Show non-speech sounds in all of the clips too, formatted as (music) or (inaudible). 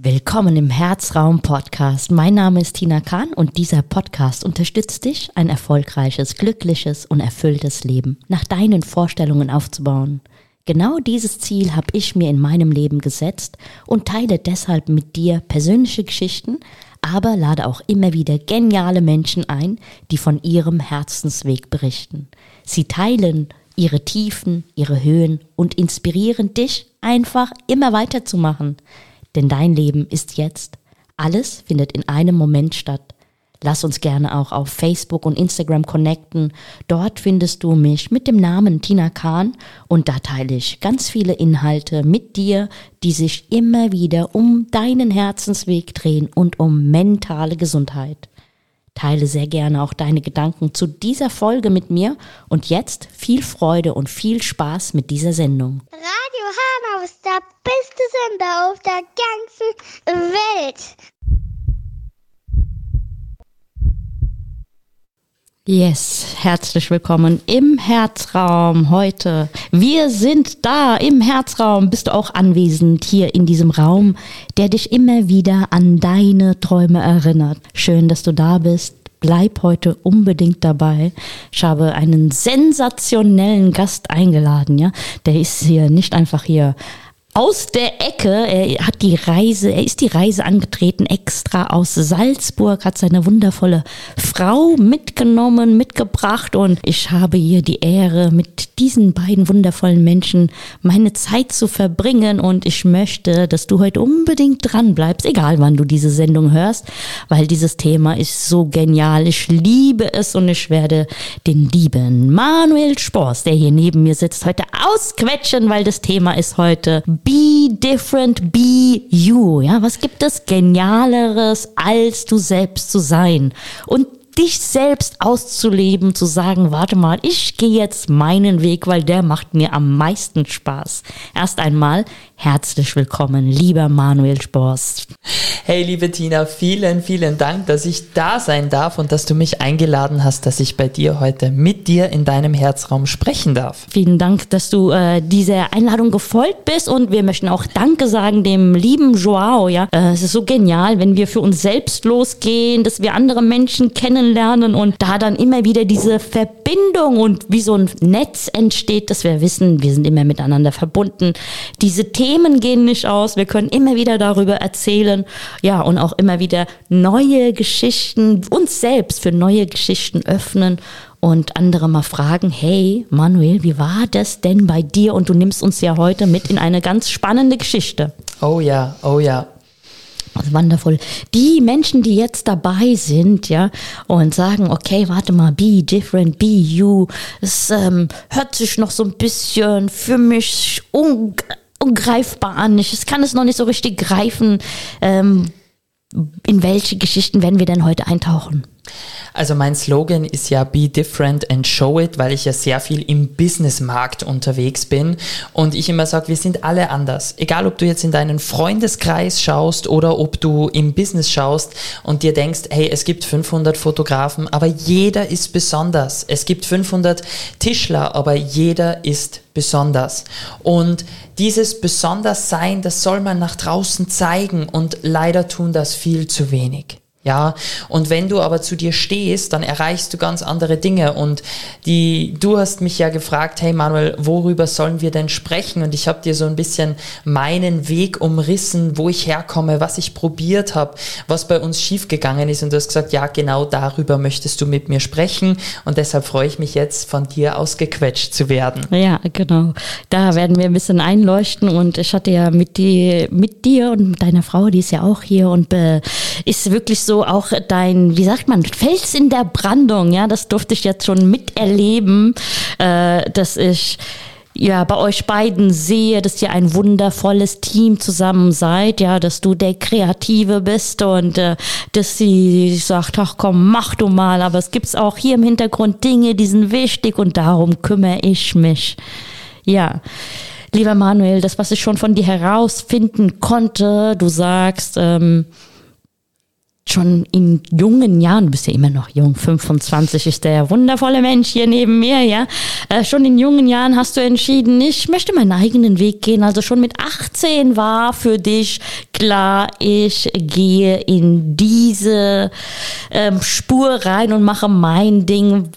Willkommen im Herzraum Podcast. Mein Name ist Tina Kahn und dieser Podcast unterstützt dich, ein erfolgreiches, glückliches und erfülltes Leben nach deinen Vorstellungen aufzubauen. Genau dieses Ziel habe ich mir in meinem Leben gesetzt und teile deshalb mit dir persönliche Geschichten, aber lade auch immer wieder geniale Menschen ein, die von ihrem Herzensweg berichten. Sie teilen ihre Tiefen, ihre Höhen und inspirieren dich einfach immer weiterzumachen denn dein Leben ist jetzt. Alles findet in einem Moment statt. Lass uns gerne auch auf Facebook und Instagram connecten. Dort findest du mich mit dem Namen Tina Kahn und da teile ich ganz viele Inhalte mit dir, die sich immer wieder um deinen Herzensweg drehen und um mentale Gesundheit. Teile sehr gerne auch deine Gedanken zu dieser Folge mit mir und jetzt viel Freude und viel Spaß mit dieser Sendung. Radio Hanau ist der beste Sender auf der ganzen Welt. Yes, herzlich willkommen im Herzraum heute. Wir sind da im Herzraum. Bist du auch anwesend hier in diesem Raum, der dich immer wieder an deine Träume erinnert. Schön, dass du da bist. Bleib heute unbedingt dabei. Ich habe einen sensationellen Gast eingeladen, ja. Der ist hier nicht einfach hier aus der Ecke. Er hat die Reise, er ist die Reise angetreten, extra aus Salzburg, hat seine wundervolle Frau mitgenommen, mitgebracht und ich habe hier die Ehre, mit diesen beiden wundervollen Menschen meine Zeit zu verbringen und ich möchte, dass du heute unbedingt dran bleibst, egal wann du diese Sendung hörst, weil dieses Thema ist so genial. Ich liebe es und ich werde den lieben Manuel Spors, der hier neben mir sitzt, heute ausquetschen, weil das Thema ist heute Be different, be you. Ja, was gibt es Genialeres, als du selbst zu sein? Und dich selbst auszuleben, zu sagen, warte mal, ich gehe jetzt meinen Weg, weil der macht mir am meisten Spaß. Erst einmal herzlich willkommen, lieber Manuel Spors. Hey, liebe Tina, vielen, vielen Dank, dass ich da sein darf und dass du mich eingeladen hast, dass ich bei dir heute mit dir in deinem Herzraum sprechen darf. Vielen Dank, dass du äh, dieser Einladung gefolgt bist und wir möchten auch Danke sagen dem lieben Joao. Ja, äh, es ist so genial, wenn wir für uns selbst losgehen, dass wir andere Menschen kennenlernen und da dann immer wieder diese Verbindung und wie so ein Netz entsteht, dass wir wissen, wir sind immer miteinander verbunden. Diese Themen gehen nicht aus. Wir können immer wieder darüber erzählen. Ja, und auch immer wieder neue Geschichten, uns selbst für neue Geschichten öffnen und andere mal fragen, hey Manuel, wie war das denn bei dir? Und du nimmst uns ja heute mit in eine ganz spannende Geschichte. Oh ja, oh ja. Wonderful. Die Menschen, die jetzt dabei sind, ja, und sagen, okay, warte mal, be different, be you, es ähm, hört sich noch so ein bisschen für mich un ungreifbar an. Ich kann es noch nicht so richtig greifen. Ähm, in welche Geschichten werden wir denn heute eintauchen? Also mein Slogan ist ja Be Different and Show It, weil ich ja sehr viel im Businessmarkt unterwegs bin und ich immer sage, wir sind alle anders. Egal, ob du jetzt in deinen Freundeskreis schaust oder ob du im Business schaust und dir denkst, hey, es gibt 500 Fotografen, aber jeder ist besonders. Es gibt 500 Tischler, aber jeder ist besonders. Und dieses Besonderssein, das soll man nach draußen zeigen und leider tun das viel zu wenig. Ja, und wenn du aber zu dir stehst, dann erreichst du ganz andere Dinge. Und die, du hast mich ja gefragt, hey Manuel, worüber sollen wir denn sprechen? Und ich habe dir so ein bisschen meinen Weg umrissen, wo ich herkomme, was ich probiert habe, was bei uns schiefgegangen ist. Und du hast gesagt, ja, genau darüber möchtest du mit mir sprechen. Und deshalb freue ich mich jetzt, von dir ausgequetscht zu werden. Ja, genau. Da werden wir ein bisschen einleuchten. Und ich hatte ja mit, die, mit dir und deiner Frau, die ist ja auch hier und äh, ist wirklich so auch dein, wie sagt man, Fels in der Brandung, ja, das durfte ich jetzt schon miterleben, äh, dass ich ja, bei euch beiden sehe, dass ihr ein wundervolles Team zusammen seid, ja, dass du der Kreative bist und äh, dass sie sagt, ach komm, mach du mal, aber es gibt auch hier im Hintergrund Dinge, die sind wichtig und darum kümmere ich mich. Ja. Lieber Manuel, das, was ich schon von dir herausfinden konnte, du sagst, ähm, schon in jungen Jahren, du bist ja immer noch jung, 25 ist der wundervolle Mensch hier neben mir, ja. Äh, schon in jungen Jahren hast du entschieden, ich möchte meinen eigenen Weg gehen. Also schon mit 18 war für dich klar, ich gehe in diese ähm, Spur rein und mache mein Ding,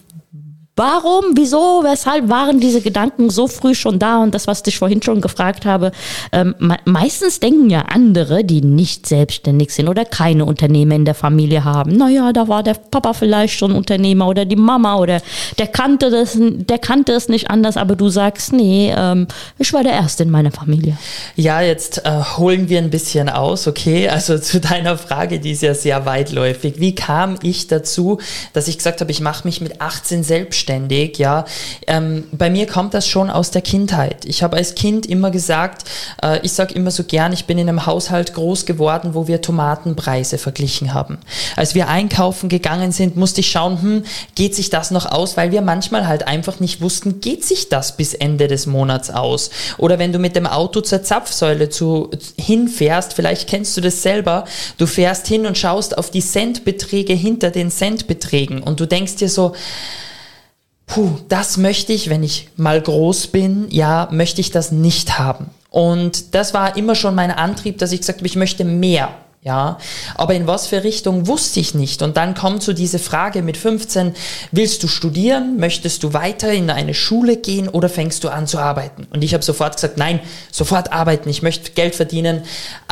Warum, wieso, weshalb waren diese Gedanken so früh schon da? Und das, was ich vorhin schon gefragt habe, ähm, meistens denken ja andere, die nicht selbstständig sind oder keine Unternehmer in der Familie haben. Naja, da war der Papa vielleicht schon Unternehmer oder die Mama oder der kannte das, der kannte es nicht anders, aber du sagst, nee, ähm, ich war der Erste in meiner Familie. Ja, jetzt äh, holen wir ein bisschen aus, okay? Also zu deiner Frage, die ist ja sehr weitläufig. Wie kam ich dazu, dass ich gesagt habe, ich mache mich mit 18 selbstständig? Selbstständig, ja. Ähm, bei mir kommt das schon aus der Kindheit. Ich habe als Kind immer gesagt, äh, ich sage immer so gern, ich bin in einem Haushalt groß geworden, wo wir Tomatenpreise verglichen haben. Als wir einkaufen gegangen sind, musste ich schauen, hm, geht sich das noch aus, weil wir manchmal halt einfach nicht wussten, geht sich das bis Ende des Monats aus? Oder wenn du mit dem Auto zur Zapfsäule zu, hinfährst, vielleicht kennst du das selber, du fährst hin und schaust auf die Centbeträge hinter den Centbeträgen und du denkst dir so, puh, das möchte ich, wenn ich mal groß bin, ja, möchte ich das nicht haben. Und das war immer schon mein Antrieb, dass ich gesagt habe, ich möchte mehr. Ja, aber in was für Richtung wusste ich nicht. Und dann kommt so diese Frage mit 15, willst du studieren? Möchtest du weiter in eine Schule gehen oder fängst du an zu arbeiten? Und ich habe sofort gesagt, nein, sofort arbeiten, ich möchte Geld verdienen.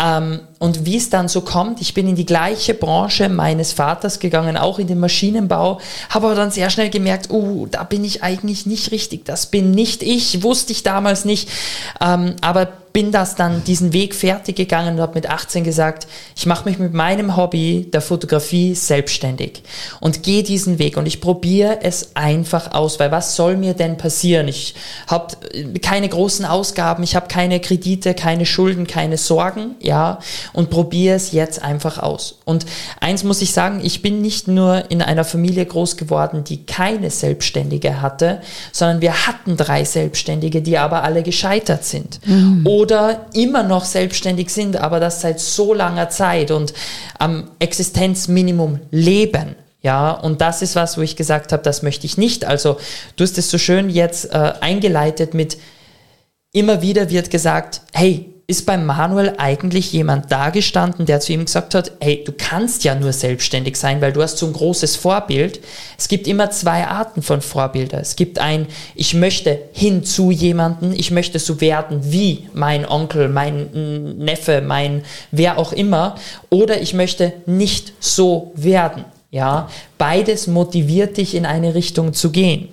Ähm, und wie es dann so kommt, ich bin in die gleiche Branche meines Vaters gegangen, auch in den Maschinenbau, habe aber dann sehr schnell gemerkt, oh, da bin ich eigentlich nicht richtig, das bin nicht ich, wusste ich damals nicht. Ähm, aber bin das dann diesen Weg fertig gegangen und habe mit 18 gesagt, ich mache mich mit meinem Hobby der Fotografie selbstständig und gehe diesen Weg und ich probiere es einfach aus, weil was soll mir denn passieren? Ich habe keine großen Ausgaben, ich habe keine Kredite, keine Schulden, keine Sorgen, ja, und probiere es jetzt einfach aus. Und eins muss ich sagen, ich bin nicht nur in einer Familie groß geworden, die keine Selbstständige hatte, sondern wir hatten drei Selbstständige, die aber alle gescheitert sind. Mhm oder immer noch selbstständig sind, aber das seit so langer Zeit und am Existenzminimum leben. Ja, und das ist was, wo ich gesagt habe, das möchte ich nicht. Also du hast es so schön jetzt äh, eingeleitet mit, immer wieder wird gesagt, hey, ist beim Manuel eigentlich jemand dagestanden, der zu ihm gesagt hat, hey, du kannst ja nur selbstständig sein, weil du hast so ein großes Vorbild. Es gibt immer zwei Arten von Vorbilder. Es gibt ein, ich möchte hin zu jemanden, ich möchte so werden wie mein Onkel, mein Neffe, mein wer auch immer, oder ich möchte nicht so werden. Ja, beides motiviert dich in eine Richtung zu gehen.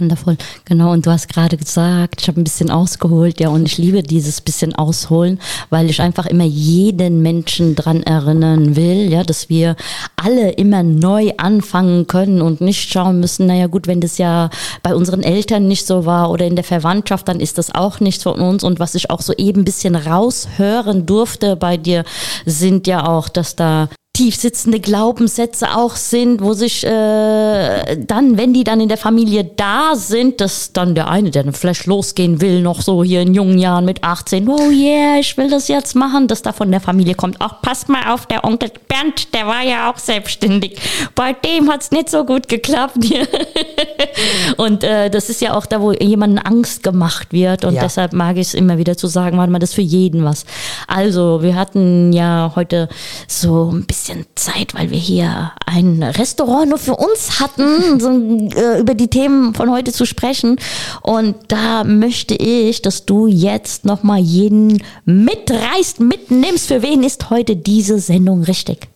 Wundervoll, genau. Und du hast gerade gesagt, ich habe ein bisschen ausgeholt, ja, und ich liebe dieses bisschen ausholen, weil ich einfach immer jeden Menschen dran erinnern will, ja, dass wir alle immer neu anfangen können und nicht schauen müssen, naja gut, wenn das ja bei unseren Eltern nicht so war oder in der Verwandtschaft, dann ist das auch nichts von uns. Und was ich auch so eben ein bisschen raushören durfte bei dir, sind ja auch, dass da tief sitzende Glaubenssätze auch sind, wo sich äh, dann, wenn die dann in der Familie da sind, dass dann der eine, der dann vielleicht losgehen will, noch so hier in jungen Jahren mit 18, oh yeah, ich will das jetzt machen, dass da von der Familie kommt, ach, passt mal auf, der Onkel Bernd, der war ja auch selbstständig. Bei dem hat's nicht so gut geklappt. (laughs) und äh, das ist ja auch da, wo jemandem Angst gemacht wird und ja. deshalb mag ich es immer wieder zu sagen, warte mal, das ist für jeden was. Also, wir hatten ja heute so ein bisschen bisschen Zeit, weil wir hier ein Restaurant nur für uns hatten, (laughs) so, äh, über die Themen von heute zu sprechen. Und da möchte ich, dass du jetzt nochmal jeden mitreißt, mitnimmst. Für wen ist heute diese Sendung richtig?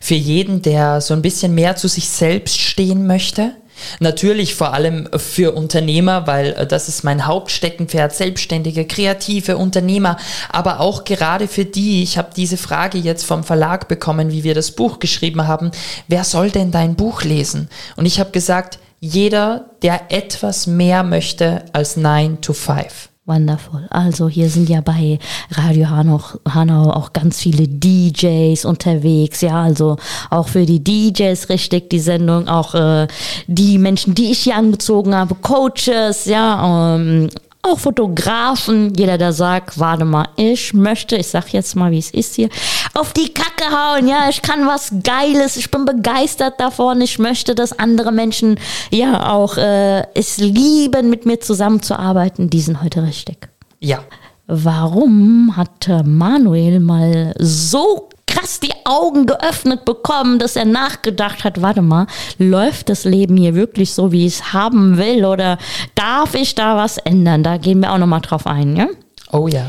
Für jeden, der so ein bisschen mehr zu sich selbst stehen möchte, Natürlich vor allem für Unternehmer, weil äh, das ist mein Hauptsteckenpferd, selbstständige, kreative Unternehmer, aber auch gerade für die, ich habe diese Frage jetzt vom Verlag bekommen, wie wir das Buch geschrieben haben, wer soll denn dein Buch lesen? Und ich habe gesagt, jeder, der etwas mehr möchte als 9 to 5. Wonderful. Also hier sind ja bei Radio Hanau, Hanau auch ganz viele DJs unterwegs. Ja, also auch für die DJs richtig die Sendung. Auch äh, die Menschen, die ich hier angezogen habe, Coaches, ja, ähm, auch Fotografen, jeder, der sagt, warte mal, ich möchte, ich sag jetzt mal, wie es ist hier, auf die Kacke hauen, ja, ich kann was Geiles, ich bin begeistert davon, ich möchte, dass andere Menschen ja auch äh, es lieben, mit mir zusammenzuarbeiten, die sind heute richtig. Ja. Warum hat Manuel mal so krass die Augen geöffnet bekommen, dass er nachgedacht hat, warte mal, läuft das Leben hier wirklich so, wie ich es haben will oder darf ich da was ändern? Da gehen wir auch nochmal drauf ein, ja? Oh ja.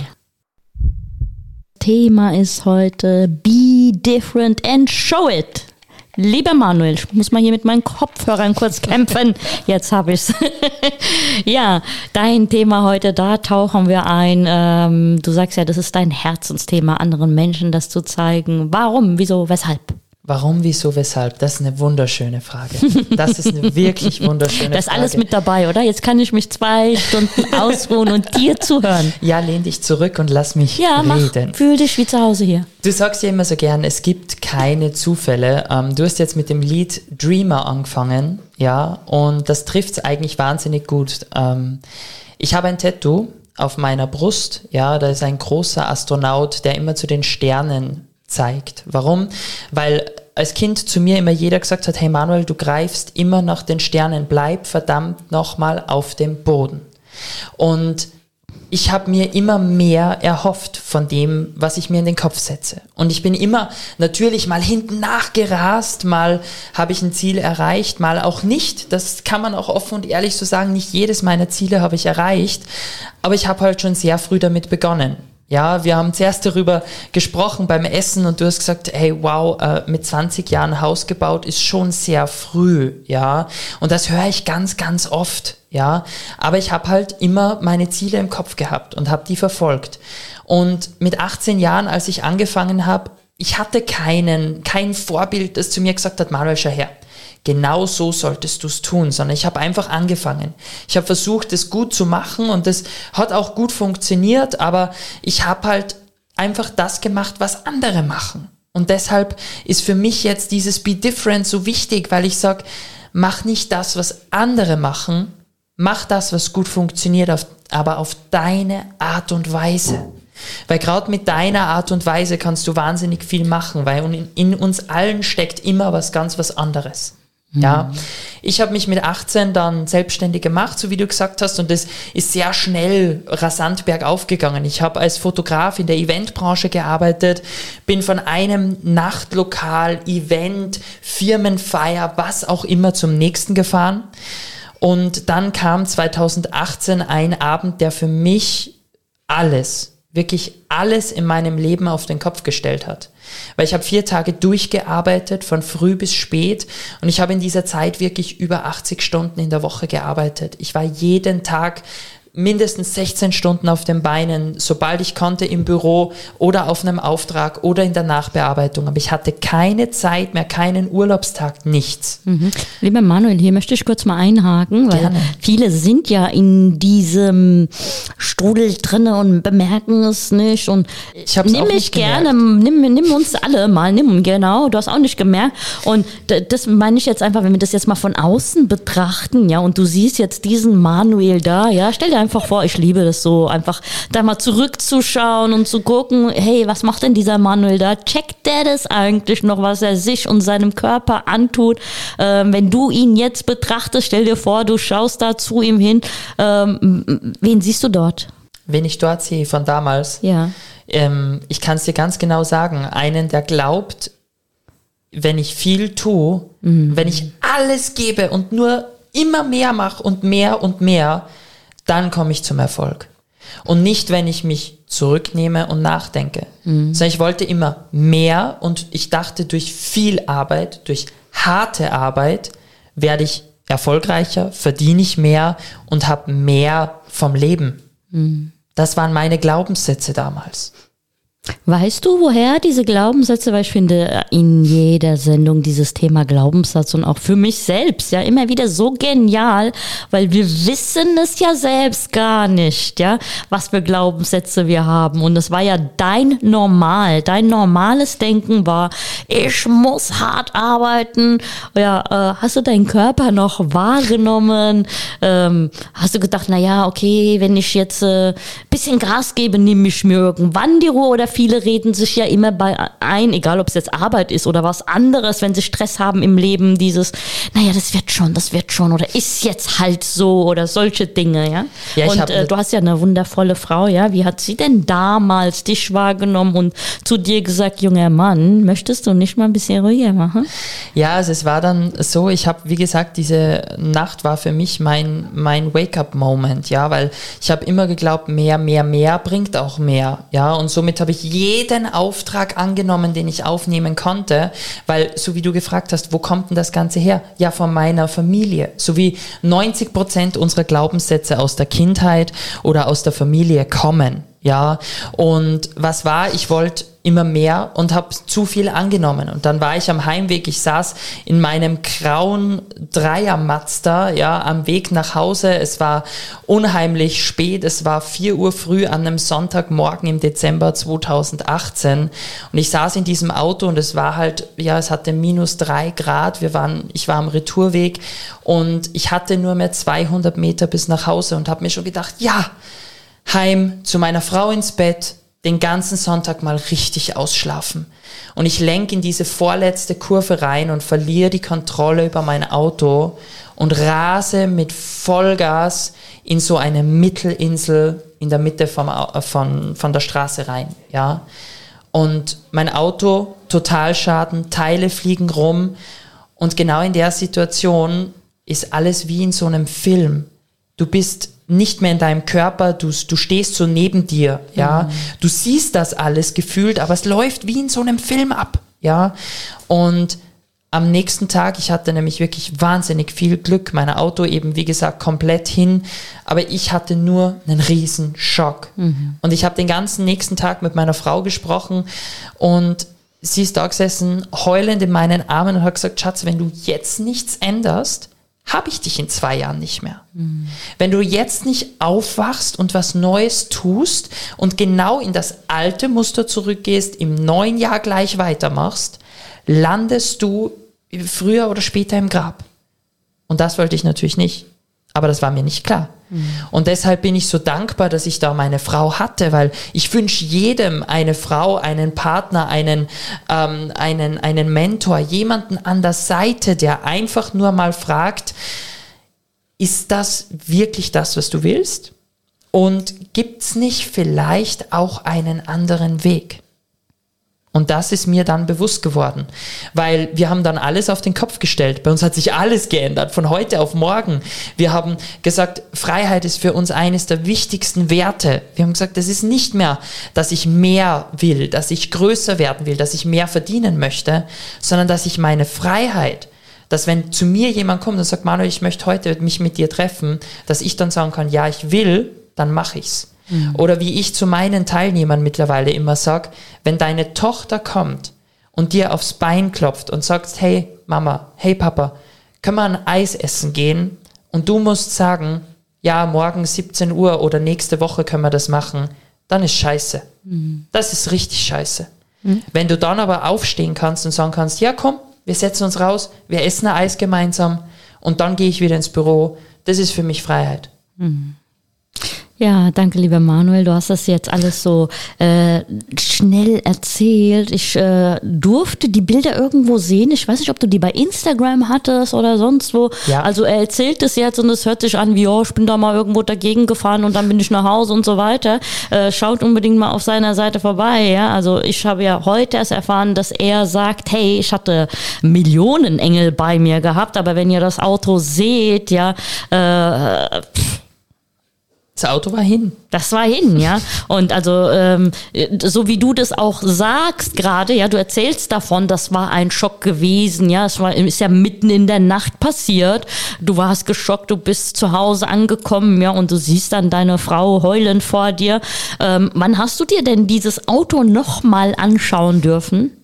Thema ist heute Be different and show it. Lieber Manuel, ich muss mal hier mit meinen Kopfhörern kurz kämpfen. Jetzt habe ich's. (laughs) ja, dein Thema heute, da tauchen wir ein. Ähm, du sagst ja, das ist dein Herzensthema, anderen Menschen das zu zeigen. Warum, wieso, weshalb? Warum, wieso, weshalb? Das ist eine wunderschöne Frage. Das ist eine (laughs) wirklich wunderschöne Frage. Das ist alles mit dabei, oder? Jetzt kann ich mich zwei Stunden (laughs) ausruhen und dir zuhören. Ja, lehn dich zurück und lass mich Ja, reden. mach, fühl dich wie zu Hause hier. Du sagst ja immer so gern, es gibt keine Zufälle. Ähm, du hast jetzt mit dem Lied Dreamer angefangen, ja, und das trifft es eigentlich wahnsinnig gut. Ähm, ich habe ein Tattoo auf meiner Brust, ja, da ist ein großer Astronaut, der immer zu den Sternen zeigt. Warum? Weil als Kind zu mir immer jeder gesagt hat, hey Manuel, du greifst immer nach den Sternen, bleib verdammt nochmal auf dem Boden. Und ich habe mir immer mehr erhofft von dem, was ich mir in den Kopf setze. Und ich bin immer natürlich mal hinten nachgerast, mal habe ich ein Ziel erreicht, mal auch nicht. Das kann man auch offen und ehrlich so sagen, nicht jedes meiner Ziele habe ich erreicht. Aber ich habe halt schon sehr früh damit begonnen. Ja, wir haben zuerst darüber gesprochen beim Essen und du hast gesagt, hey, wow, äh, mit 20 Jahren Haus gebaut ist schon sehr früh, ja. Und das höre ich ganz, ganz oft, ja. Aber ich habe halt immer meine Ziele im Kopf gehabt und habe die verfolgt. Und mit 18 Jahren, als ich angefangen habe, ich hatte keinen, kein Vorbild, das zu mir gesagt hat, Manuel, schau her, genau so solltest du es tun, sondern ich habe einfach angefangen. Ich habe versucht, es gut zu machen und es hat auch gut funktioniert, aber ich habe halt einfach das gemacht, was andere machen. Und deshalb ist für mich jetzt dieses Be Different so wichtig, weil ich sage, mach nicht das, was andere machen, mach das, was gut funktioniert, aber auf deine Art und Weise. Weil gerade mit deiner Art und Weise kannst du wahnsinnig viel machen, weil in uns allen steckt immer was ganz was anderes. Ja, ich habe mich mit 18 dann selbstständig gemacht, so wie du gesagt hast, und das ist sehr schnell rasant bergauf gegangen. Ich habe als Fotograf in der Eventbranche gearbeitet, bin von einem Nachtlokal, Event, Firmenfeier, was auch immer zum nächsten gefahren. Und dann kam 2018 ein Abend, der für mich alles, wirklich alles in meinem Leben auf den Kopf gestellt hat. Weil ich habe vier Tage durchgearbeitet, von früh bis spät. Und ich habe in dieser Zeit wirklich über 80 Stunden in der Woche gearbeitet. Ich war jeden Tag mindestens 16 Stunden auf den Beinen, sobald ich konnte im Büro oder auf einem Auftrag oder in der Nachbearbeitung. Aber ich hatte keine Zeit mehr, keinen Urlaubstag, nichts. Mhm. Lieber Manuel, hier möchte ich kurz mal einhaken, weil Gerne. viele sind ja in diesem Strudel drinne und bemerken es nicht. Und Ich hab's nimm auch mich nicht gerne, nimm, nimm uns alle mal, nimm, genau, du hast auch nicht gemerkt. Und das meine ich jetzt einfach, wenn wir das jetzt mal von außen betrachten, ja, und du siehst jetzt diesen Manuel da, ja, stell dir einfach vor, ich liebe das so, einfach da mal zurückzuschauen und zu gucken, hey, was macht denn dieser Manuel da? Checkt der das eigentlich noch, was er sich und seinem Körper antut? Ähm, wenn du ihn jetzt betrachtest, stell dir vor, du schaust da zu ihm hin, ähm, wen siehst du dort? Wen ich dort sehe von damals, Ja. ähm, ich kann es dir ganz genau sagen, einen, der glaubt, wenn ich viel tue, wenn ich alles gebe und nur immer mehr mache und mehr und mehr, dann komme ich zum Erfolg. Und nicht, wenn ich mich zurücknehme und nachdenke. Sondern ich wollte immer mehr und ich dachte, durch viel Arbeit, durch harte Arbeit werde ich erfolgreicher, verdiene ich mehr und habe mehr vom Leben. Das waren meine Glaubenssätze damals. Weißt du, woher diese Glaubenssätze, weil ich finde in jeder Sendung dieses Thema Glaubenssatz und auch für mich selbst ja immer wieder so genial, weil wir wissen es ja selbst gar nicht, ja, was für Glaubenssätze wir haben. Und es war ja dein Normal, dein normales Denken war, ich muss hart arbeiten, ja, äh, hast du deinen Körper noch wahrgenommen, ähm, hast du gedacht, na ja, okay, wenn ich jetzt äh, bisschen Gas gebe, nehme ich mir irgendwann die Ruhe oder viele reden sich ja immer bei ein, egal ob es jetzt Arbeit ist oder was anderes, wenn sie Stress haben im Leben, dieses, naja, das wird schon, das wird schon oder ist jetzt halt so oder solche Dinge, ja. ja und äh, du hast ja eine wundervolle Frau, ja. Wie hat sie denn damals dich wahrgenommen und zu dir gesagt, junger Mann, möchtest du nicht mal ein bisschen ruhiger machen? Ja, also es war dann so, ich habe, wie gesagt, diese Nacht war für mich mein, mein Wake-up-Moment, ja, weil ich habe immer geglaubt, mehr, mehr, mehr bringt auch mehr, ja, und somit habe ich jeden Auftrag angenommen, den ich aufnehmen konnte, weil so wie du gefragt hast, wo kommt denn das Ganze her? Ja, von meiner Familie. So wie 90 Prozent unserer Glaubenssätze aus der Kindheit oder aus der Familie kommen. Ja, und was war? Ich wollte immer mehr und habe zu viel angenommen. Und dann war ich am Heimweg, ich saß in meinem grauen Dreier Mazda, ja, am Weg nach Hause. Es war unheimlich spät, es war vier Uhr früh an einem Sonntagmorgen im Dezember 2018. Und ich saß in diesem Auto und es war halt, ja, es hatte minus drei Grad. Wir waren, ich war am Retourweg und ich hatte nur mehr 200 Meter bis nach Hause und habe mir schon gedacht, ja, heim zu meiner Frau ins Bett, den ganzen Sonntag mal richtig ausschlafen. Und ich lenke in diese vorletzte Kurve rein und verliere die Kontrolle über mein Auto und rase mit Vollgas in so eine Mittelinsel in der Mitte vom, von, von der Straße rein, ja. Und mein Auto, Totalschaden, Teile fliegen rum. Und genau in der Situation ist alles wie in so einem Film. Du bist nicht mehr in deinem Körper, du, du stehst so neben dir, ja. Mhm. Du siehst das alles gefühlt, aber es läuft wie in so einem Film ab, ja. Und am nächsten Tag, ich hatte nämlich wirklich wahnsinnig viel Glück, mein Auto eben, wie gesagt, komplett hin, aber ich hatte nur einen riesen Schock. Mhm. Und ich habe den ganzen nächsten Tag mit meiner Frau gesprochen und sie ist da gesessen, heulend in meinen Armen und hat gesagt, Schatz, wenn du jetzt nichts änderst, habe ich dich in zwei Jahren nicht mehr. Mhm. Wenn du jetzt nicht aufwachst und was Neues tust und genau in das alte Muster zurückgehst, im neuen Jahr gleich weitermachst, landest du früher oder später im Grab. Und das wollte ich natürlich nicht. Aber das war mir nicht klar. Mhm. Und deshalb bin ich so dankbar, dass ich da meine Frau hatte, weil ich wünsche jedem eine Frau, einen Partner, einen, ähm, einen, einen Mentor, jemanden an der Seite, der einfach nur mal fragt, ist das wirklich das, was du willst? Und gibt es nicht vielleicht auch einen anderen Weg? Und das ist mir dann bewusst geworden, weil wir haben dann alles auf den Kopf gestellt. Bei uns hat sich alles geändert, von heute auf morgen. Wir haben gesagt, Freiheit ist für uns eines der wichtigsten Werte. Wir haben gesagt, das ist nicht mehr, dass ich mehr will, dass ich größer werden will, dass ich mehr verdienen möchte, sondern dass ich meine Freiheit, dass wenn zu mir jemand kommt und sagt, Manuel, ich möchte heute mich mit dir treffen, dass ich dann sagen kann, ja, ich will, dann mache ich's. Mhm. Oder wie ich zu meinen Teilnehmern mittlerweile immer sage, wenn deine Tochter kommt und dir aufs Bein klopft und sagt, hey Mama, hey Papa, können wir ein Eis essen gehen? Und du musst sagen, ja, morgen 17 Uhr oder nächste Woche können wir das machen, dann ist scheiße. Mhm. Das ist richtig scheiße. Mhm. Wenn du dann aber aufstehen kannst und sagen kannst, ja komm, wir setzen uns raus, wir essen ein Eis gemeinsam und dann gehe ich wieder ins Büro, das ist für mich Freiheit. Mhm. Ja, danke, lieber Manuel. Du hast das jetzt alles so äh, schnell erzählt. Ich äh, durfte die Bilder irgendwo sehen. Ich weiß nicht, ob du die bei Instagram hattest oder sonst wo. Ja. Also er erzählt es jetzt und es hört sich an wie, oh, ich bin da mal irgendwo dagegen gefahren und dann bin ich nach Hause und so weiter. Äh, schaut unbedingt mal auf seiner Seite vorbei. Ja, also ich habe ja heute erst erfahren, dass er sagt, hey, ich hatte Millionen Engel bei mir gehabt, aber wenn ihr das Auto seht, ja, äh, pff, Das Auto war hin. Das war hin, ja. Und also, ähm, so wie du das auch sagst gerade, ja, du erzählst davon, das war ein Schock gewesen, ja. Es war, ist ja mitten in der Nacht passiert. Du warst geschockt, du bist zu Hause angekommen, ja, und du siehst dann deine Frau heulend vor dir. Ähm, wann hast du dir denn dieses Auto nochmal anschauen dürfen?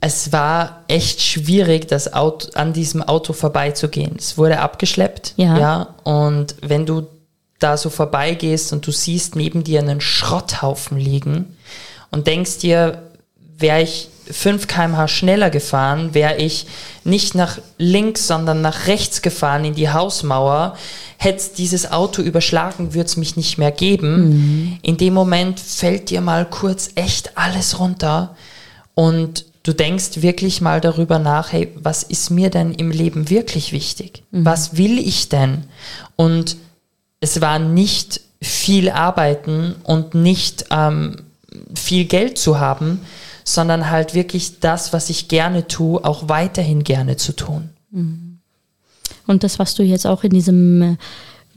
Es war echt schwierig, das Auto, an diesem Auto vorbeizugehen. Es wurde abgeschleppt, Ja. ja. Und wenn du da so vorbeigehst und du siehst neben dir einen Schrotthaufen liegen und denkst dir, wäre ich 5 km/h schneller gefahren, wäre ich nicht nach links, sondern nach rechts gefahren in die Hausmauer, hätte dieses Auto überschlagen, würde es mich nicht mehr geben. In dem Moment fällt dir mal kurz echt alles runter und du denkst wirklich mal darüber nach, hey, was ist mir denn im Leben wirklich wichtig? Was will ich denn? Und es war nicht viel arbeiten und nicht ähm, viel Geld zu haben, sondern halt wirklich das, was ich gerne tue, auch weiterhin gerne zu tun. Und das, was du jetzt auch in diesem äh,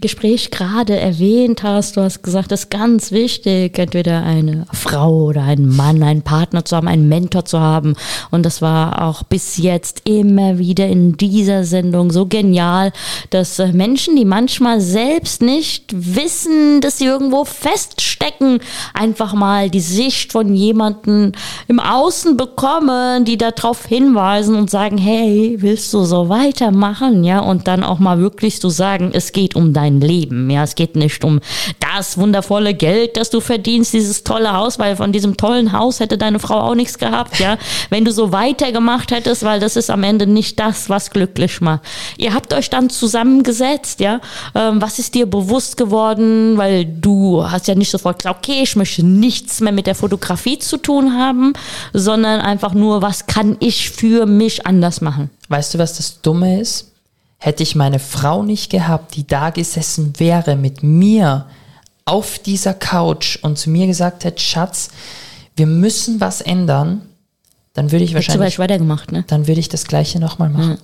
Gespräch gerade erwähnt hast, du hast gesagt, es ist ganz wichtig, entweder eine Frau oder einen Mann, einen Partner zu haben, einen Mentor zu haben. Und das war auch bis jetzt immer wieder in dieser Sendung so genial, dass äh, Menschen, die manchmal selbst nicht wissen, dass sie irgendwo feststecken, einfach mal die Sicht von jemandem im Außen bekommen, die darauf hinweisen und sagen, hey, willst du so weitermachen? Ja, und dann auch mal wirklich so sagen, es geht um dein Leben. Ja, es geht nicht um das wundervolle Geld, das du verdienst, dieses tolle Haus, weil von diesem tollen Haus hätte deine Frau auch nichts gehabt. Ja, (laughs) wenn du so weitergemacht hättest, weil das ist am Ende nicht das, was glücklich macht. Ihr habt euch dann zusammengesetzt, ja. Ähm, was ist dir bewusst geworden? Weil du hast ja nicht sofort gesagt, okay, ich möchte nichts mehr mit der Fotografie zu tun haben, sondern einfach nur, was kann ich für mich anders machen? Weißt du, was das Dumme ist? Hätte ich meine Frau nicht gehabt, die da gesessen wäre mit mir auf dieser Couch und zu mir gesagt hätte, Schatz, wir müssen was ändern, dann würde ich Hättest du wahrscheinlich, vielleicht weitergemacht, ne? dann würde ich das Gleiche nochmal machen.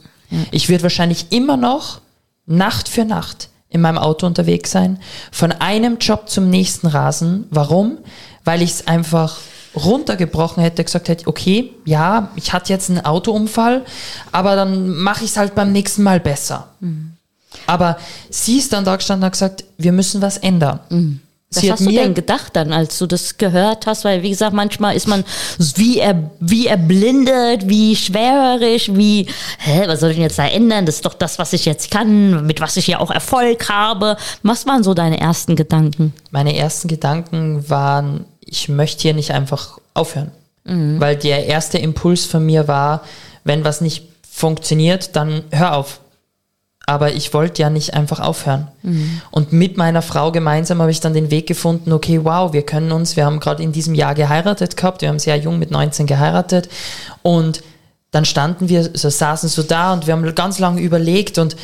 Ich würde wahrscheinlich immer noch Nacht für Nacht in meinem Auto unterwegs sein, von einem Job zum nächsten rasen. Warum? Weil ich es einfach runtergebrochen hätte, gesagt hätte, okay, ja, ich hatte jetzt einen Autounfall, aber dann mache ich es halt beim nächsten Mal besser. Aber sie ist dann da gestanden und hat gesagt, wir müssen was ändern. Was hast du denn gedacht dann, als du das gehört hast? Weil, wie gesagt, manchmal ist man wie, er, wie erblindet, wie schwärerisch, wie, hä, was soll ich denn jetzt da ändern? Das ist doch das, was ich jetzt kann, mit was ich ja auch Erfolg habe. Was waren so deine ersten Gedanken? meine ersten Gedanken waren, ich möchte hier nicht einfach aufhören. Weil der erste Impuls von mir war, wenn was nicht funktioniert, dann hör auf. Aber ich wollte ja nicht einfach aufhören. Und mit meiner Frau gemeinsam habe ich dann den Weg gefunden, okay, wow, wir können uns, wir haben gerade in diesem Jahr geheiratet gehabt, wir haben sehr jung mit 19 geheiratet und dann standen wir, so saßen so da und wir haben ganz lange überlegt und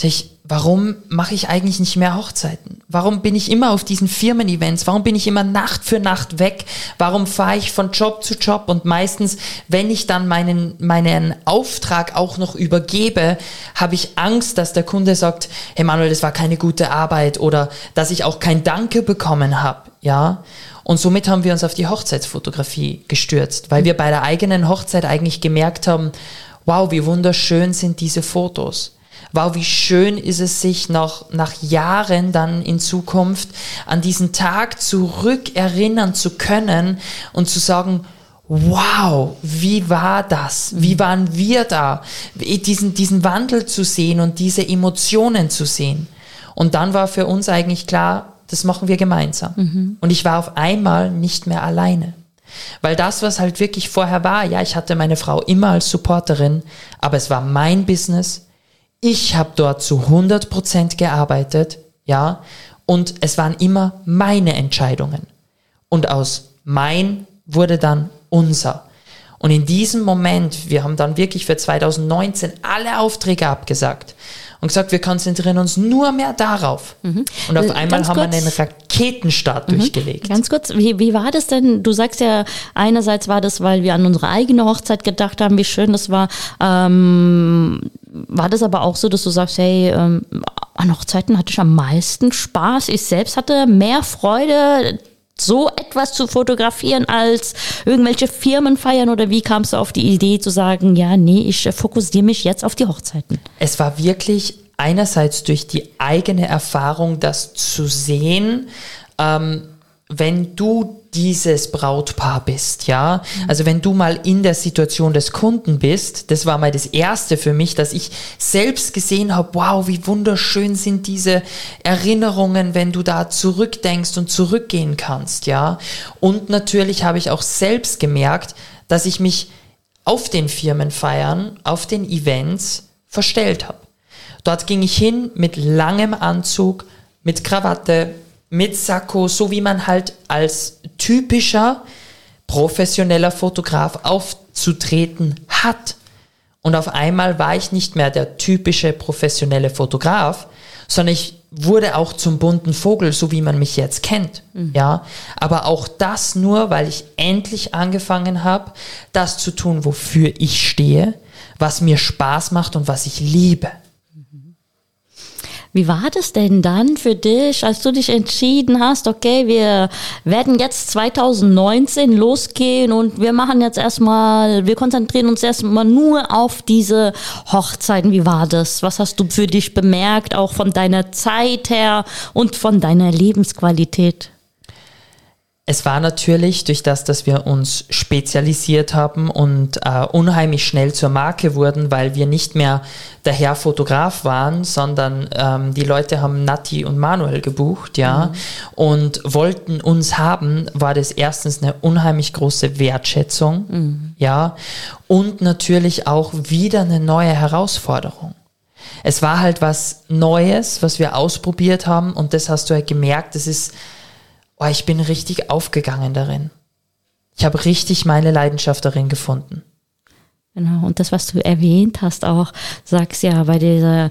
ich, warum mache ich eigentlich nicht mehr Hochzeiten? Warum bin ich immer auf diesen Firmen-Events? Warum bin ich immer Nacht für Nacht weg? Warum fahre ich von Job zu Job? Und meistens, wenn ich dann meinen, meinen Auftrag auch noch übergebe, habe ich Angst, dass der Kunde sagt, hey Manuel, das war keine gute Arbeit oder dass ich auch kein Danke bekommen habe. Ja. Und somit haben wir uns auf die Hochzeitsfotografie gestürzt, weil wir bei der eigenen Hochzeit eigentlich gemerkt haben, wow, wie wunderschön sind diese Fotos. Wow, wie schön ist es sich noch nach Jahren dann in Zukunft an diesen Tag zurückerinnern zu können und zu sagen, wow, wie war das? Wie waren wir da? Diesen, diesen Wandel zu sehen und diese Emotionen zu sehen. Und dann war für uns eigentlich klar, das machen wir gemeinsam. Und ich war auf einmal nicht mehr alleine. Weil das, was halt wirklich vorher war, ja, ich hatte meine Frau immer als Supporterin, aber es war mein Business. Ich habe dort zu 100% gearbeitet, ja, und es waren immer meine Entscheidungen. Und aus mein wurde dann unser. Und in diesem Moment, wir haben dann wirklich für 2019 alle Aufträge abgesagt und gesagt, wir konzentrieren uns nur mehr darauf. Und auf Äh, einmal ganz haben wir kurz. einen Raketenstart durchgelegt. Ganz kurz, wie, wie war das denn? Du sagst ja, einerseits war das, weil wir an unsere eigene Hochzeit gedacht haben, wie schön das war. Ähm, war das aber auch so, dass du sagst, hey, ähm, an Hochzeiten hatte ich am meisten Spaß. Ich selbst hatte mehr Freude, so etwas zu fotografieren als irgendwelche Firmen feiern oder wie kamst du auf die Idee zu sagen, ja, nee, ich fokussiere mich jetzt auf die Hochzeiten? Es war wirklich einerseits durch die eigene Erfahrung, das zu sehen, ähm, wenn du dieses Brautpaar bist, ja. Also wenn du mal in der Situation des Kunden bist, das war mal das erste für mich, dass ich selbst gesehen habe, wow, wie wunderschön sind diese Erinnerungen, wenn du da zurückdenkst und zurückgehen kannst, ja. Und natürlich habe ich auch selbst gemerkt, dass ich mich auf den Firmenfeiern, auf den Events verstellt habe. Dort ging ich hin mit langem Anzug, mit Krawatte, mit Sakko, so wie man halt als typischer professioneller Fotograf aufzutreten hat. Und auf einmal war ich nicht mehr der typische professionelle Fotograf, sondern ich wurde auch zum bunten Vogel, so wie man mich jetzt kennt. Mhm. Ja, aber auch das nur, weil ich endlich angefangen habe, das zu tun, wofür ich stehe, was mir Spaß macht und was ich liebe. Wie war das denn dann für dich, als du dich entschieden hast, okay, wir werden jetzt 2019 losgehen und wir machen jetzt erstmal, wir konzentrieren uns erstmal nur auf diese Hochzeiten. Wie war das? Was hast du für dich bemerkt, auch von deiner Zeit her und von deiner Lebensqualität? Es war natürlich durch das, dass wir uns spezialisiert haben und äh, unheimlich schnell zur Marke wurden, weil wir nicht mehr der Herr Fotograf waren, sondern ähm, die Leute haben Nati und Manuel gebucht, ja, mhm. und wollten uns haben, war das erstens eine unheimlich große Wertschätzung, mhm. ja, und natürlich auch wieder eine neue Herausforderung es war halt was Neues, was wir ausprobiert haben und das hast du halt gemerkt, das ist oh, ich bin richtig aufgegangen darin. Ich habe richtig meine Leidenschaft darin gefunden. Genau, und das, was du erwähnt hast, auch sagst ja, bei dieser,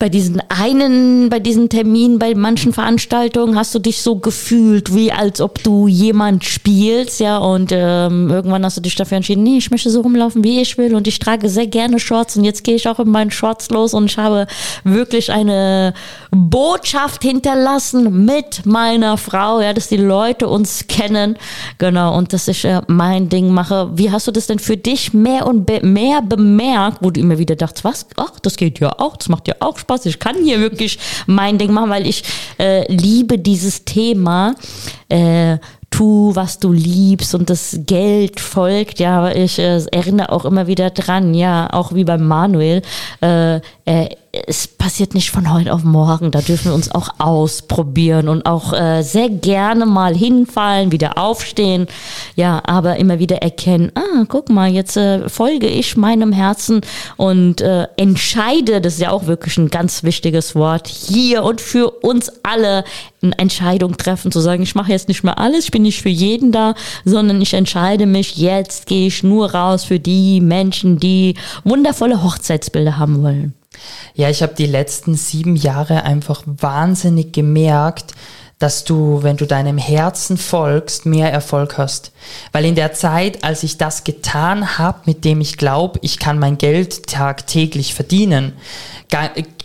bei diesen einen, bei diesen Terminen, bei manchen Veranstaltungen hast du dich so gefühlt, wie als ob du jemand spielst, ja, und ähm, irgendwann hast du dich dafür entschieden, nee, ich möchte so rumlaufen, wie ich will, und ich trage sehr gerne Shorts, und jetzt gehe ich auch in meinen Shorts los, und ich habe wirklich eine Botschaft hinterlassen mit meiner Frau, ja, dass die Leute uns kennen, genau, und dass ich äh, mein Ding mache. Wie hast du das denn für dich mehr und be mehr bemerkt, wo du immer wieder dachtest, was, ach, das geht ja auch, das macht ja auch Spaß, ich kann hier wirklich mein Ding machen, weil ich äh, liebe dieses Thema. Äh, tu, was du liebst und das Geld folgt. Ja, aber ich äh, erinnere auch immer wieder dran, ja, auch wie beim Manuel, äh, äh, es passiert nicht von heute auf morgen. Da dürfen wir uns auch ausprobieren und auch äh, sehr gerne mal hinfallen, wieder aufstehen. Ja, aber immer wieder erkennen, ah, guck mal, jetzt äh, folge ich meinem Herzen und äh, entscheide, das ist ja auch wirklich ein ganz wichtiges Wort, hier und für uns alle eine Entscheidung treffen, zu sagen, ich mache jetzt nicht mehr alles, ich bin nicht für jeden da, sondern ich entscheide mich, jetzt gehe ich nur raus für die Menschen, die wundervolle Hochzeitsbilder haben wollen. Ja, ich habe die letzten sieben Jahre einfach wahnsinnig gemerkt, dass du, wenn du deinem Herzen folgst, mehr Erfolg hast. Weil in der Zeit, als ich das getan habe, mit dem ich glaube, ich kann mein Geld tagtäglich verdienen,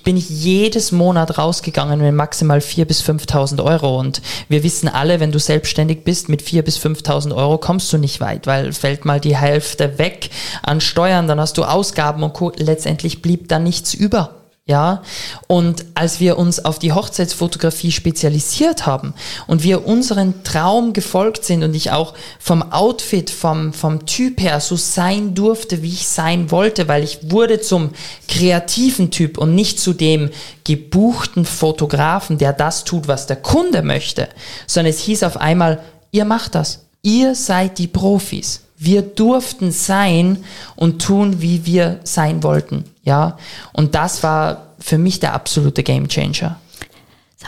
bin ich jedes Monat rausgegangen mit maximal 4.000 bis 5.000 Euro. Und wir wissen alle, wenn du selbstständig bist, mit 4.000 bis 5.000 Euro kommst du nicht weit, weil fällt mal die Hälfte weg an Steuern, dann hast du Ausgaben und letztendlich blieb da nichts über. Ja, und als wir uns auf die Hochzeitsfotografie spezialisiert haben und wir unseren Traum gefolgt sind und ich auch vom Outfit, vom, vom Typ her so sein durfte, wie ich sein wollte, weil ich wurde zum kreativen Typ und nicht zu dem gebuchten Fotografen, der das tut, was der Kunde möchte, sondern es hieß auf einmal, ihr macht das. Ihr seid die Profis. Wir durften sein und tun, wie wir sein wollten. Ja, und das war für mich der absolute Game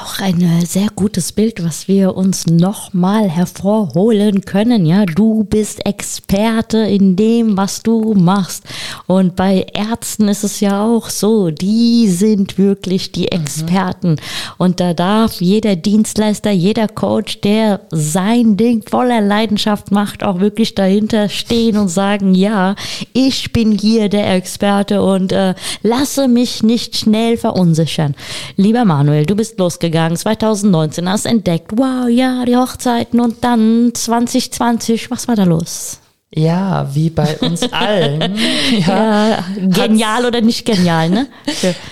Auch ein äh, sehr gutes Bild, was wir uns nochmal hervorholen können. Ja, du bist Experte in dem, was du machst. Und bei Ärzten ist es ja auch so, die sind wirklich die Experten. Mhm. Und da darf jeder Dienstleister, jeder Coach, der sein Ding voller Leidenschaft macht, auch wirklich dahinter stehen und sagen, ja, ich bin hier der Experte und äh, lasse mich nicht schnell verunsichern. Lieber Manuel, du bist losgegangen 2019, hast entdeckt, wow, ja, die Hochzeiten und dann 2020, was war da los? Ja, wie bei uns (laughs) allen. ja, ja, genial oder nicht genial, ne?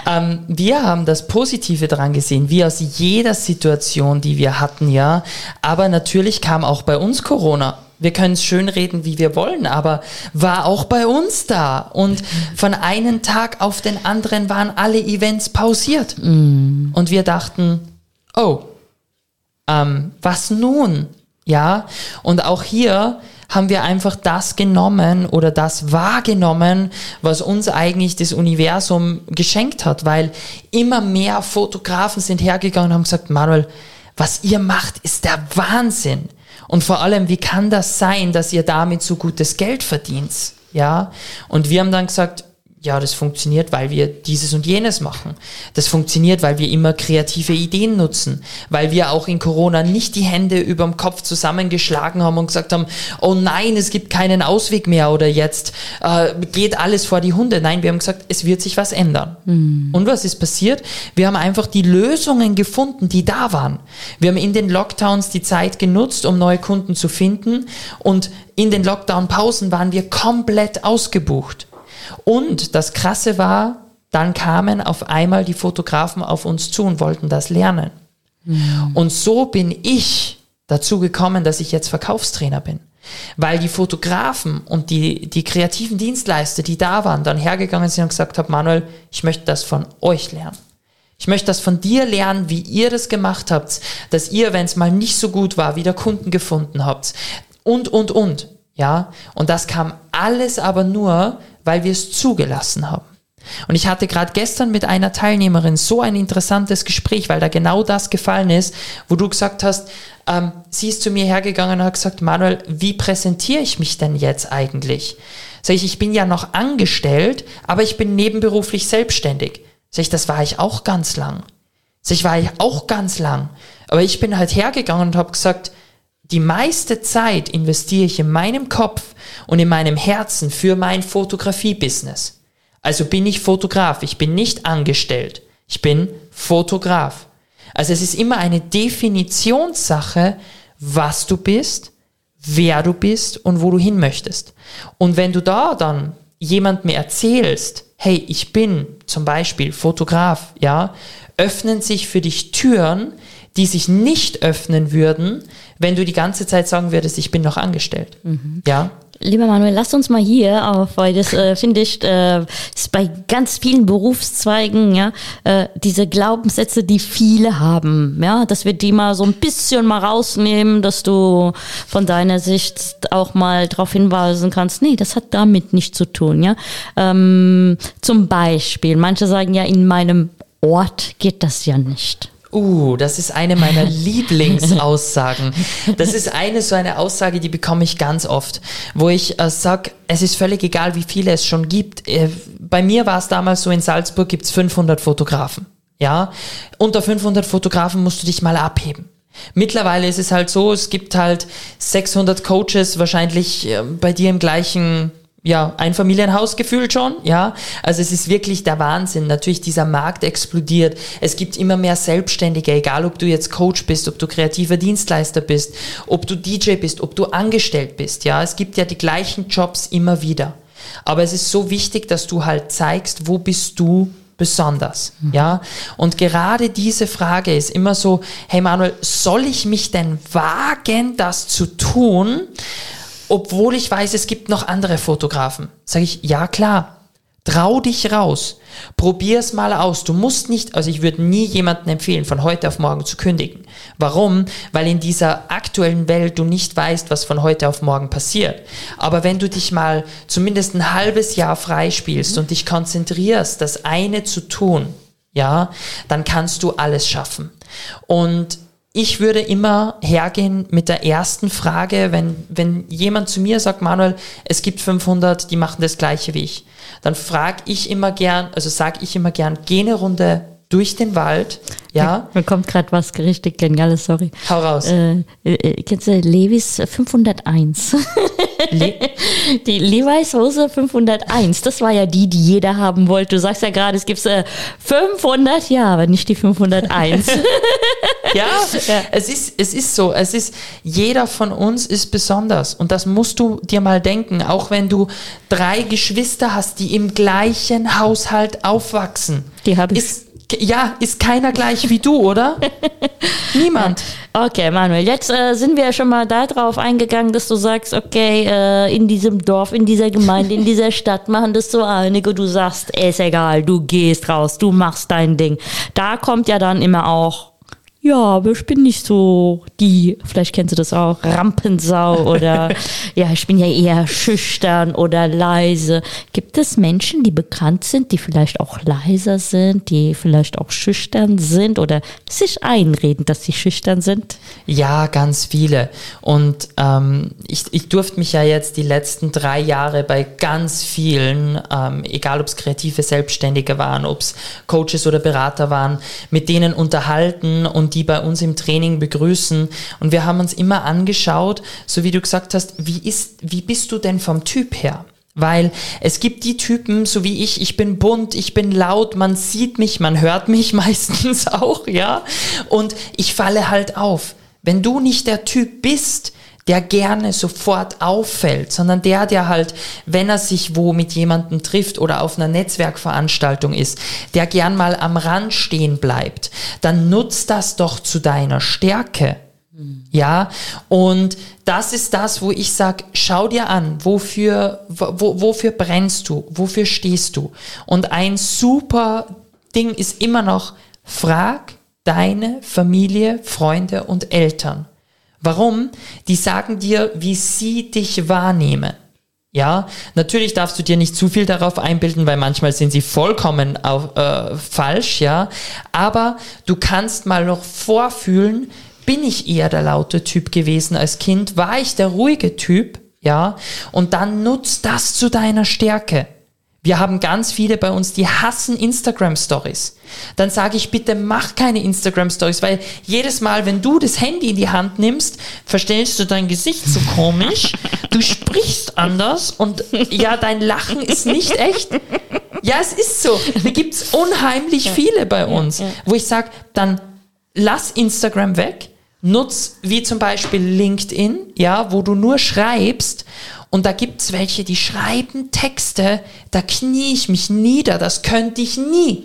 ähm, wir haben das Positive dran gesehen, wie aus jeder Situation, die wir hatten, ja. Aber natürlich kam auch bei uns Corona. Wir können es schön reden, wie wir wollen, aber war auch bei uns da. Und von einem Tag auf den anderen waren alle Events pausiert. Mm. Und wir dachten, oh, ähm, was nun? Ja, und auch hier haben wir einfach das genommen oder das wahrgenommen, was uns eigentlich das Universum geschenkt hat, weil immer mehr Fotografen sind hergegangen und haben gesagt, Manuel, was ihr macht, ist der Wahnsinn. Und vor allem, wie kann das sein, dass ihr damit so gutes Geld verdient? Ja. Und wir haben dann gesagt, ja, das funktioniert, weil wir dieses und jenes machen. Das funktioniert, weil wir immer kreative Ideen nutzen, weil wir auch in Corona nicht die Hände überm Kopf zusammengeschlagen haben und gesagt haben, oh nein, es gibt keinen Ausweg mehr oder jetzt äh, geht alles vor die Hunde. Nein, wir haben gesagt, es wird sich was ändern. Mhm. Und was ist passiert? Wir haben einfach die Lösungen gefunden, die da waren. Wir haben in den Lockdowns die Zeit genutzt, um neue Kunden zu finden und in den Lockdown-Pausen waren wir komplett ausgebucht. Und das Krasse war, dann kamen auf einmal die Fotografen auf uns zu und wollten das lernen. Mhm. Und so bin ich dazu gekommen, dass ich jetzt Verkaufstrainer bin. Weil die Fotografen und die, die kreativen Dienstleister, die da waren, dann hergegangen sind und gesagt haben, Manuel, ich möchte das von euch lernen. Ich möchte das von dir lernen, wie ihr das gemacht habt, dass ihr, wenn es mal nicht so gut war, wieder Kunden gefunden habt. Und, und, und. Ja. Und das kam alles aber nur, weil wir es zugelassen haben. Und ich hatte gerade gestern mit einer Teilnehmerin so ein interessantes Gespräch, weil da genau das gefallen ist, wo du gesagt hast, ähm, sie ist zu mir hergegangen und hat gesagt, Manuel, wie präsentiere ich mich denn jetzt eigentlich? Sag ich, ich bin ja noch angestellt, aber ich bin nebenberuflich selbstständig. Sag ich, das war ich auch ganz lang. Sag ich, war ich auch ganz lang. Aber ich bin halt hergegangen und habe gesagt, die meiste Zeit investiere ich in meinem Kopf und in meinem Herzen für mein Fotografie-Business. Also bin ich Fotograf, ich bin nicht angestellt, ich bin Fotograf. Also es ist immer eine Definitionssache, was du bist, wer du bist und wo du hin möchtest. Und wenn du da dann jemandem erzählst, hey, ich bin zum Beispiel Fotograf, ja, öffnen sich für dich Türen, die sich nicht öffnen würden, wenn du die ganze Zeit sagen würdest, ich bin noch angestellt. Mhm. Ja. Lieber Manuel, lass uns mal hier auf, weil das äh, finde ich äh, ist bei ganz vielen Berufszweigen, ja, äh, diese Glaubenssätze, die viele haben, ja, dass wir die mal so ein bisschen mal rausnehmen, dass du von deiner Sicht auch mal darauf hinweisen kannst, nee, das hat damit nichts zu tun, ja. Ähm, zum Beispiel, manche sagen ja, in meinem Ort geht das ja nicht. Uh, das ist eine meiner (laughs) Lieblingsaussagen. Das ist eine so eine Aussage, die bekomme ich ganz oft, wo ich äh, sage, es ist völlig egal, wie viele es schon gibt. Äh, bei mir war es damals so, in Salzburg gibt es 500 Fotografen. Ja, unter 500 Fotografen musst du dich mal abheben. Mittlerweile ist es halt so, es gibt halt 600 Coaches, wahrscheinlich äh, bei dir im gleichen ja, ein Familienhaus gefühlt schon, ja. Also es ist wirklich der Wahnsinn. Natürlich, dieser Markt explodiert. Es gibt immer mehr Selbstständige, egal ob du jetzt Coach bist, ob du kreativer Dienstleister bist, ob du DJ bist, ob du angestellt bist, ja. Es gibt ja die gleichen Jobs immer wieder. Aber es ist so wichtig, dass du halt zeigst, wo bist du besonders, mhm. ja? Und gerade diese Frage ist immer so, hey Manuel, soll ich mich denn wagen, das zu tun? Obwohl ich weiß, es gibt noch andere Fotografen. Sage ich, ja klar, trau dich raus, probier es mal aus. Du musst nicht, also ich würde nie jemanden empfehlen, von heute auf morgen zu kündigen. Warum? Weil in dieser aktuellen Welt du nicht weißt, was von heute auf morgen passiert. Aber wenn du dich mal zumindest ein halbes Jahr freispielst mhm. und dich konzentrierst, das eine zu tun, ja, dann kannst du alles schaffen. Und ich würde immer hergehen mit der ersten Frage, wenn, wenn jemand zu mir sagt, Manuel, es gibt 500, die machen das gleiche wie ich, dann frage ich immer gern, also sage ich immer gern, geh eine Runde durch den Wald, ja. Mir kommt gerade was richtig Geniales, sorry. Hau raus. Äh, äh, kennst du Levis 501? Le (laughs) die Levi's Hose 501, das war ja die, die jeder haben wollte. Du sagst ja gerade, es gibt äh, 500, ja, aber nicht die 501. (laughs) ja, ja, Es, ist, es ist so. Es ist, jeder von uns ist besonders. Und das musst du dir mal denken. Auch wenn du drei Geschwister hast, die im gleichen Haushalt aufwachsen. Die habe ich. Ist, ja, ist keiner gleich wie du, oder? (laughs) Niemand. Okay, Manuel, jetzt äh, sind wir ja schon mal darauf eingegangen, dass du sagst, okay, äh, in diesem Dorf, in dieser Gemeinde, in dieser Stadt machen das so einige. Du sagst, ist egal, du gehst raus, du machst dein Ding. Da kommt ja dann immer auch ja, aber ich bin nicht so die, vielleicht kennst du das auch, Rampensau (laughs) oder ja, ich bin ja eher schüchtern oder leise. Gibt es Menschen, die bekannt sind, die vielleicht auch leiser sind, die vielleicht auch schüchtern sind oder sich einreden, dass sie schüchtern sind? Ja, ganz viele. Und ähm, ich, ich durfte mich ja jetzt die letzten drei Jahre bei ganz vielen, ähm, egal ob es kreative Selbstständige waren, ob es Coaches oder Berater waren, mit denen unterhalten und die bei uns im Training begrüßen. Und wir haben uns immer angeschaut, so wie du gesagt hast, wie, ist, wie bist du denn vom Typ her? Weil es gibt die Typen, so wie ich, ich bin bunt, ich bin laut, man sieht mich, man hört mich (laughs) meistens auch, ja. Und ich falle halt auf. Wenn du nicht der Typ bist, der gerne sofort auffällt, sondern der, der halt, wenn er sich wo mit jemandem trifft oder auf einer Netzwerkveranstaltung ist, der gern mal am Rand stehen bleibt, dann nutzt das doch zu deiner Stärke. Ja, und das ist das, wo ich sage, schau dir an, wofür, wo, wofür brennst du, wofür stehst du. Und ein super Ding ist immer noch, frag deine Familie, Freunde und Eltern. Warum? Die sagen dir, wie sie dich wahrnehmen. Ja, natürlich darfst du dir nicht zu viel darauf einbilden, weil manchmal sind sie vollkommen auf, äh, falsch, ja. Aber du kannst mal noch vorfühlen, bin ich eher der laute Typ gewesen als Kind? War ich der ruhige Typ? Ja. Und dann nutzt das zu deiner Stärke. Wir haben ganz viele bei uns, die hassen Instagram Stories. Dann sage ich bitte, mach keine Instagram Stories, weil jedes Mal, wenn du das Handy in die Hand nimmst, verstellst du dein Gesicht so komisch, du sprichst anders und ja, dein Lachen ist nicht echt. Ja, es ist so. Da gibt es unheimlich viele bei uns, wo ich sage, dann lass Instagram weg, nutz wie zum Beispiel LinkedIn, ja, wo du nur schreibst und da gibt es welche, die schreiben Texte, da knie ich mich nieder, das könnte ich nie.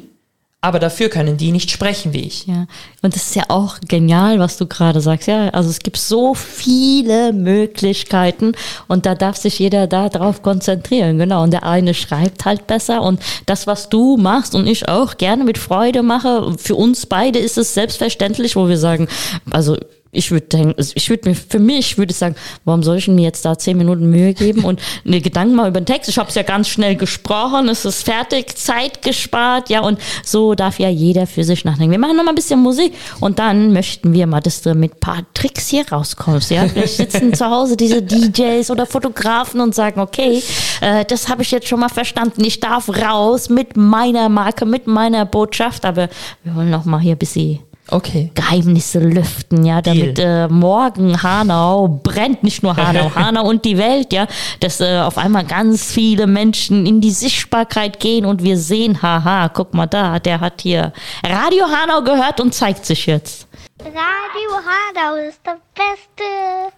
Aber dafür können die nicht sprechen wie ich. Ja, und das ist ja auch genial, was du gerade sagst. Ja, also es gibt so viele Möglichkeiten und da darf sich jeder da drauf konzentrieren. Genau. Und der eine schreibt halt besser und das, was du machst und ich auch gerne mit Freude mache, für uns beide ist es selbstverständlich, wo wir sagen, also ich würde denken, also ich würde mir, für mich würde ich sagen, warum soll ich mir jetzt da zehn Minuten Mühe geben und (laughs) eine Gedanken mal über den Text? Ich habe es ja ganz schnell gesprochen, es ist fertig, Zeit gespart, ja, und so darf ja jeder für sich nachdenken. Wir machen noch mal ein bisschen Musik und dann möchten wir mal, dass du mit paar Tricks hier rauskommst, ja. Vielleicht sitzen zu Hause diese DJs oder Fotografen und sagen, okay, äh, das habe ich jetzt schon mal verstanden. Ich darf raus mit meiner Marke, mit meiner Botschaft, aber wir wollen noch mal hier ein bisschen Okay. Geheimnisse lüften, ja, damit äh, morgen Hanau brennt, nicht nur Hanau, (laughs) Hanau und die Welt, ja, dass äh, auf einmal ganz viele Menschen in die Sichtbarkeit gehen und wir sehen, haha, guck mal da, der hat hier Radio Hanau gehört und zeigt sich jetzt. Radio Hanau ist der beste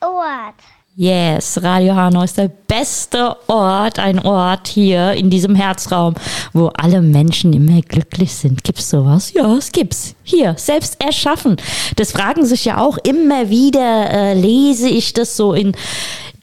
Ort. Yes, Radio Hanau ist der beste Ort, ein Ort hier in diesem Herzraum, wo alle Menschen immer glücklich sind. Gibt's sowas? Ja, es gibt's. Hier, selbst erschaffen. Das fragen sich ja auch immer wieder, äh, lese ich das so in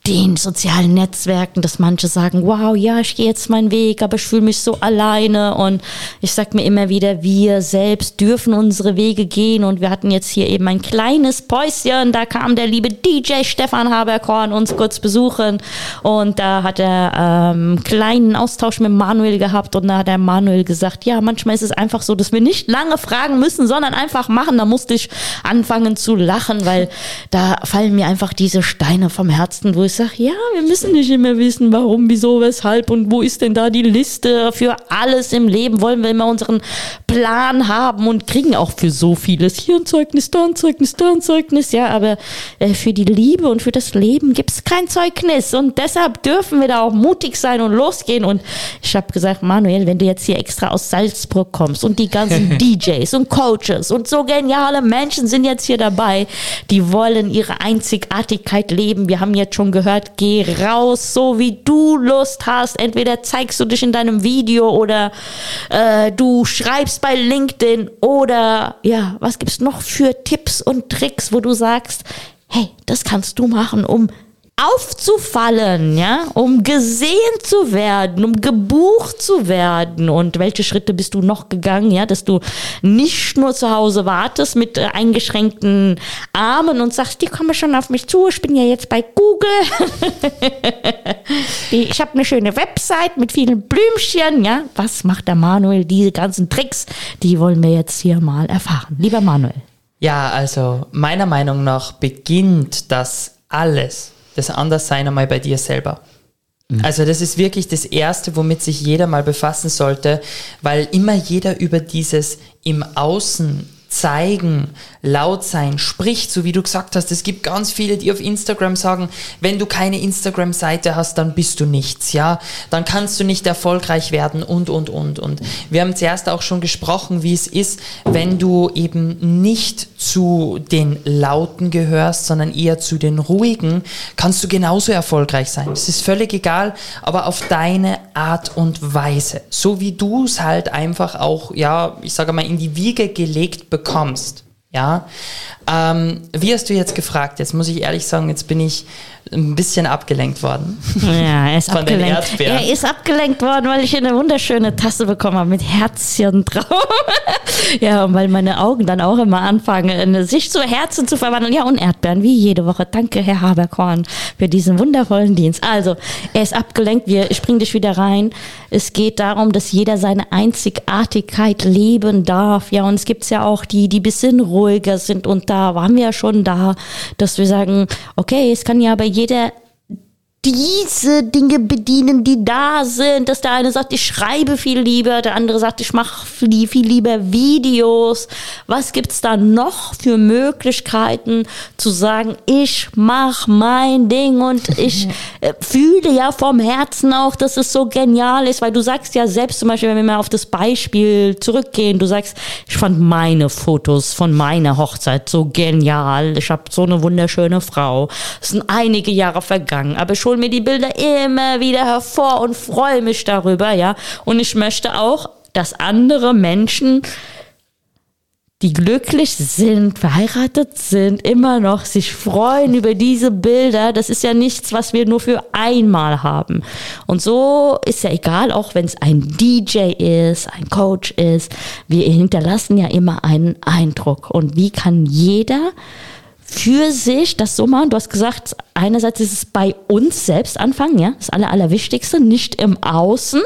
den sozialen Netzwerken, dass manche sagen, wow, ja, ich gehe jetzt meinen Weg, aber ich fühle mich so alleine. Und ich sag mir immer wieder, wir selbst dürfen unsere Wege gehen. Und wir hatten jetzt hier eben ein kleines Päuschen. Da kam der liebe DJ Stefan Haberkorn uns kurz besuchen. Und da hat er ähm, kleinen Austausch mit Manuel gehabt. Und da hat der Manuel gesagt, ja, manchmal ist es einfach so, dass wir nicht lange fragen müssen, sondern einfach machen. Da musste ich anfangen zu lachen, weil da fallen mir einfach diese Steine vom Herzen, wo ich sage, ja, wir müssen nicht immer wissen, warum, wieso, weshalb und wo ist denn da die Liste für alles im Leben. Wollen wir immer unseren Plan haben und kriegen auch für so vieles hier ein Zeugnis, da ein Zeugnis, da ein Zeugnis, ja, aber äh, für die Liebe und für das Leben gibt es kein Zeugnis und deshalb dürfen wir da auch mutig sein und losgehen und ich habe gesagt, Manuel, wenn du jetzt hier extra aus Salzburg kommst und die ganzen (laughs) DJs und Coaches und so geniale Menschen sind jetzt hier dabei, die wollen ihre Einzigartigkeit leben. Wir haben jetzt schon gehört, gehört, geh raus, so wie du Lust hast. Entweder zeigst du dich in deinem Video oder äh, du schreibst bei LinkedIn oder ja, was gibt's noch für Tipps und Tricks, wo du sagst, hey, das kannst du machen, um aufzufallen, ja, um gesehen zu werden, um gebucht zu werden. Und welche Schritte bist du noch gegangen, ja, dass du nicht nur zu Hause wartest mit äh, eingeschränkten Armen und sagst, die kommen schon auf mich zu, ich bin ja jetzt bei Google. (laughs) ich habe eine schöne Website mit vielen Blümchen, ja. Was macht der Manuel? Diese ganzen Tricks, die wollen wir jetzt hier mal erfahren. Lieber Manuel. Ja, also meiner Meinung nach beginnt das alles das Anderssein einmal bei dir selber. Mhm. Also das ist wirklich das Erste, womit sich jeder mal befassen sollte, weil immer jeder über dieses im Außen zeigen, laut sein, spricht, so wie du gesagt hast. Es gibt ganz viele, die auf Instagram sagen, wenn du keine Instagram-Seite hast, dann bist du nichts, ja. Dann kannst du nicht erfolgreich werden und, und, und. Und wir haben zuerst auch schon gesprochen, wie es ist, wenn du eben nicht zu den Lauten gehörst, sondern eher zu den Ruhigen, kannst du genauso erfolgreich sein. Es ist völlig egal, aber auf deine Art und Weise. So wie du es halt einfach auch, ja, ich sage mal, in die Wiege gelegt bekommst. Ja, ähm, wie hast du jetzt gefragt? Jetzt muss ich ehrlich sagen, jetzt bin ich ein bisschen abgelenkt worden. Ja, er ist (laughs) Von abgelenkt. Er ist abgelenkt worden, weil ich eine wunderschöne Tasse bekommen habe mit Herzchen drauf. (laughs) ja, und weil meine Augen dann auch immer anfangen, sich zu Herzen zu verwandeln. Ja, und Erdbeeren, wie jede Woche. Danke, Herr Haberkorn, für diesen wundervollen Dienst. Also, er ist abgelenkt. Wir springen dich wieder rein. Es geht darum, dass jeder seine Einzigartigkeit leben darf. Ja, und es gibt ja auch die, die bisschen ruhiger sind und da waren wir ja schon da, dass wir sagen, okay, es kann ja bei jeder diese Dinge bedienen, die da sind, dass der eine sagt, ich schreibe viel lieber, der andere sagt, ich mache viel, viel lieber Videos. Was gibt's da noch für Möglichkeiten zu sagen, ich mache mein Ding und (laughs) ich äh, fühle ja vom Herzen auch, dass es so genial ist, weil du sagst ja selbst zum Beispiel, wenn wir mal auf das Beispiel zurückgehen, du sagst, ich fand meine Fotos von meiner Hochzeit so genial, ich habe so eine wunderschöne Frau. Es sind einige Jahre vergangen, aber schon hole mir die Bilder immer wieder hervor und freue mich darüber, ja. Und ich möchte auch, dass andere Menschen, die glücklich sind, verheiratet sind, immer noch sich freuen über diese Bilder. Das ist ja nichts, was wir nur für einmal haben. Und so ist ja egal, auch wenn es ein DJ ist, ein Coach ist, wir hinterlassen ja immer einen Eindruck. Und wie kann jeder für sich das so machen? Du hast gesagt, einerseits ist es bei uns selbst anfangen, ja, das Aller, Allerwichtigste, nicht im Außen.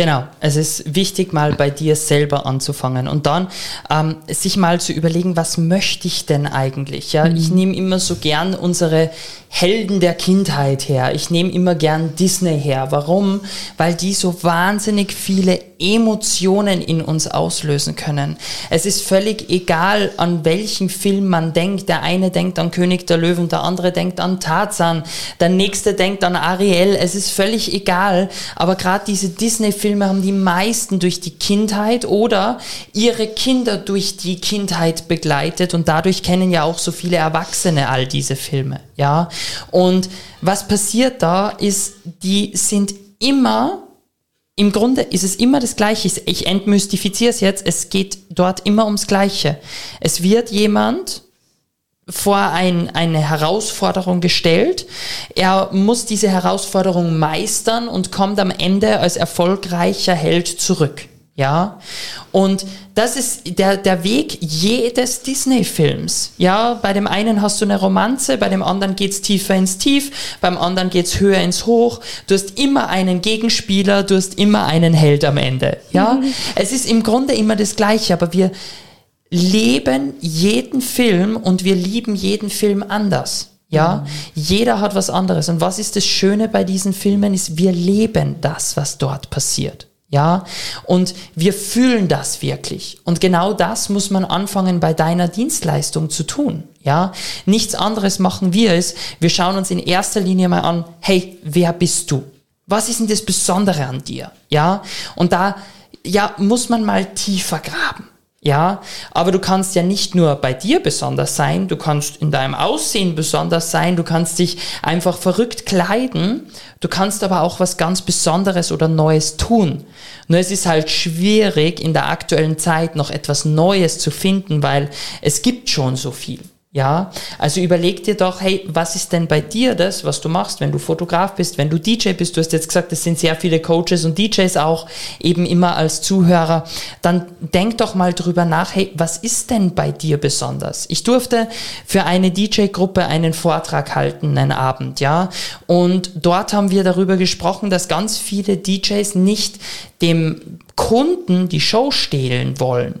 Genau, es ist wichtig, mal bei dir selber anzufangen und dann ähm, sich mal zu überlegen, was möchte ich denn eigentlich? Ja, mhm. ich nehme immer so gern unsere Helden der Kindheit her. Ich nehme immer gern Disney her. Warum? Weil die so wahnsinnig viele Emotionen in uns auslösen können. Es ist völlig egal, an welchen Film man denkt. Der eine denkt an König der Löwen, der andere denkt an Tarzan, der nächste denkt an Ariel. Es ist völlig egal. Aber gerade diese Disney-Filme haben die meisten durch die Kindheit oder ihre Kinder durch die Kindheit begleitet und dadurch kennen ja auch so viele Erwachsene all diese Filme. Ja, und was passiert da ist, die sind immer, im Grunde ist es immer das Gleiche. Ich entmystifiziere es jetzt, es geht dort immer ums Gleiche. Es wird jemand vor ein, eine Herausforderung gestellt. Er muss diese Herausforderung meistern und kommt am Ende als erfolgreicher Held zurück. Ja, und das ist der, der Weg jedes Disney-Films. Ja, bei dem einen hast du eine Romanze, bei dem anderen geht's tiefer ins Tief, beim anderen geht's höher ins Hoch. Du hast immer einen Gegenspieler, du hast immer einen Held am Ende. Ja, mhm. es ist im Grunde immer das Gleiche, aber wir leben jeden Film und wir lieben jeden Film anders. Ja, mhm. jeder hat was anderes. Und was ist das Schöne bei diesen Filmen ist, wir leben das, was dort passiert. Ja, und wir fühlen das wirklich. Und genau das muss man anfangen bei deiner Dienstleistung zu tun. Ja, nichts anderes machen wir es. Wir schauen uns in erster Linie mal an, hey, wer bist du? Was ist denn das Besondere an dir? Ja, und da, ja, muss man mal tiefer graben. Ja, aber du kannst ja nicht nur bei dir besonders sein, du kannst in deinem Aussehen besonders sein, du kannst dich einfach verrückt kleiden, du kannst aber auch was ganz Besonderes oder Neues tun. Nur es ist halt schwierig in der aktuellen Zeit noch etwas Neues zu finden, weil es gibt schon so viel. Ja, also überleg dir doch, hey, was ist denn bei dir das, was du machst, wenn du Fotograf bist, wenn du DJ bist? Du hast jetzt gesagt, es sind sehr viele Coaches und DJs auch eben immer als Zuhörer. Dann denk doch mal drüber nach, hey, was ist denn bei dir besonders? Ich durfte für eine DJ-Gruppe einen Vortrag halten, einen Abend, ja. Und dort haben wir darüber gesprochen, dass ganz viele DJs nicht dem Kunden die Show stehlen wollen.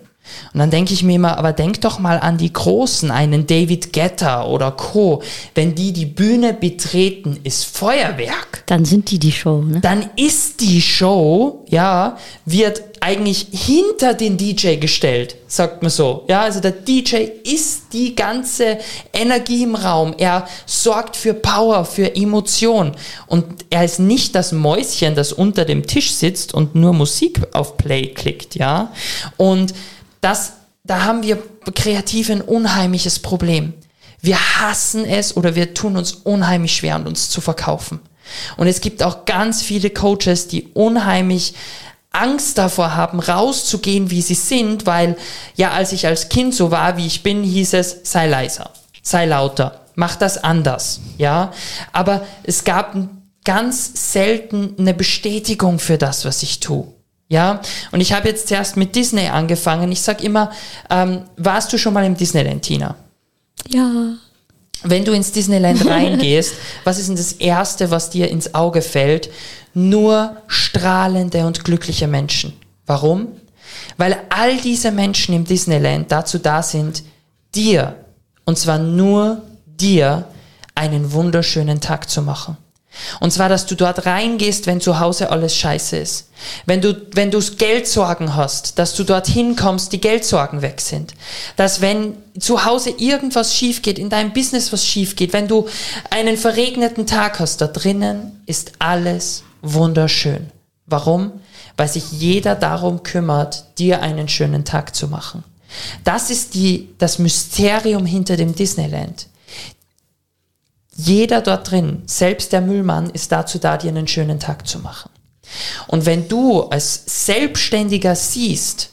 Und dann denke ich mir immer, aber denk doch mal an die Großen, einen David Guetta oder Co. Wenn die die Bühne betreten, ist Feuerwerk. Dann sind die die Show, ne? Dann ist die Show, ja, wird eigentlich hinter den DJ gestellt, sagt man so. Ja, also der DJ ist die ganze Energie im Raum. Er sorgt für Power, für Emotion. Und er ist nicht das Mäuschen, das unter dem Tisch sitzt und nur Musik auf Play klickt, ja. Und das, da haben wir kreativ ein unheimliches Problem. Wir hassen es oder wir tun uns unheimlich schwer, uns zu verkaufen. Und es gibt auch ganz viele Coaches, die unheimlich Angst davor haben, rauszugehen, wie sie sind, weil ja, als ich als Kind so war, wie ich bin, hieß es, sei leiser, sei lauter, mach das anders, ja. Aber es gab ganz selten eine Bestätigung für das, was ich tue. Ja, und ich habe jetzt zuerst mit Disney angefangen. Ich sag immer, ähm, warst du schon mal im Disneyland, Tina? Ja. Wenn du ins Disneyland reingehst, (laughs) was ist denn das Erste, was dir ins Auge fällt? Nur strahlende und glückliche Menschen. Warum? Weil all diese Menschen im Disneyland dazu da sind, dir, und zwar nur dir, einen wunderschönen Tag zu machen. Und zwar, dass du dort reingehst, wenn zu Hause alles scheiße ist. Wenn du, wenn du Geldsorgen hast, dass du dorthin kommst, die Geldsorgen weg sind. Dass wenn zu Hause irgendwas schief geht, in deinem Business was schief geht, wenn du einen verregneten Tag hast, da drinnen ist alles wunderschön. Warum? Weil sich jeder darum kümmert, dir einen schönen Tag zu machen. Das ist die, das Mysterium hinter dem Disneyland. Jeder dort drin, selbst der Müllmann, ist dazu da, dir einen schönen Tag zu machen. Und wenn du als Selbstständiger siehst,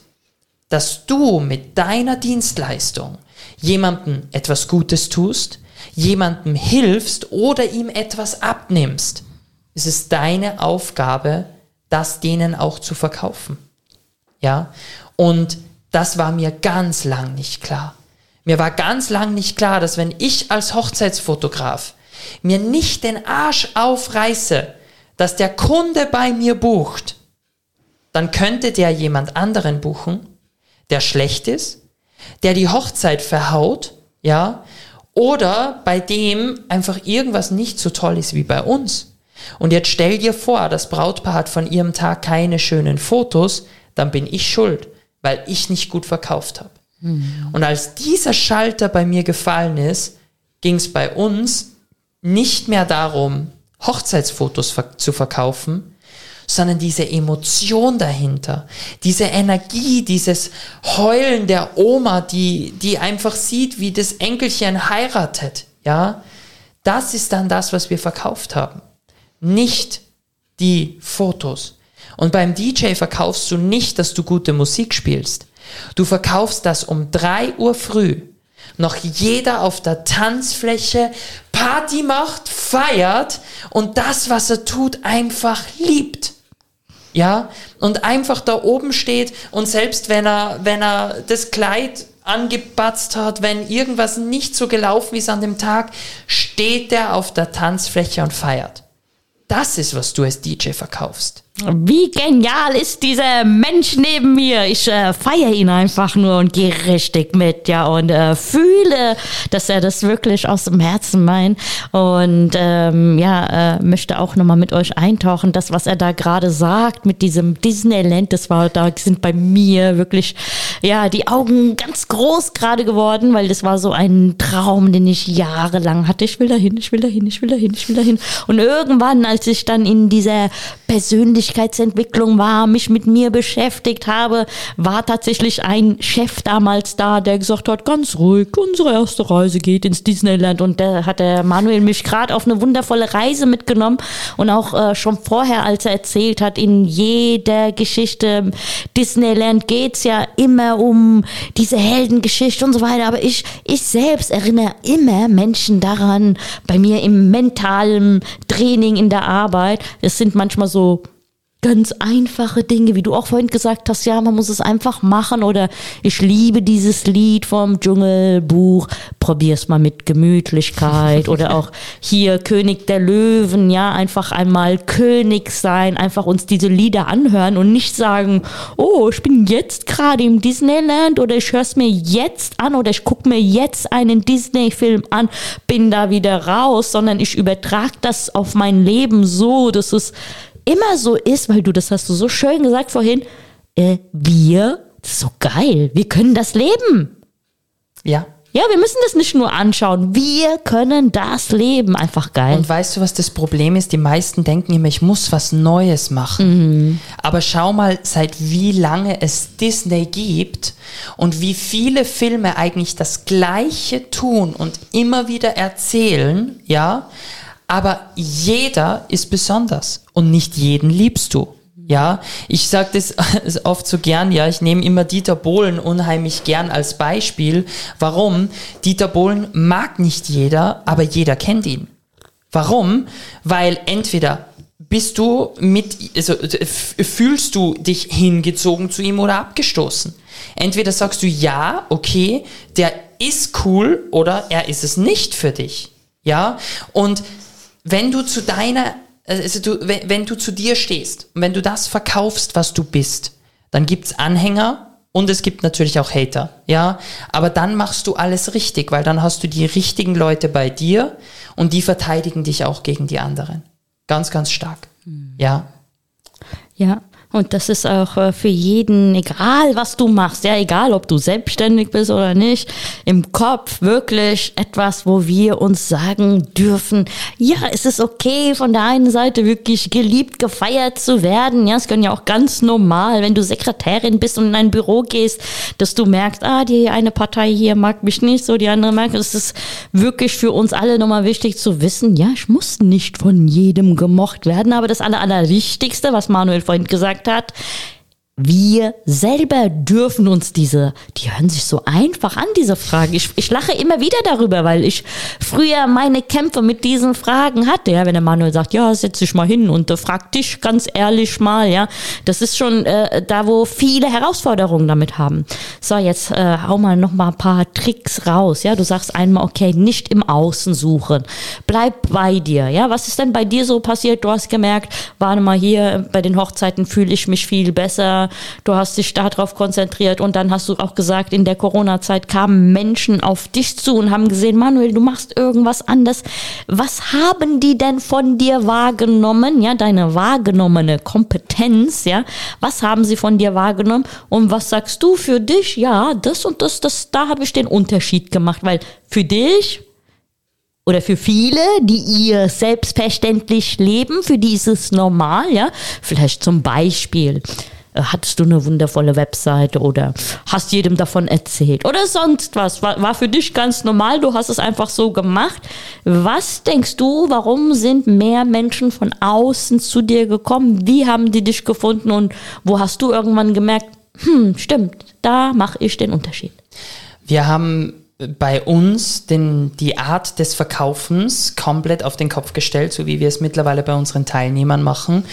dass du mit deiner Dienstleistung jemandem etwas Gutes tust, jemandem hilfst oder ihm etwas abnimmst, ist es deine Aufgabe, das denen auch zu verkaufen. Ja? Und das war mir ganz lang nicht klar. Mir war ganz lang nicht klar, dass wenn ich als Hochzeitsfotograf mir nicht den Arsch aufreiße, dass der Kunde bei mir bucht, dann könnte der jemand anderen buchen, der schlecht ist, der die Hochzeit verhaut, ja, oder bei dem einfach irgendwas nicht so toll ist wie bei uns. Und jetzt stell dir vor, das Brautpaar hat von ihrem Tag keine schönen Fotos, dann bin ich schuld, weil ich nicht gut verkauft habe. Mhm. Und als dieser Schalter bei mir gefallen ist, ging es bei uns nicht mehr darum, Hochzeitsfotos zu verkaufen, sondern diese Emotion dahinter, diese Energie, dieses Heulen der Oma, die, die einfach sieht, wie das Enkelchen heiratet, ja, das ist dann das, was wir verkauft haben. Nicht die Fotos. Und beim DJ verkaufst du nicht, dass du gute Musik spielst. Du verkaufst das um drei Uhr früh noch jeder auf der Tanzfläche Party macht, feiert und das, was er tut, einfach liebt. Ja, und einfach da oben steht und selbst wenn er, wenn er das Kleid angebatzt hat, wenn irgendwas nicht so gelaufen ist an dem Tag, steht er auf der Tanzfläche und feiert. Das ist, was du als DJ verkaufst. Wie genial ist dieser Mensch neben mir? Ich äh, feiere ihn einfach nur und gehe richtig mit, ja, und äh, fühle, dass er das wirklich aus dem Herzen meint. Und ähm, ja, äh, möchte auch nochmal mit euch eintauchen. Das, was er da gerade sagt mit diesem Disneyland, das war, da sind bei mir wirklich, ja, die Augen ganz groß gerade geworden, weil das war so ein Traum, den ich jahrelang hatte. Ich will dahin, ich will dahin, ich will dahin, ich will dahin. Und irgendwann, als ich dann in dieser persönlichen Persönlichkeitsentwicklung war, mich mit mir beschäftigt habe, war tatsächlich ein Chef damals da, der gesagt hat, ganz ruhig, unsere erste Reise geht ins Disneyland. Und der hat der Manuel mich gerade auf eine wundervolle Reise mitgenommen. Und auch äh, schon vorher, als er erzählt hat, in jeder Geschichte Disneyland geht's ja immer um diese Heldengeschichte und so weiter, aber ich, ich selbst erinnere immer Menschen daran, bei mir im mentalen Training in der Arbeit, es sind manchmal so ganz einfache Dinge, wie du auch vorhin gesagt hast, ja, man muss es einfach machen oder ich liebe dieses Lied vom Dschungelbuch, probier's mal mit Gemütlichkeit oder (laughs) auch hier König der Löwen, ja, einfach einmal König sein, einfach uns diese Lieder anhören und nicht sagen, oh, ich bin jetzt gerade im Disneyland oder ich höre es mir jetzt an oder ich gucke mir jetzt einen Disney-Film an, bin da wieder raus, sondern ich übertrage das auf mein Leben so, dass es immer so ist, weil du, das hast du so schön gesagt vorhin, äh, wir, das ist so geil, wir können das leben. Ja. Ja, wir müssen das nicht nur anschauen, wir können das leben, einfach geil. Und weißt du, was das Problem ist? Die meisten denken immer, ich muss was Neues machen. Mhm. Aber schau mal, seit wie lange es Disney gibt und wie viele Filme eigentlich das Gleiche tun und immer wieder erzählen, ja, aber jeder ist besonders und nicht jeden liebst du. Ja, ich sage das (laughs) oft so gern, ja, ich nehme immer Dieter Bohlen unheimlich gern als Beispiel. Warum? Dieter Bohlen mag nicht jeder, aber jeder kennt ihn. Warum? Weil entweder bist du mit, also fühlst du dich hingezogen zu ihm oder abgestoßen. Entweder sagst du ja, okay, der ist cool oder er ist es nicht für dich. Ja, und wenn du zu deiner, also du, wenn, wenn du zu dir stehst und wenn du das verkaufst, was du bist, dann gibt's Anhänger und es gibt natürlich auch Hater, ja. Aber dann machst du alles richtig, weil dann hast du die richtigen Leute bei dir und die verteidigen dich auch gegen die anderen. Ganz, ganz stark, mhm. ja. Ja, und das ist auch äh, für jeden, egal was du machst, ja, egal ob du selbstständig bist oder nicht, im Kopf wirklich etwas, wo wir uns sagen dürfen, ja, es ist okay, von der einen Seite wirklich geliebt, gefeiert zu werden. Ja, es können ja auch ganz normal, wenn du Sekretärin bist und in ein Büro gehst, dass du merkst, ah, die eine Partei hier mag mich nicht so, die andere mag. Es ist wirklich für uns alle nochmal wichtig zu wissen, ja, ich muss nicht von jedem gemocht werden, aber das Aller, Allerwichtigste, was Manuel vorhin gesagt gesagt hat, wir selber dürfen uns diese, die hören sich so einfach an, diese Fragen. Ich, ich lache immer wieder darüber, weil ich früher meine Kämpfe mit diesen Fragen hatte. Ja, wenn der Manuel sagt, ja, setz dich mal hin und frag dich ganz ehrlich mal, ja. Das ist schon äh, da, wo viele Herausforderungen damit haben. So, jetzt äh, hau mal noch mal ein paar Tricks raus. Ja, du sagst einmal, okay, nicht im Außen suchen. Bleib bei dir. Ja, was ist denn bei dir so passiert? Du hast gemerkt, warte mal hier, bei den Hochzeiten fühle ich mich viel besser du hast dich darauf konzentriert und dann hast du auch gesagt, in der Corona-Zeit kamen Menschen auf dich zu und haben gesehen, Manuel, du machst irgendwas anders. Was haben die denn von dir wahrgenommen? Ja, deine wahrgenommene Kompetenz, ja. Was haben sie von dir wahrgenommen? Und was sagst du für dich? Ja, das und das, das, da habe ich den Unterschied gemacht, weil für dich oder für viele, die ihr selbstverständlich leben, für die ist es normal, ja. Vielleicht zum Beispiel, hattest du eine wundervolle Webseite oder hast jedem davon erzählt oder sonst was. War, war für dich ganz normal, du hast es einfach so gemacht. Was denkst du, warum sind mehr Menschen von außen zu dir gekommen? Wie haben die dich gefunden und wo hast du irgendwann gemerkt, hm, stimmt, da mache ich den Unterschied? Wir haben bei uns den, die Art des Verkaufens komplett auf den Kopf gestellt, so wie wir es mittlerweile bei unseren Teilnehmern machen.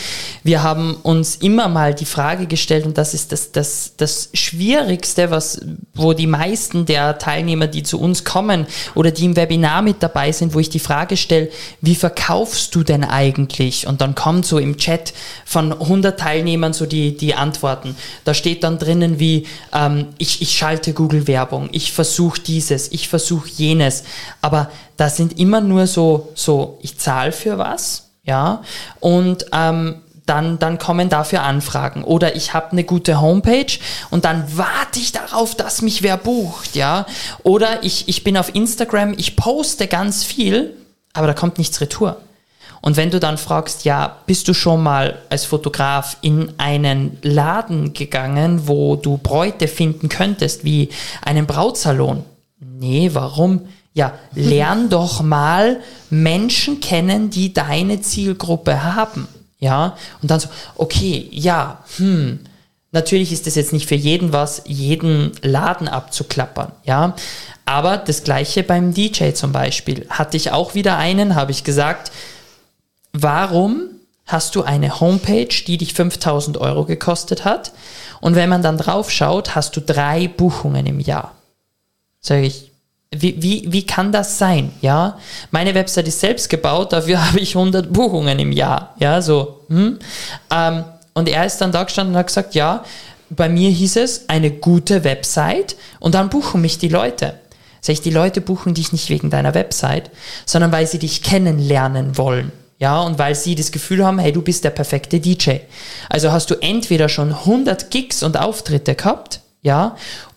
Wir haben uns immer mal die Frage gestellt, und das ist das, das, das Schwierigste, was, wo die meisten der Teilnehmer, die zu uns kommen oder die im Webinar mit dabei sind, wo ich die Frage stelle, wie verkaufst du denn eigentlich? Und dann kommt so im Chat von 100 Teilnehmern so die, die Antworten. Da steht dann drinnen wie, ähm, ich, ich schalte Google-Werbung, ich versuche diese dieses, ich versuche jenes. Aber da sind immer nur so, so ich zahle für was, ja, und ähm, dann, dann kommen dafür Anfragen. Oder ich habe eine gute Homepage und dann warte ich darauf, dass mich wer bucht, ja. Oder ich, ich bin auf Instagram, ich poste ganz viel, aber da kommt nichts retour. Und wenn du dann fragst, ja, bist du schon mal als Fotograf in einen Laden gegangen, wo du Bräute finden könntest, wie einen Brautsalon? Nee, warum? Ja, lern (laughs) doch mal Menschen kennen, die deine Zielgruppe haben. Ja, und dann so, okay, ja, hm, natürlich ist es jetzt nicht für jeden was, jeden Laden abzuklappern, ja, aber das gleiche beim DJ zum Beispiel. Hatte ich auch wieder einen, habe ich gesagt, warum hast du eine Homepage, die dich 5000 Euro gekostet hat? Und wenn man dann drauf schaut, hast du drei Buchungen im Jahr. Sag ich, wie, wie, wie kann das sein? Ja, meine Website ist selbst gebaut, dafür (laughs) habe ich 100 Buchungen im Jahr. Ja, so. Hm? Ähm, und er ist dann da gestanden und hat gesagt, ja, bei mir hieß es eine gute Website und dann buchen mich die Leute. Sag ich, die Leute buchen dich nicht wegen deiner Website, sondern weil sie dich kennenlernen wollen. Ja, und weil sie das Gefühl haben, hey, du bist der perfekte DJ. Also hast du entweder schon 100 Gigs und Auftritte gehabt, ja,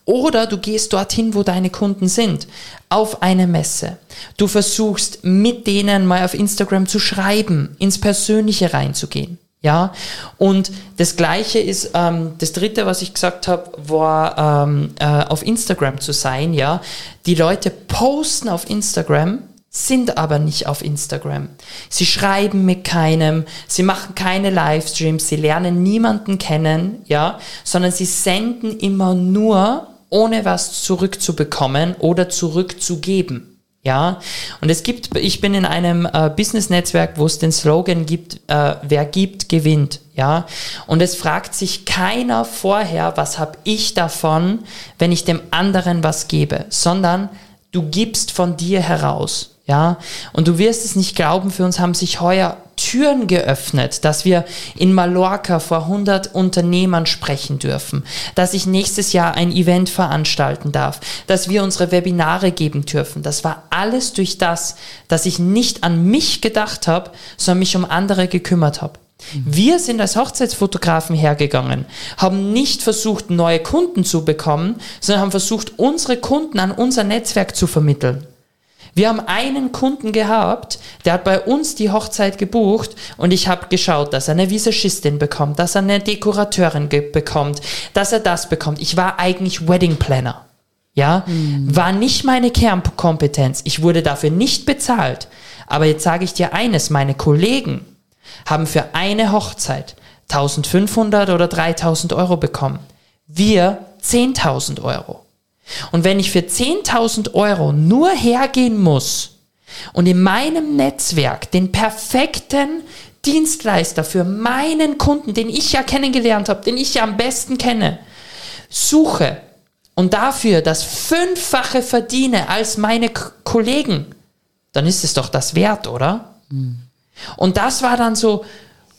oder du gehst dorthin, wo deine Kunden sind, auf eine Messe. Du versuchst mit denen mal auf Instagram zu schreiben, ins Persönliche reinzugehen. Ja, und das gleiche ist, ähm, das dritte, was ich gesagt habe, war ähm, äh, auf Instagram zu sein. Ja, die Leute posten auf Instagram sind aber nicht auf Instagram. Sie schreiben mit keinem, sie machen keine Livestreams, sie lernen niemanden kennen, ja, sondern sie senden immer nur ohne was zurückzubekommen oder zurückzugeben. Ja, und es gibt, ich bin in einem äh, Business-Netzwerk, wo es den Slogan gibt, äh, wer gibt, gewinnt. Ja, und es fragt sich keiner vorher, was habe ich davon, wenn ich dem anderen was gebe, sondern du gibst von dir heraus. Ja, und du wirst es nicht glauben, für uns haben sich heuer Türen geöffnet, dass wir in Mallorca vor 100 Unternehmern sprechen dürfen, dass ich nächstes Jahr ein Event veranstalten darf, dass wir unsere Webinare geben dürfen. Das war alles durch das, dass ich nicht an mich gedacht habe, sondern mich um andere gekümmert habe. Wir sind als Hochzeitsfotografen hergegangen, haben nicht versucht, neue Kunden zu bekommen, sondern haben versucht, unsere Kunden an unser Netzwerk zu vermitteln. Wir haben einen Kunden gehabt, der hat bei uns die Hochzeit gebucht und ich habe geschaut, dass er eine Visagistin bekommt, dass er eine Dekorateurin bekommt, dass er das bekommt. Ich war eigentlich Wedding Planner. Ja, mhm. war nicht meine Kernkompetenz. Ich wurde dafür nicht bezahlt. Aber jetzt sage ich dir eines, meine Kollegen haben für eine Hochzeit 1500 oder 3000 Euro bekommen. Wir 10.000 Euro. Und wenn ich für 10.000 Euro nur hergehen muss und in meinem Netzwerk den perfekten Dienstleister für meinen Kunden, den ich ja kennengelernt habe, den ich ja am besten kenne, suche und dafür das Fünffache verdiene als meine K Kollegen, dann ist es doch das wert, oder? Mhm. Und das war dann so,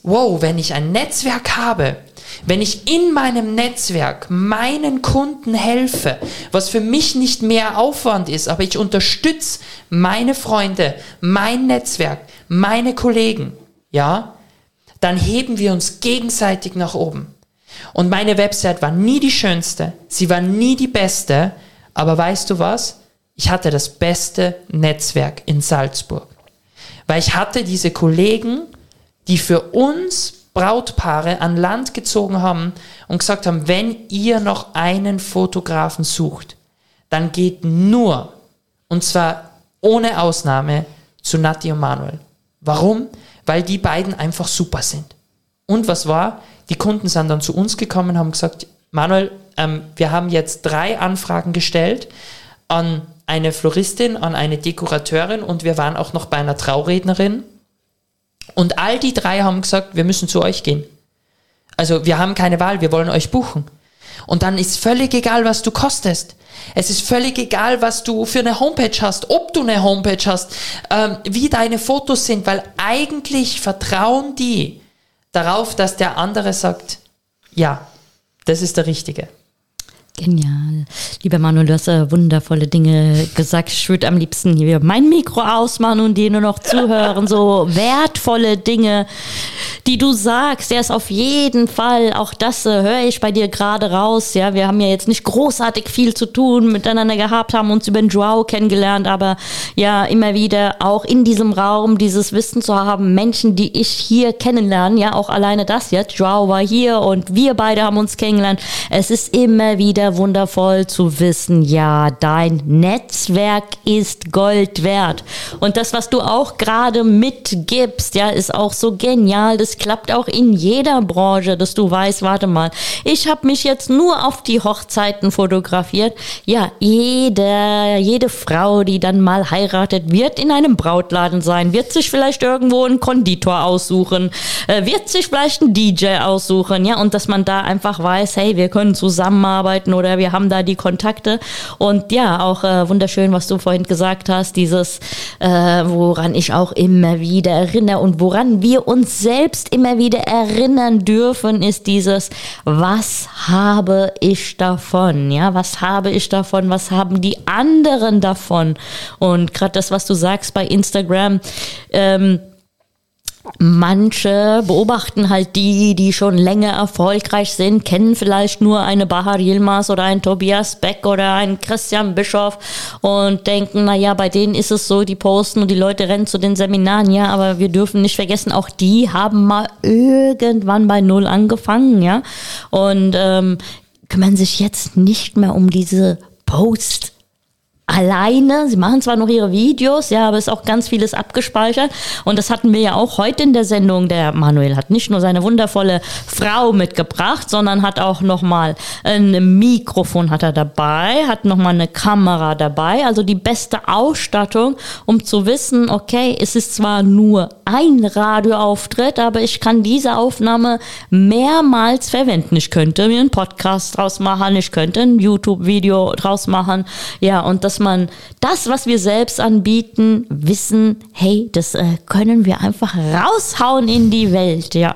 wow, wenn ich ein Netzwerk habe, wenn ich in meinem Netzwerk meinen Kunden helfe, was für mich nicht mehr Aufwand ist, aber ich unterstütze meine Freunde, mein Netzwerk, meine Kollegen, ja, dann heben wir uns gegenseitig nach oben. Und meine Website war nie die schönste, sie war nie die beste, aber weißt du was? Ich hatte das beste Netzwerk in Salzburg. Weil ich hatte diese Kollegen, die für uns Brautpaare an Land gezogen haben und gesagt haben, wenn ihr noch einen Fotografen sucht, dann geht nur, und zwar ohne Ausnahme, zu Nati und Manuel. Warum? Weil die beiden einfach super sind. Und was war? Die Kunden sind dann zu uns gekommen und haben gesagt, Manuel, ähm, wir haben jetzt drei Anfragen gestellt an eine Floristin, an eine Dekorateurin und wir waren auch noch bei einer Traurednerin. Und all die drei haben gesagt, wir müssen zu euch gehen. Also wir haben keine Wahl, wir wollen euch buchen. Und dann ist völlig egal, was du kostest. Es ist völlig egal, was du für eine Homepage hast, ob du eine Homepage hast, ähm, wie deine Fotos sind, weil eigentlich vertrauen die darauf, dass der andere sagt, ja, das ist der Richtige. Genial. Lieber Manuel, du hast äh, wundervolle Dinge gesagt. Ich würde am liebsten hier mein Mikro ausmachen und dir nur noch zuhören. So wertvolle Dinge, die du sagst. Ja, ist auf jeden Fall, auch das äh, höre ich bei dir gerade raus. Ja, wir haben ja jetzt nicht großartig viel zu tun miteinander gehabt, haben uns über den Joao kennengelernt, aber ja, immer wieder auch in diesem Raum dieses Wissen zu haben, Menschen, die ich hier kennenlerne, ja, auch alleine das jetzt. Joao war hier und wir beide haben uns kennengelernt. Es ist immer wieder wundervoll zu wissen, ja, dein Netzwerk ist Gold wert. Und das, was du auch gerade mitgibst, ja, ist auch so genial. Das klappt auch in jeder Branche, dass du weißt, warte mal, ich habe mich jetzt nur auf die Hochzeiten fotografiert. Ja, jede, jede Frau, die dann mal heiratet, wird in einem Brautladen sein, wird sich vielleicht irgendwo einen Konditor aussuchen, äh, wird sich vielleicht einen DJ aussuchen, ja, und dass man da einfach weiß, hey, wir können zusammenarbeiten oder wir haben da die Kontakte. Und ja, auch äh, wunderschön, was du vorhin gesagt hast, dieses, äh, woran ich auch immer wieder erinnere und woran wir uns selbst immer wieder erinnern dürfen, ist dieses, was habe ich davon? Ja, was habe ich davon? Was haben die anderen davon? Und gerade das, was du sagst bei Instagram, ähm, Manche beobachten halt die, die schon länger erfolgreich sind, kennen vielleicht nur eine Bahar Yilmaz oder einen Tobias Beck oder einen Christian Bischoff und denken, na ja, bei denen ist es so, die posten und die Leute rennen zu den Seminaren, ja, aber wir dürfen nicht vergessen, auch die haben mal irgendwann bei Null angefangen, ja, und ähm, kümmern sich jetzt nicht mehr um diese Posts alleine. Sie machen zwar noch ihre Videos, ja, aber es ist auch ganz vieles abgespeichert. Und das hatten wir ja auch heute in der Sendung. Der Manuel hat nicht nur seine wundervolle Frau mitgebracht, sondern hat auch nochmal ein Mikrofon hat er dabei, hat nochmal eine Kamera dabei. Also die beste Ausstattung, um zu wissen, okay, es ist zwar nur ein Radioauftritt, aber ich kann diese Aufnahme mehrmals verwenden. Ich könnte mir einen Podcast draus machen, ich könnte ein YouTube-Video draus machen. Ja, und das man das, was wir selbst anbieten, wissen, hey, das äh, können wir einfach raushauen in die Welt, ja.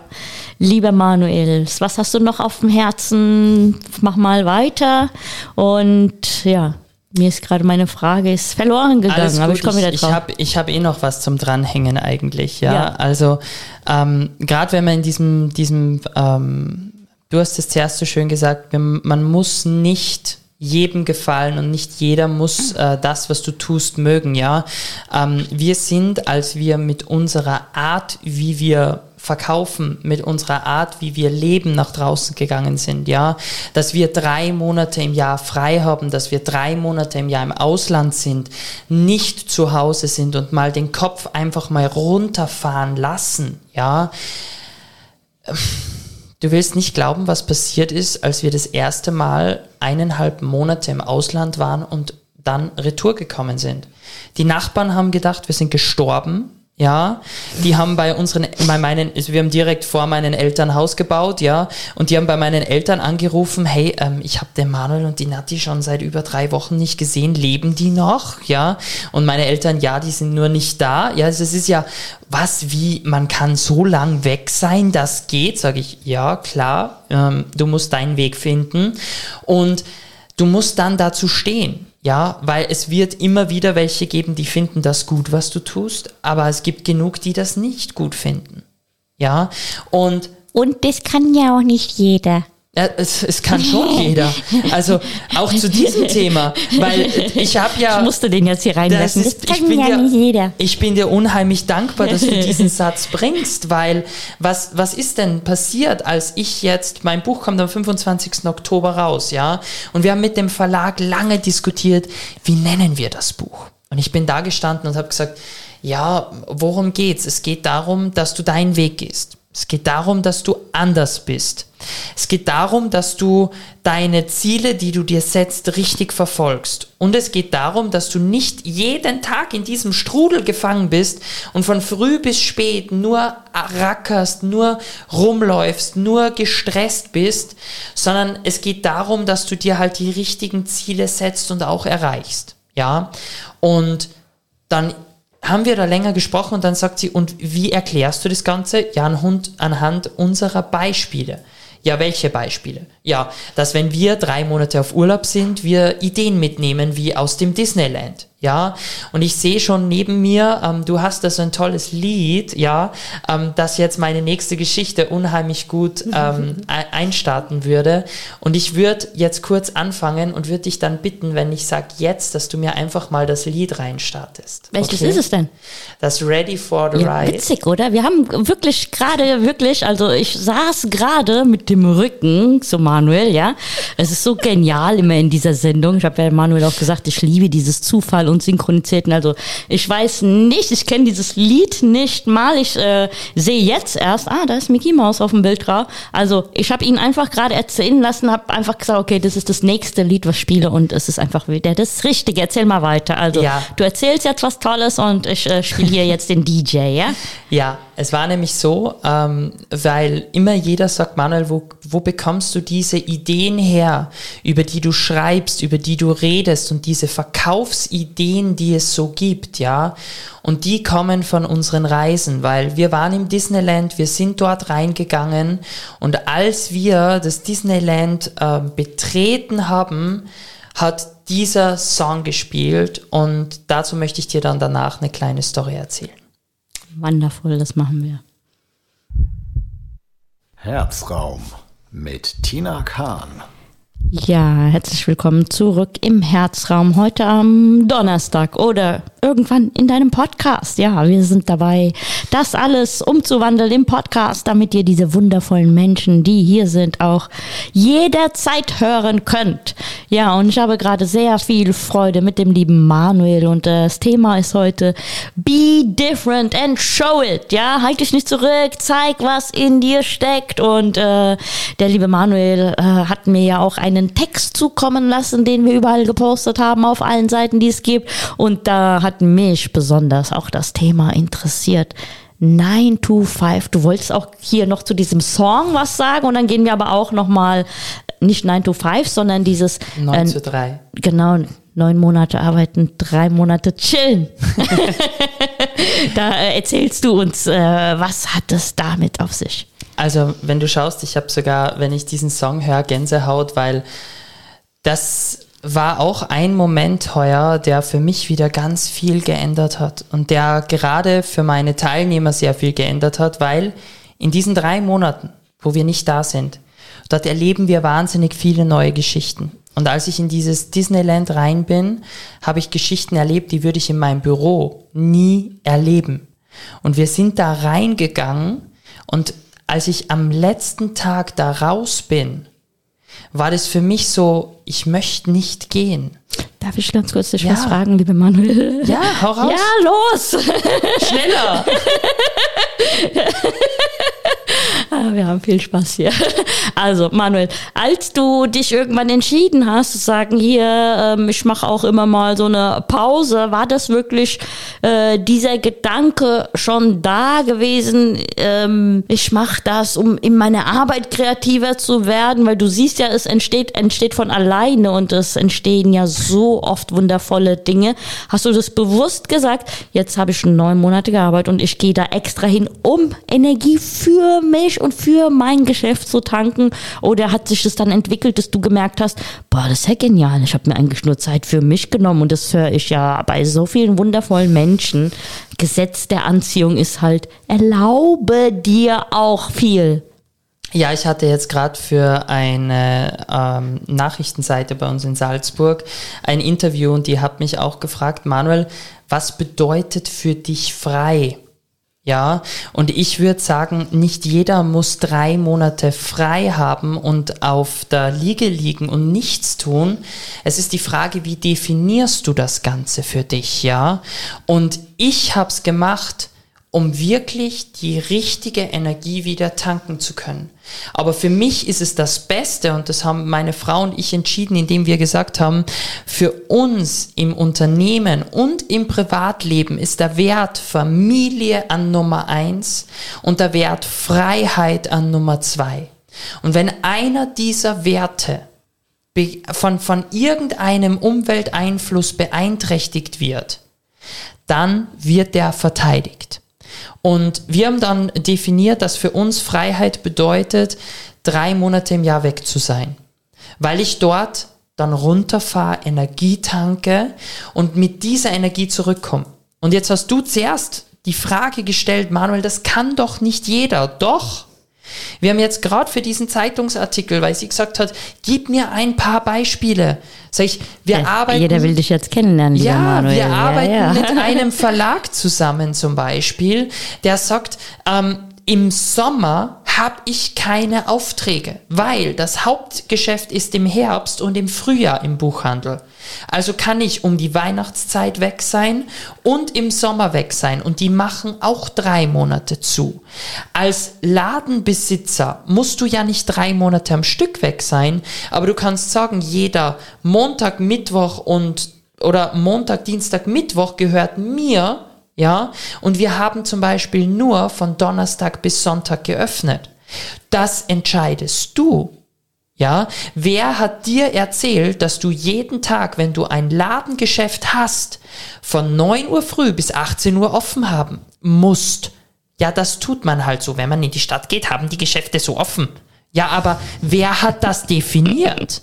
Lieber Manuel, was hast du noch auf dem Herzen? Mach mal weiter. Und ja, mir ist gerade meine Frage ist verloren gegangen, aber ich komme wieder drauf. Ich habe ich hab eh noch was zum Dranhängen eigentlich, ja. ja. Also ähm, gerade wenn man in diesem, diesem ähm, du hast es zuerst so schön gesagt, man muss nicht jedem gefallen und nicht jeder muss äh, das, was du tust, mögen, ja. Ähm, wir sind, als wir mit unserer Art, wie wir verkaufen, mit unserer Art, wie wir leben, nach draußen gegangen sind, ja, dass wir drei Monate im Jahr frei haben, dass wir drei Monate im Jahr im Ausland sind, nicht zu Hause sind und mal den Kopf einfach mal runterfahren lassen, ja Du willst nicht glauben, was passiert ist, als wir das erste Mal eineinhalb Monate im Ausland waren und dann retour gekommen sind. Die Nachbarn haben gedacht, wir sind gestorben ja, die haben bei unseren, bei meinen, also wir haben direkt vor meinen Eltern Haus gebaut, ja, und die haben bei meinen Eltern angerufen, hey, ähm, ich habe den Manuel und die Nati schon seit über drei Wochen nicht gesehen, leben die noch, ja? Und meine Eltern, ja, die sind nur nicht da, ja, also es ist ja, was, wie, man kann so lang weg sein, das geht, sage ich, ja, klar, ähm, du musst deinen Weg finden. Und du musst dann dazu stehen, ja, weil es wird immer wieder welche geben, die finden das gut, was du tust, aber es gibt genug, die das nicht gut finden. Ja, und. Und das kann ja auch nicht jeder. Ja, es, es kann schon (laughs) jeder. Also auch zu diesem Thema, weil ich habe ja. Ich musste den jetzt hier reinlassen. Das, ist, das kann ja dir, nicht jeder. Ich bin dir unheimlich dankbar, dass du diesen (laughs) Satz bringst, weil was was ist denn passiert, als ich jetzt mein Buch kommt am 25. Oktober raus, ja? Und wir haben mit dem Verlag lange diskutiert, wie nennen wir das Buch? Und ich bin da gestanden und habe gesagt, ja, worum geht's? Es geht darum, dass du deinen Weg gehst Es geht darum, dass du anders bist. Es geht darum, dass du deine Ziele, die du dir setzt, richtig verfolgst. Und es geht darum, dass du nicht jeden Tag in diesem Strudel gefangen bist und von früh bis spät nur rackerst, nur rumläufst, nur gestresst bist, sondern es geht darum, dass du dir halt die richtigen Ziele setzt und auch erreichst. Ja? Und dann haben wir da länger gesprochen und dann sagt sie, und wie erklärst du das Ganze? Ja, anhand unserer Beispiele. Ja, welche Beispiele? Ja, dass wenn wir drei Monate auf Urlaub sind, wir Ideen mitnehmen wie aus dem Disneyland. Ja, und ich sehe schon neben mir, ähm, du hast da so ein tolles Lied, ja, ähm, das jetzt meine nächste Geschichte unheimlich gut (laughs) ähm, einstarten würde. Und ich würde jetzt kurz anfangen und würde dich dann bitten, wenn ich sage jetzt, dass du mir einfach mal das Lied reinstartest. Welches okay? ist es denn? Das Ready for the ja, Ride. Witzig, oder? Wir haben wirklich gerade, wirklich, also ich saß gerade mit dem Rücken zu Manuel, ja. Es ist so genial immer in dieser Sendung. Ich habe ja Manuel auch gesagt, ich liebe dieses Zufall und Synchronizitäten. Also ich weiß nicht, ich kenne dieses Lied nicht mal. Ich äh, sehe jetzt erst, ah, da ist Mickey Mouse auf dem Bild drauf. Also ich habe ihn einfach gerade erzählen lassen, habe einfach gesagt, okay, das ist das nächste Lied, was ich spiele und es ist einfach wieder das Richtige. Erzähl mal weiter. Also ja. du erzählst jetzt was Tolles und ich äh, spiele hier jetzt den DJ, ja? Ja, es war nämlich so, ähm, weil immer jeder sagt, Manuel, wo, wo bekommst du diese Ideen her, über die du schreibst, über die du redest und diese Verkaufsideen, die es so gibt, ja? Und die kommen von unseren Reisen, weil wir waren im Disneyland, wir sind dort reingegangen und als wir das Disneyland äh, betreten haben, hat dieser Song gespielt und dazu möchte ich dir dann danach eine kleine Story erzählen. Wonderful, das machen wir. Herzraum mit Tina Kahn. Ja, herzlich willkommen zurück im Herzraum heute am Donnerstag oder irgendwann in deinem Podcast. Ja, wir sind dabei, das alles umzuwandeln im Podcast, damit ihr diese wundervollen Menschen, die hier sind, auch jederzeit hören könnt. Ja, und ich habe gerade sehr viel Freude mit dem lieben Manuel und das Thema ist heute Be different and show it. Ja, halt dich nicht zurück, zeig, was in dir steckt. Und äh, der liebe Manuel äh, hat mir ja auch einen Text zukommen lassen, den wir überall gepostet haben, auf allen Seiten, die es gibt. Und da hat mich besonders auch das Thema interessiert. 9 to 5. Du wolltest auch hier noch zu diesem Song was sagen und dann gehen wir aber auch noch mal nicht 9 to 5, sondern dieses 9 äh, zu 3. Genau, neun Monate arbeiten, drei Monate chillen. (laughs) (laughs) da äh, erzählst du uns, äh, was hat es damit auf sich? Also, wenn du schaust, ich habe sogar, wenn ich diesen Song höre, Gänsehaut, weil das war auch ein Moment heuer, der für mich wieder ganz viel geändert hat und der gerade für meine Teilnehmer sehr viel geändert hat, weil in diesen drei Monaten, wo wir nicht da sind, dort erleben wir wahnsinnig viele neue Geschichten. Und als ich in dieses Disneyland rein bin, habe ich Geschichten erlebt, die würde ich in meinem Büro nie erleben. Und wir sind da reingegangen und als ich am letzten Tag da raus bin, war das für mich so, ich möchte nicht gehen. Darf ich ganz kurz dich ja. was fragen, liebe Manuel? Ja, hau raus. Ja, los! Schneller! (laughs) (laughs) wir haben viel Spaß hier. (laughs) Also, Manuel, als du dich irgendwann entschieden hast, zu sagen, hier, ähm, ich mache auch immer mal so eine Pause, war das wirklich äh, dieser Gedanke schon da gewesen, ähm, ich mache das, um in meiner Arbeit kreativer zu werden, weil du siehst ja, es entsteht, entsteht von alleine und es entstehen ja so oft wundervolle Dinge. Hast du das bewusst gesagt, jetzt habe ich schon neun Monate gearbeitet und ich gehe da extra hin, um Energie für mich und für mein Geschäft zu tanken? Oder hat sich das dann entwickelt, dass du gemerkt hast, boah, das ist ja genial, ich habe mir eigentlich nur Zeit für mich genommen und das höre ich ja bei so vielen wundervollen Menschen. Gesetz der Anziehung ist halt, erlaube dir auch viel. Ja, ich hatte jetzt gerade für eine ähm, Nachrichtenseite bei uns in Salzburg ein Interview und die hat mich auch gefragt, Manuel, was bedeutet für dich frei? Ja, und ich würde sagen, nicht jeder muss drei Monate frei haben und auf der Liege liegen und nichts tun. Es ist die Frage, wie definierst du das Ganze für dich, ja? Und ich habe es gemacht, um wirklich die richtige Energie wieder tanken zu können. Aber für mich ist es das Beste und das haben meine Frau und ich entschieden, indem wir gesagt haben, für uns im Unternehmen und im Privatleben ist der Wert Familie an Nummer eins und der Wert Freiheit an Nummer zwei. Und wenn einer dieser Werte von, von irgendeinem Umwelteinfluss beeinträchtigt wird, dann wird der verteidigt. Und wir haben dann definiert, dass für uns Freiheit bedeutet, drei Monate im Jahr weg zu sein. Weil ich dort dann runterfahre, Energie tanke und mit dieser Energie zurückkomme. Und jetzt hast du zuerst die Frage gestellt, Manuel, das kann doch nicht jeder. Doch. Wir haben jetzt gerade für diesen Zeitungsartikel, weil sie gesagt hat, gib mir ein paar Beispiele. Sag ich, wir ja, arbeiten. Jeder will dich jetzt kennenlernen, ja, Manuel. Wir arbeiten ja. mit (laughs) einem Verlag zusammen zum Beispiel, der sagt, ähm, im Sommer habe ich keine Aufträge, weil das Hauptgeschäft ist im Herbst und im Frühjahr im Buchhandel. Also kann ich um die Weihnachtszeit weg sein und im Sommer weg sein und die machen auch drei Monate zu. Als Ladenbesitzer musst du ja nicht drei Monate am Stück weg sein, aber du kannst sagen, jeder Montag, Mittwoch und oder Montag, Dienstag, Mittwoch gehört mir ja, und wir haben zum Beispiel nur von Donnerstag bis Sonntag geöffnet. Das entscheidest du. Ja, wer hat dir erzählt, dass du jeden Tag, wenn du ein Ladengeschäft hast, von 9 Uhr früh bis 18 Uhr offen haben musst? Ja, das tut man halt so. Wenn man in die Stadt geht, haben die Geschäfte so offen. Ja, aber wer hat das definiert?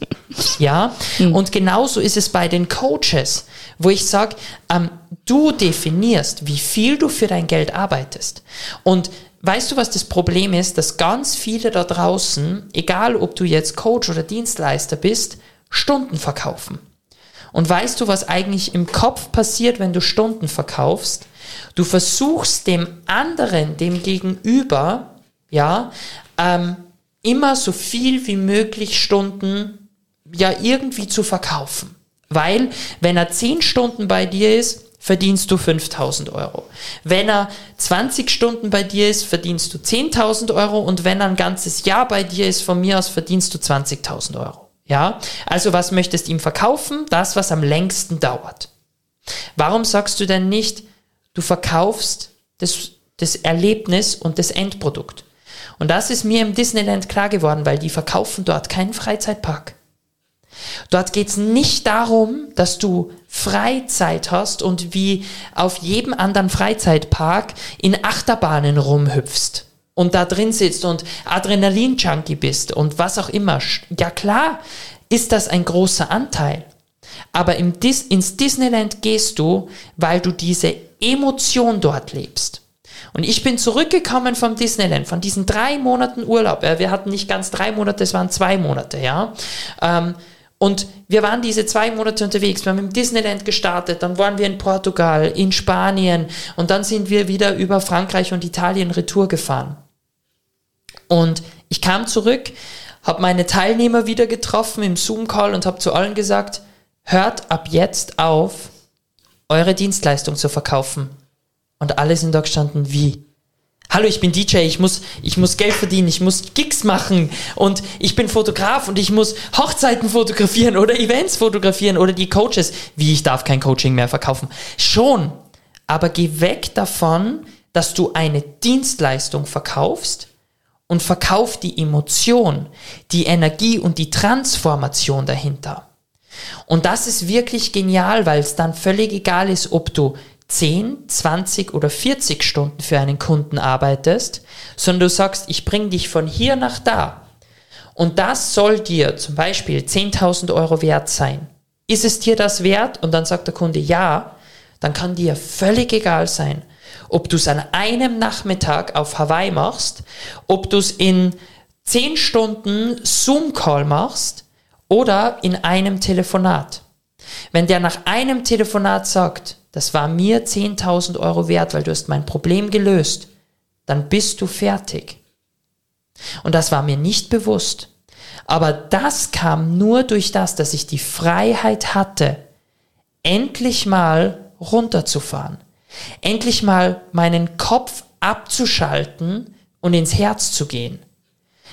Ja, hm. und genauso ist es bei den Coaches, wo ich sage, ähm, du definierst, wie viel du für dein Geld arbeitest. Und weißt du, was das Problem ist? Dass ganz viele da draußen, egal ob du jetzt Coach oder Dienstleister bist, Stunden verkaufen. Und weißt du, was eigentlich im Kopf passiert, wenn du Stunden verkaufst? Du versuchst dem anderen, dem Gegenüber, ja, ähm, immer so viel wie möglich Stunden ja irgendwie zu verkaufen. Weil, wenn er 10 Stunden bei dir ist, verdienst du 5000 Euro. Wenn er 20 Stunden bei dir ist, verdienst du 10.000 Euro und wenn er ein ganzes Jahr bei dir ist, von mir aus verdienst du 20.000 Euro. Ja? Also was möchtest du ihm verkaufen? Das, was am längsten dauert. Warum sagst du denn nicht, du verkaufst das, das Erlebnis und das Endprodukt? Und das ist mir im Disneyland klar geworden, weil die verkaufen dort keinen Freizeitpark. Dort geht es nicht darum, dass du Freizeit hast und wie auf jedem anderen Freizeitpark in Achterbahnen rumhüpfst und da drin sitzt und Adrenalin-Junkie bist und was auch immer. Ja klar, ist das ein großer Anteil. Aber Dis ins Disneyland gehst du, weil du diese Emotion dort lebst. Und ich bin zurückgekommen vom Disneyland, von diesen drei Monaten Urlaub. Wir hatten nicht ganz drei Monate, es waren zwei Monate, ja. Ähm, und wir waren diese zwei Monate unterwegs. Wir haben im Disneyland gestartet, dann waren wir in Portugal, in Spanien und dann sind wir wieder über Frankreich und Italien Retour gefahren. Und ich kam zurück, habe meine Teilnehmer wieder getroffen im Zoom-Call und habe zu allen gesagt, hört ab jetzt auf, eure Dienstleistung zu verkaufen. Und alle sind da gestanden, wie? Hallo, ich bin DJ, ich muss, ich muss Geld verdienen, ich muss Gigs machen und ich bin Fotograf und ich muss Hochzeiten fotografieren oder Events fotografieren oder die Coaches. Wie, ich darf kein Coaching mehr verkaufen. Schon, aber geh weg davon, dass du eine Dienstleistung verkaufst und verkauf die Emotion, die Energie und die Transformation dahinter. Und das ist wirklich genial, weil es dann völlig egal ist, ob du 10, 20 oder 40 Stunden für einen Kunden arbeitest, sondern du sagst, ich bringe dich von hier nach da. Und das soll dir zum Beispiel 10.000 Euro wert sein. Ist es dir das wert? Und dann sagt der Kunde ja, dann kann dir völlig egal sein, ob du es an einem Nachmittag auf Hawaii machst, ob du es in 10 Stunden Zoom-Call machst oder in einem Telefonat. Wenn der nach einem Telefonat sagt, das war mir 10.000 Euro wert, weil du hast mein Problem gelöst, dann bist du fertig. Und das war mir nicht bewusst. Aber das kam nur durch das, dass ich die Freiheit hatte, endlich mal runterzufahren. Endlich mal meinen Kopf abzuschalten und ins Herz zu gehen.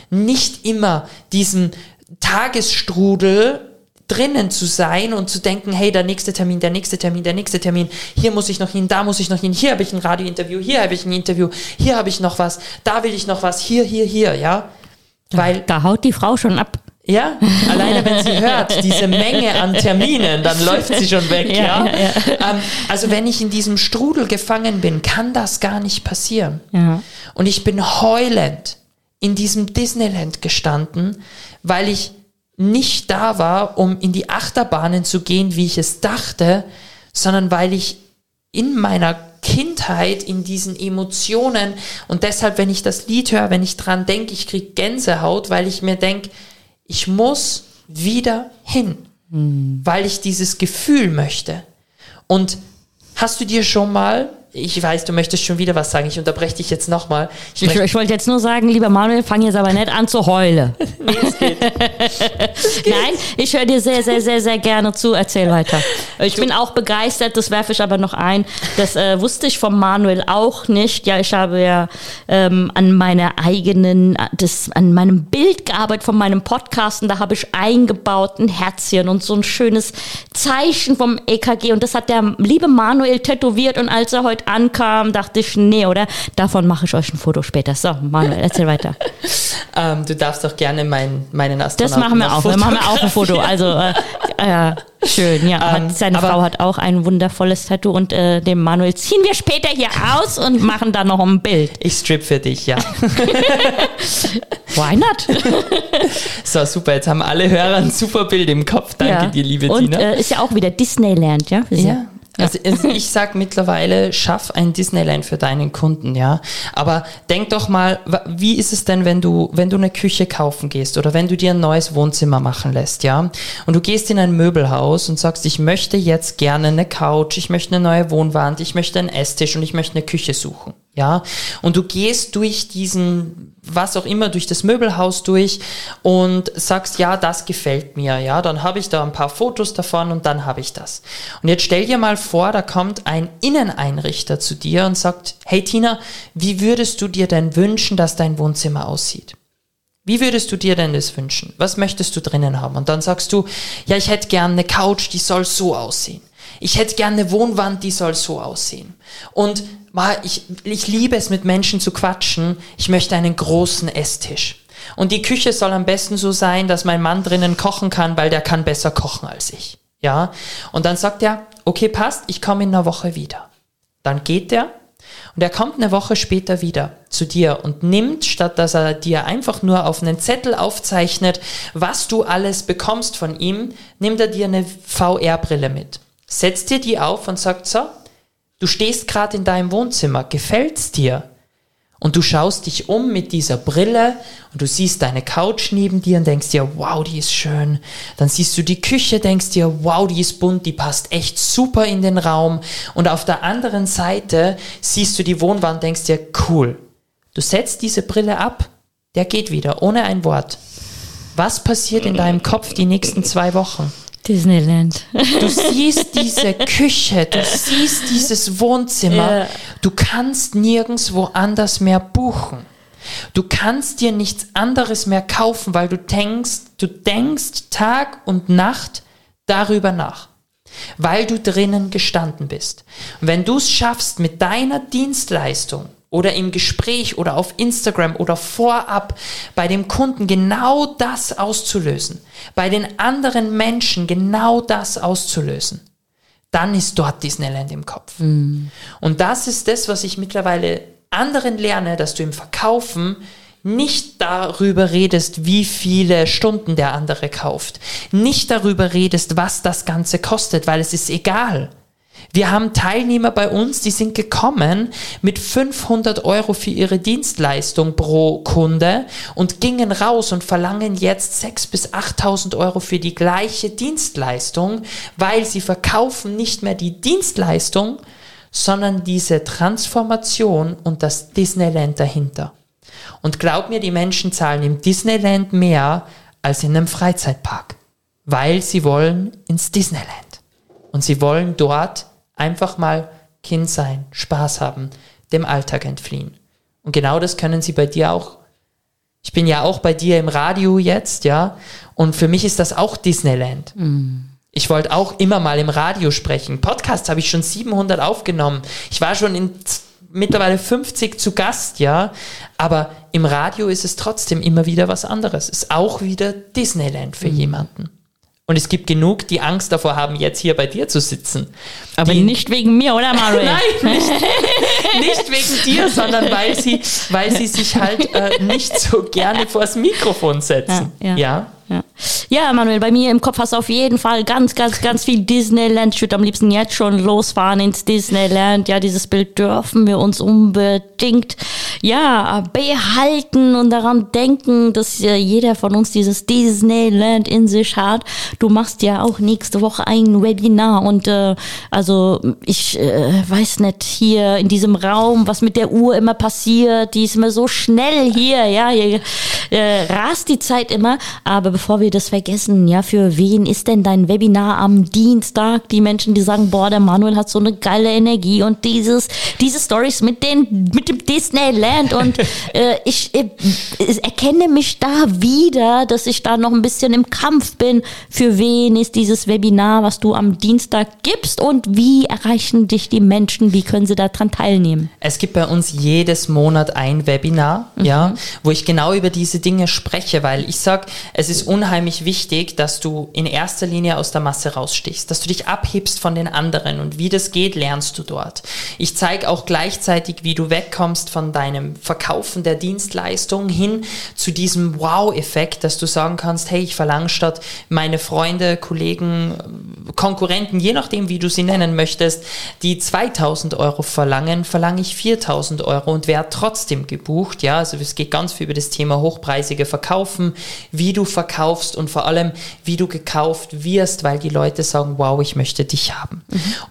Nicht immer diesen Tagesstrudel drinnen zu sein und zu denken, hey, der nächste Termin, der nächste Termin, der nächste Termin, hier muss ich noch hin, da muss ich noch hin, hier habe ich ein Radiointerview, hier habe ich ein Interview, hier habe ich noch was, da will ich noch was, hier, hier, hier, ja. Weil, Da haut die Frau schon ab. ja, alleine wenn sie hört, (laughs) diese Menge an Terminen, dann läuft sie schon weg, ja. Ja, ja, Ähm, also wenn ich in diesem Strudel gefangen bin, kann das gar nicht passieren. Ja. Und ich bin heulend in diesem Disneyland gestanden, weil ich nicht da war, um in die Achterbahnen zu gehen, wie ich es dachte, sondern weil ich in meiner Kindheit, in diesen Emotionen und deshalb, wenn ich das Lied höre, wenn ich dran denke, ich kriege Gänsehaut, weil ich mir denke, ich muss wieder hin, weil ich dieses Gefühl möchte. Und hast du dir schon mal, ich weiß, du möchtest schon wieder was sagen, ich unterbreche dich jetzt nochmal. Ich Ich, ich wollte jetzt nur sagen, lieber Manuel, fang jetzt aber nicht an zu heulen. (laughs) (laughs) Nein, ich höre dir sehr, sehr, sehr, sehr gerne zu. Erzähl weiter. Ich bin auch begeistert, das werfe ich aber noch ein. Das äh, wusste ich vom Manuel auch nicht. Ja, ich habe ja ähm, an meiner eigenen, das, an meinem Bild gearbeitet von meinem Podcast und da habe ich eingebaut ein Herzchen und so ein schönes Zeichen vom EKG und das hat der liebe Manuel tätowiert und als er heute ankam, dachte ich, nee, oder? Davon mache ich euch ein Foto später. So, Manuel, erzähl weiter. (laughs) ähm, du darfst doch gerne mein, meinen Das Astronauten machen wir auch. Wir machen auch ein Foto. Also äh, äh, schön, ja. Ähm, Hat, seine aber- Frau hat auch ein wundervolles Tattoo und äh, dem Manuel ziehen wir später hier aus und machen dann noch ein Bild. Ich strip für dich, ja. (laughs) Why not? (laughs) So, super, jetzt haben alle Hörer ein super Bild im Kopf. Danke ja. dir, liebe und, Tina. Äh, ist ja auch wieder Disneyland, ja? Ja. Also es- ich sag mittlerweile, schaff ein Disneyland für deinen Kunden, ja. Aber denk doch mal, wie ist es denn, wenn du, wenn du eine Küche kaufen gehst oder wenn du dir ein neues Wohnzimmer machen lässt, ja? Und du gehst in ein Möbelhaus und sagst, ich möchte jetzt gerne eine Couch, ich möchte eine neue Wohnwand, ich möchte einen Esstisch und ich möchte eine Küche suchen, ja? Und du gehst durch diesen, was auch immer, durch das Möbelhaus durch und sagst, ja, das gefällt mir, ja, dann habe ich da ein paar Fotos davon und dann habe ich das. Und jetzt stell dir mal vor, da kommt ein Inneneinrichter zu dir und sagt, hey Tina, wie würdest du dir denn wünschen, dass dein Wohnzimmer aussieht? Wie würdest du dir denn das wünschen? Was möchtest du drinnen haben? Und dann sagst du, ja, ich hätte gern eine Couch, die soll so aussehen. Ich hätte gern eine Wohnwand, die soll so aussehen. Und ich, ich liebe es, mit Menschen zu quatschen. Ich möchte einen großen Esstisch. Und die Küche soll am besten so sein, dass mein Mann drinnen kochen kann, weil der kann besser kochen als ich. Ja? Und dann sagt er, okay, passt, ich komme in einer Woche wieder. Dann geht er und er kommt eine Woche später wieder zu dir und nimmt, statt dass er dir einfach nur auf einen Zettel aufzeichnet, was du alles bekommst von ihm, nimmt er dir eine VR-Brille mit. Setzt dir die auf und sagt so, du stehst gerade in deinem Wohnzimmer, gefällt's dir? Und du schaust dich um mit dieser Brille und du siehst deine Couch neben dir und denkst dir, wow, die ist schön. Dann siehst du die Küche, denkst dir, wow, die ist bunt, die passt echt super in den Raum. Und auf der anderen Seite siehst du die Wohnwand, denkst dir, cool. Du setzt diese Brille ab, der geht wieder, ohne ein Wort. Was passiert in deinem Kopf die nächsten zwei Wochen? Disneyland. Du siehst diese (laughs) Küche, du siehst dieses Wohnzimmer. Ja. Du kannst nirgendwo anders mehr buchen. Du kannst dir nichts anderes mehr kaufen, weil du denkst, du denkst Tag und Nacht darüber nach, weil du drinnen gestanden bist. Und wenn du es schaffst, mit deiner Dienstleistung oder im Gespräch oder auf Instagram oder vorab bei dem Kunden genau das auszulösen, bei den anderen Menschen genau das auszulösen, dann ist dort Disneyland im Kopf. Und das ist das, was ich mittlerweile anderen lerne, dass du im Verkaufen nicht darüber redest, wie viele Stunden der andere kauft, nicht darüber redest, was das Ganze kostet, weil es ist egal. Wir haben Teilnehmer bei uns, die sind gekommen mit 500 Euro für ihre Dienstleistung pro Kunde und gingen raus und verlangen jetzt 6.000 bis 8.000 Euro für die gleiche Dienstleistung, weil sie verkaufen nicht mehr die Dienstleistung, sondern diese Transformation und das Disneyland dahinter. Und glaub mir, die Menschen zahlen im Disneyland mehr als in einem Freizeitpark, weil sie wollen ins Disneyland. Und sie wollen dort einfach mal Kind sein, Spaß haben, dem Alltag entfliehen. Und genau das können sie bei dir auch. Ich bin ja auch bei dir im Radio jetzt, ja. Und für mich ist das auch Disneyland. Ich wollte auch immer mal im Radio sprechen. Podcasts habe ich schon 700 aufgenommen. Ich war schon in mittlerweile 50 zu Gast, ja. Aber im Radio ist es trotzdem immer wieder was anderes. Ist auch wieder Disneyland für jemanden. Und es gibt genug, die Angst davor haben, jetzt hier bei dir zu sitzen. Aber die, nicht wegen mir, oder Manuel? (laughs) Nein, nicht, (laughs) nicht wegen dir, sondern weil sie, weil sie sich halt äh, nicht so gerne vors Mikrofon setzen. Ja, ja. ja? Ja. ja, Manuel, bei mir im Kopf hast du auf jeden Fall ganz, ganz, ganz viel Disneyland. Ich würde am liebsten jetzt schon losfahren ins Disneyland. Ja, dieses Bild dürfen wir uns unbedingt, ja, behalten und daran denken, dass äh, jeder von uns dieses Disneyland in sich hat. Du machst ja auch nächste Woche ein Webinar und äh, also ich äh, weiß nicht hier in diesem Raum, was mit der Uhr immer passiert. Die ist immer so schnell hier, ja, hier äh, rast die Zeit immer. Aber bevor wir das vergessen, ja, für wen ist denn dein Webinar am Dienstag? Die Menschen, die sagen, boah, der Manuel hat so eine geile Energie und dieses, diese Stories mit den, mit dem Disneyland und (laughs) äh, ich äh, erkenne mich da wieder, dass ich da noch ein bisschen im Kampf bin. Für wen ist dieses Webinar, was du am Dienstag gibst und wie erreichen dich die Menschen? Wie können sie daran teilnehmen? Es gibt bei uns jedes Monat ein Webinar, ja, wo ich genau über diese Dinge spreche, weil ich sag, es ist unheimlich wichtig, dass du in erster Linie aus der Masse rausstichst, dass du dich abhebst von den anderen und wie das geht, lernst du dort. Ich zeige auch gleichzeitig, wie du wegkommst von deinem Verkaufen der Dienstleistung hin zu diesem Wow-Effekt, dass du sagen kannst, hey, ich verlange statt meine Freunde, Kollegen, Konkurrenten, je nachdem, wie du sie nennen möchtest, die 2000 Euro verlangen, verlange ich 4000 Euro und werde trotzdem gebucht. Ja, also es geht ganz viel über das Thema hochpreisige Verkaufen, wie du verkaufst und vor allem, wie du gekauft wirst, weil die Leute sagen, wow, ich möchte dich haben.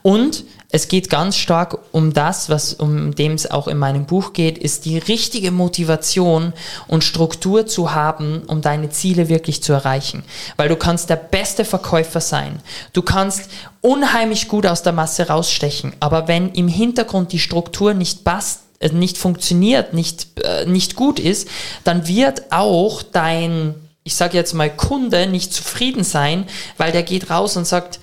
Und es geht ganz stark um das, was um dem es auch in meinem Buch geht, ist die richtige Motivation und Struktur zu haben, um deine Ziele wirklich zu erreichen. Weil du kannst der beste Verkäufer sein. Du kannst unheimlich gut aus der Masse rausstechen. Aber wenn im Hintergrund die Struktur nicht passt, äh, nicht funktioniert, nicht, äh, nicht gut ist, dann wird auch dein, ich sage jetzt mal, Kunde nicht zufrieden sein, weil der geht raus und sagt,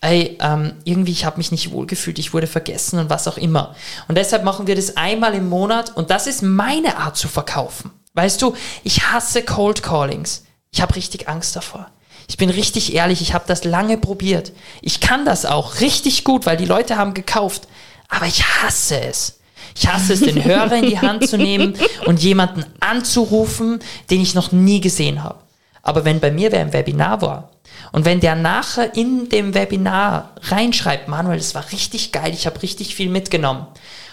ey, ähm, irgendwie, ich habe mich nicht wohlgefühlt, ich wurde vergessen und was auch immer. Und deshalb machen wir das einmal im Monat und das ist meine Art zu verkaufen. Weißt du, ich hasse Cold Callings. Ich habe richtig Angst davor. Ich bin richtig ehrlich, ich habe das lange probiert. Ich kann das auch richtig gut, weil die Leute haben gekauft. Aber ich hasse es. Ich hasse es, den Hörer in die Hand zu nehmen (laughs) und jemanden anzurufen, den ich noch nie gesehen habe. Aber wenn bei mir wer im Webinar war und wenn der nachher in dem Webinar reinschreibt, Manuel, das war richtig geil, ich habe richtig viel mitgenommen.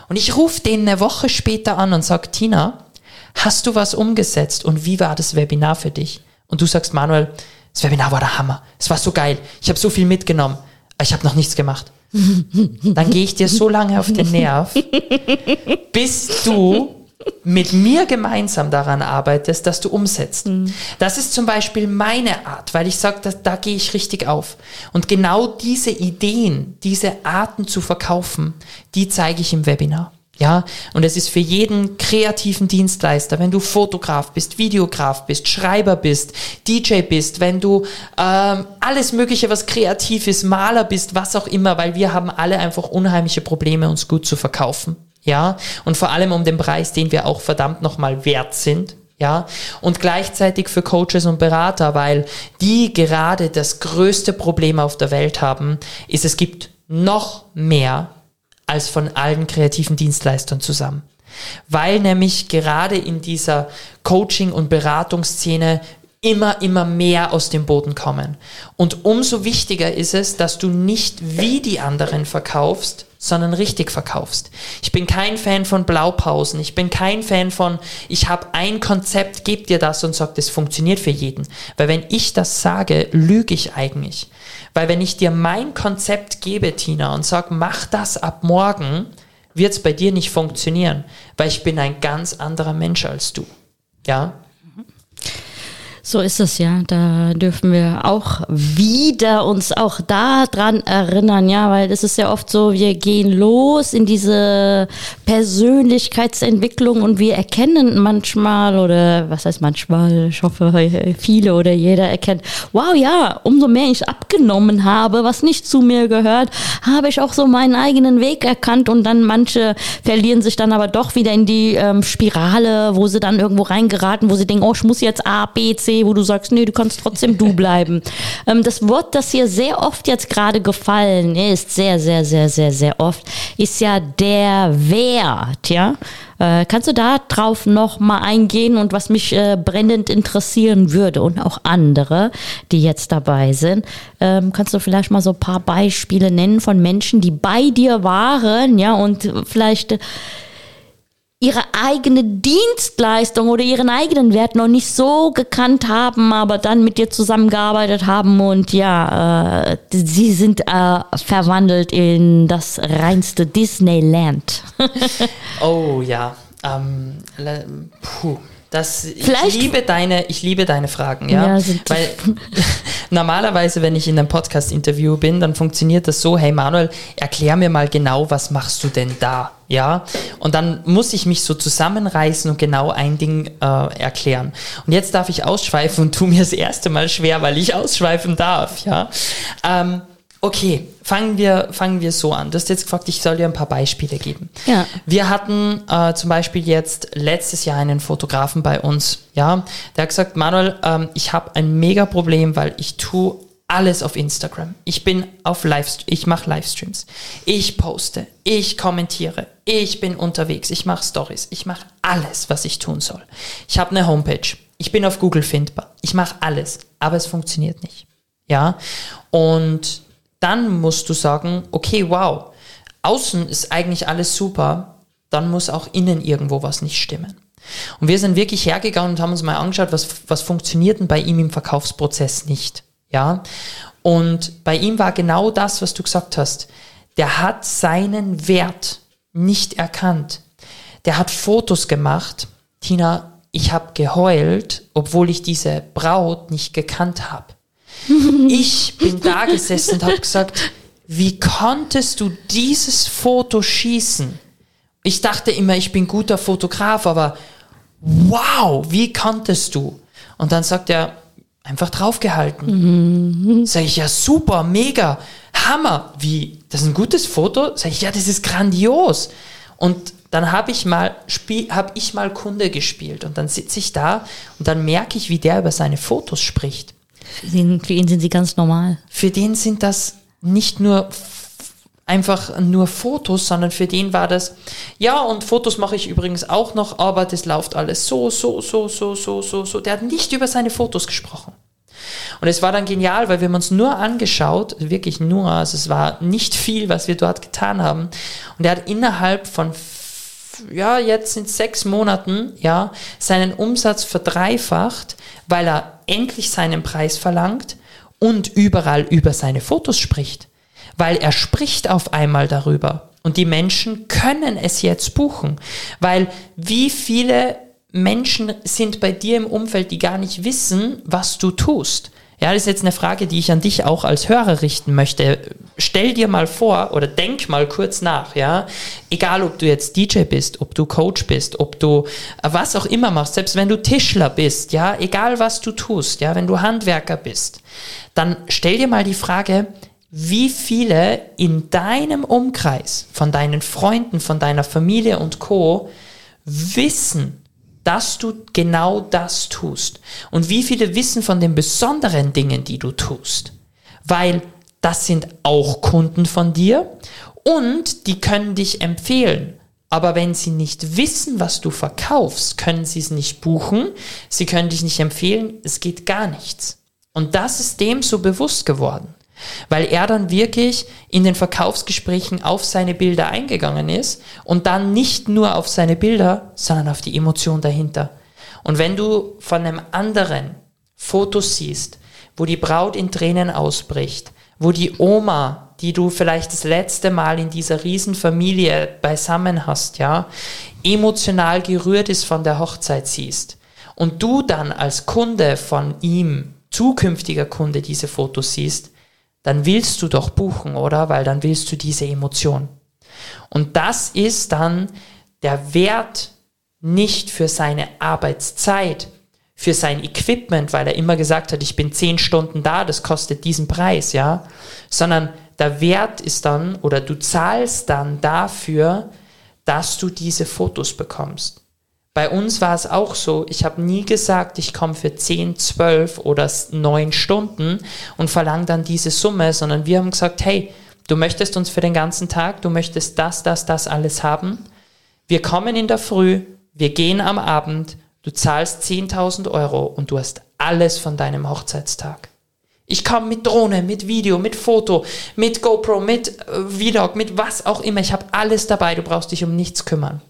Und ich rufe den eine Woche später an und sage, Tina, hast du was umgesetzt und wie war das Webinar für dich? Und du sagst, Manuel, das Webinar war der Hammer. Es war so geil. Ich habe so viel mitgenommen. Aber ich habe noch nichts gemacht. Dann gehe ich dir so lange auf den Nerv, bis du mit mir gemeinsam daran arbeitest, dass du umsetzt. Das ist zum Beispiel meine Art, weil ich sage, da, da gehe ich richtig auf. Und genau diese Ideen, diese Arten zu verkaufen, die zeige ich im Webinar. Ja, und es ist für jeden kreativen Dienstleister, wenn du Fotograf bist, Videograf bist, Schreiber bist, DJ bist, wenn du ähm, alles Mögliche, was kreativ ist, Maler bist, was auch immer, weil wir haben alle einfach unheimliche Probleme, uns gut zu verkaufen. Ja, und vor allem um den Preis, den wir auch verdammt nochmal wert sind. Ja, und gleichzeitig für Coaches und Berater, weil die gerade das größte Problem auf der Welt haben, ist, es gibt noch mehr als von allen kreativen Dienstleistern zusammen. Weil nämlich gerade in dieser Coaching- und Beratungsszene immer, immer mehr aus dem Boden kommen. Und umso wichtiger ist es, dass du nicht wie die anderen verkaufst, sondern richtig verkaufst. Ich bin kein Fan von Blaupausen. Ich bin kein Fan von, ich habe ein Konzept, geb dir das und sag, das funktioniert für jeden. Weil wenn ich das sage, lüge ich eigentlich. Weil wenn ich dir mein Konzept gebe, Tina, und sag, mach das ab morgen, wird es bei dir nicht funktionieren. Weil ich bin ein ganz anderer Mensch als du. Ja? So ist es ja. Da dürfen wir auch wieder uns auch daran erinnern, ja, weil das ist ja oft so, wir gehen los in diese Persönlichkeitsentwicklung und wir erkennen manchmal oder was heißt manchmal, ich hoffe viele oder jeder erkennt, wow, ja, umso mehr ich abgenommen habe, was nicht zu mir gehört, habe ich auch so meinen eigenen Weg erkannt und dann manche verlieren sich dann aber doch wieder in die ähm, Spirale, wo sie dann irgendwo reingeraten, wo sie denken, oh, ich muss jetzt A, B, C wo du sagst, nee, du kannst trotzdem du bleiben. (laughs) ähm, das Wort, das hier sehr oft jetzt gerade gefallen ist, sehr, sehr, sehr, sehr, sehr oft, ist ja der Wert, ja. Äh, kannst du da drauf noch mal eingehen und was mich äh, brennend interessieren würde und auch andere, die jetzt dabei sind, ähm, kannst du vielleicht mal so ein paar Beispiele nennen von Menschen, die bei dir waren, ja, und vielleicht ihre eigene Dienstleistung oder ihren eigenen Wert noch nicht so gekannt haben, aber dann mit dir zusammengearbeitet haben und ja, äh, sie sind äh, verwandelt in das reinste Disneyland. (laughs) oh ja, ähm, puh. Das, ich liebe deine, ich liebe deine Fragen, ja. ja Weil (laughs) normalerweise, wenn ich in einem Podcast-Interview bin, dann funktioniert das so, hey Manuel, erklär mir mal genau, was machst du denn da? Ja. Und dann muss ich mich so zusammenreißen und genau ein Ding äh, erklären. Und jetzt darf ich ausschweifen und tu mir das erste Mal schwer, weil ich ausschweifen darf, ja. Ähm, Okay, fangen wir, fangen wir so an. Du hast jetzt gefragt, ich soll dir ein paar Beispiele geben. Ja. Wir hatten äh, zum Beispiel jetzt letztes Jahr einen Fotografen bei uns, ja, der hat gesagt, Manuel, ähm, ich habe ein mega Problem, weil ich tue alles auf Instagram. Ich bin auf Livestream, ich mache Livestreams. Ich poste, ich kommentiere, ich bin unterwegs, ich mache Stories, ich mache alles, was ich tun soll. Ich habe eine Homepage, ich bin auf Google findbar, ich mache alles, aber es funktioniert nicht. Ja, und dann musst du sagen, okay, wow, außen ist eigentlich alles super, dann muss auch innen irgendwo was nicht stimmen. Und wir sind wirklich hergegangen und haben uns mal angeschaut, was, was funktioniert denn bei ihm im Verkaufsprozess nicht. Ja. Und bei ihm war genau das, was du gesagt hast. Der hat seinen Wert nicht erkannt. Der hat Fotos gemacht. Tina, ich habe geheult, obwohl ich diese Braut nicht gekannt habe. (laughs) Ich bin da gesessen und habe gesagt, wie konntest du dieses Foto schießen? Ich dachte immer, ich bin guter Fotograf, aber wow, wie konntest du? Und dann sagt er, einfach draufgehalten. Mhm. Sag ich, ja super, mega, Hammer. Wie, das ist ein gutes Foto? Sag ich, ja, das ist grandios. Und dann habe ich mal habe ich mal Kunde gespielt und dann sitze ich da und dann merke ich, wie der über seine Fotos spricht. Für ihn, für ihn sind sie ganz normal. Für den sind das nicht nur einfach nur Fotos, sondern für den war das, ja, und Fotos mache ich übrigens auch noch, aber das läuft alles so, so, so, so, so, so, so. Der hat nicht über seine Fotos gesprochen. Und es war dann genial, weil wir haben uns nur angeschaut, wirklich nur, also es war nicht viel, was wir dort getan haben. Und er hat innerhalb von ja, jetzt sind sechs Monaten, ja, seinen Umsatz verdreifacht, weil er endlich seinen Preis verlangt und überall über seine Fotos spricht. Weil er spricht auf einmal darüber. Und die Menschen können es jetzt buchen. Weil wie viele Menschen sind bei dir im Umfeld, die gar nicht wissen, was du tust? Ja, das ist jetzt eine Frage, die ich an dich auch als Hörer richten möchte. Stell dir mal vor oder denk mal kurz nach, ja. Egal, ob du jetzt DJ bist, ob du Coach bist, ob du was auch immer machst, selbst wenn du Tischler bist, ja, egal was du tust, ja, wenn du Handwerker bist, dann stell dir mal die Frage, wie viele in deinem Umkreis, von deinen Freunden, von deiner Familie und Co. wissen, dass du genau das tust. Und wie viele wissen von den besonderen Dingen, die du tust? Weil das sind auch Kunden von dir und die können dich empfehlen. Aber wenn sie nicht wissen, was du verkaufst, können sie es nicht buchen, sie können dich nicht empfehlen, es geht gar nichts. Und das ist dem so bewusst geworden weil er dann wirklich in den Verkaufsgesprächen auf seine Bilder eingegangen ist und dann nicht nur auf seine Bilder, sondern auf die Emotion dahinter. Und wenn du von einem anderen Fotos siehst, wo die Braut in Tränen ausbricht, wo die Oma, die du vielleicht das letzte Mal in dieser Riesenfamilie beisammen hast, ja, emotional gerührt ist von der Hochzeit siehst, und du dann als Kunde von ihm, zukünftiger Kunde, diese Fotos siehst, dann willst du doch buchen, oder? Weil dann willst du diese Emotion. Und das ist dann der Wert nicht für seine Arbeitszeit, für sein Equipment, weil er immer gesagt hat, ich bin zehn Stunden da, das kostet diesen Preis, ja, sondern der Wert ist dann oder du zahlst dann dafür, dass du diese Fotos bekommst. Bei uns war es auch so, ich habe nie gesagt, ich komme für 10, 12 oder 9 Stunden und verlange dann diese Summe, sondern wir haben gesagt, hey, du möchtest uns für den ganzen Tag, du möchtest das, das, das alles haben. Wir kommen in der Früh, wir gehen am Abend, du zahlst 10.000 Euro und du hast alles von deinem Hochzeitstag. Ich komme mit Drohne, mit Video, mit Foto, mit GoPro, mit äh, Vlog, mit was auch immer. Ich habe alles dabei. Du brauchst dich um nichts kümmern.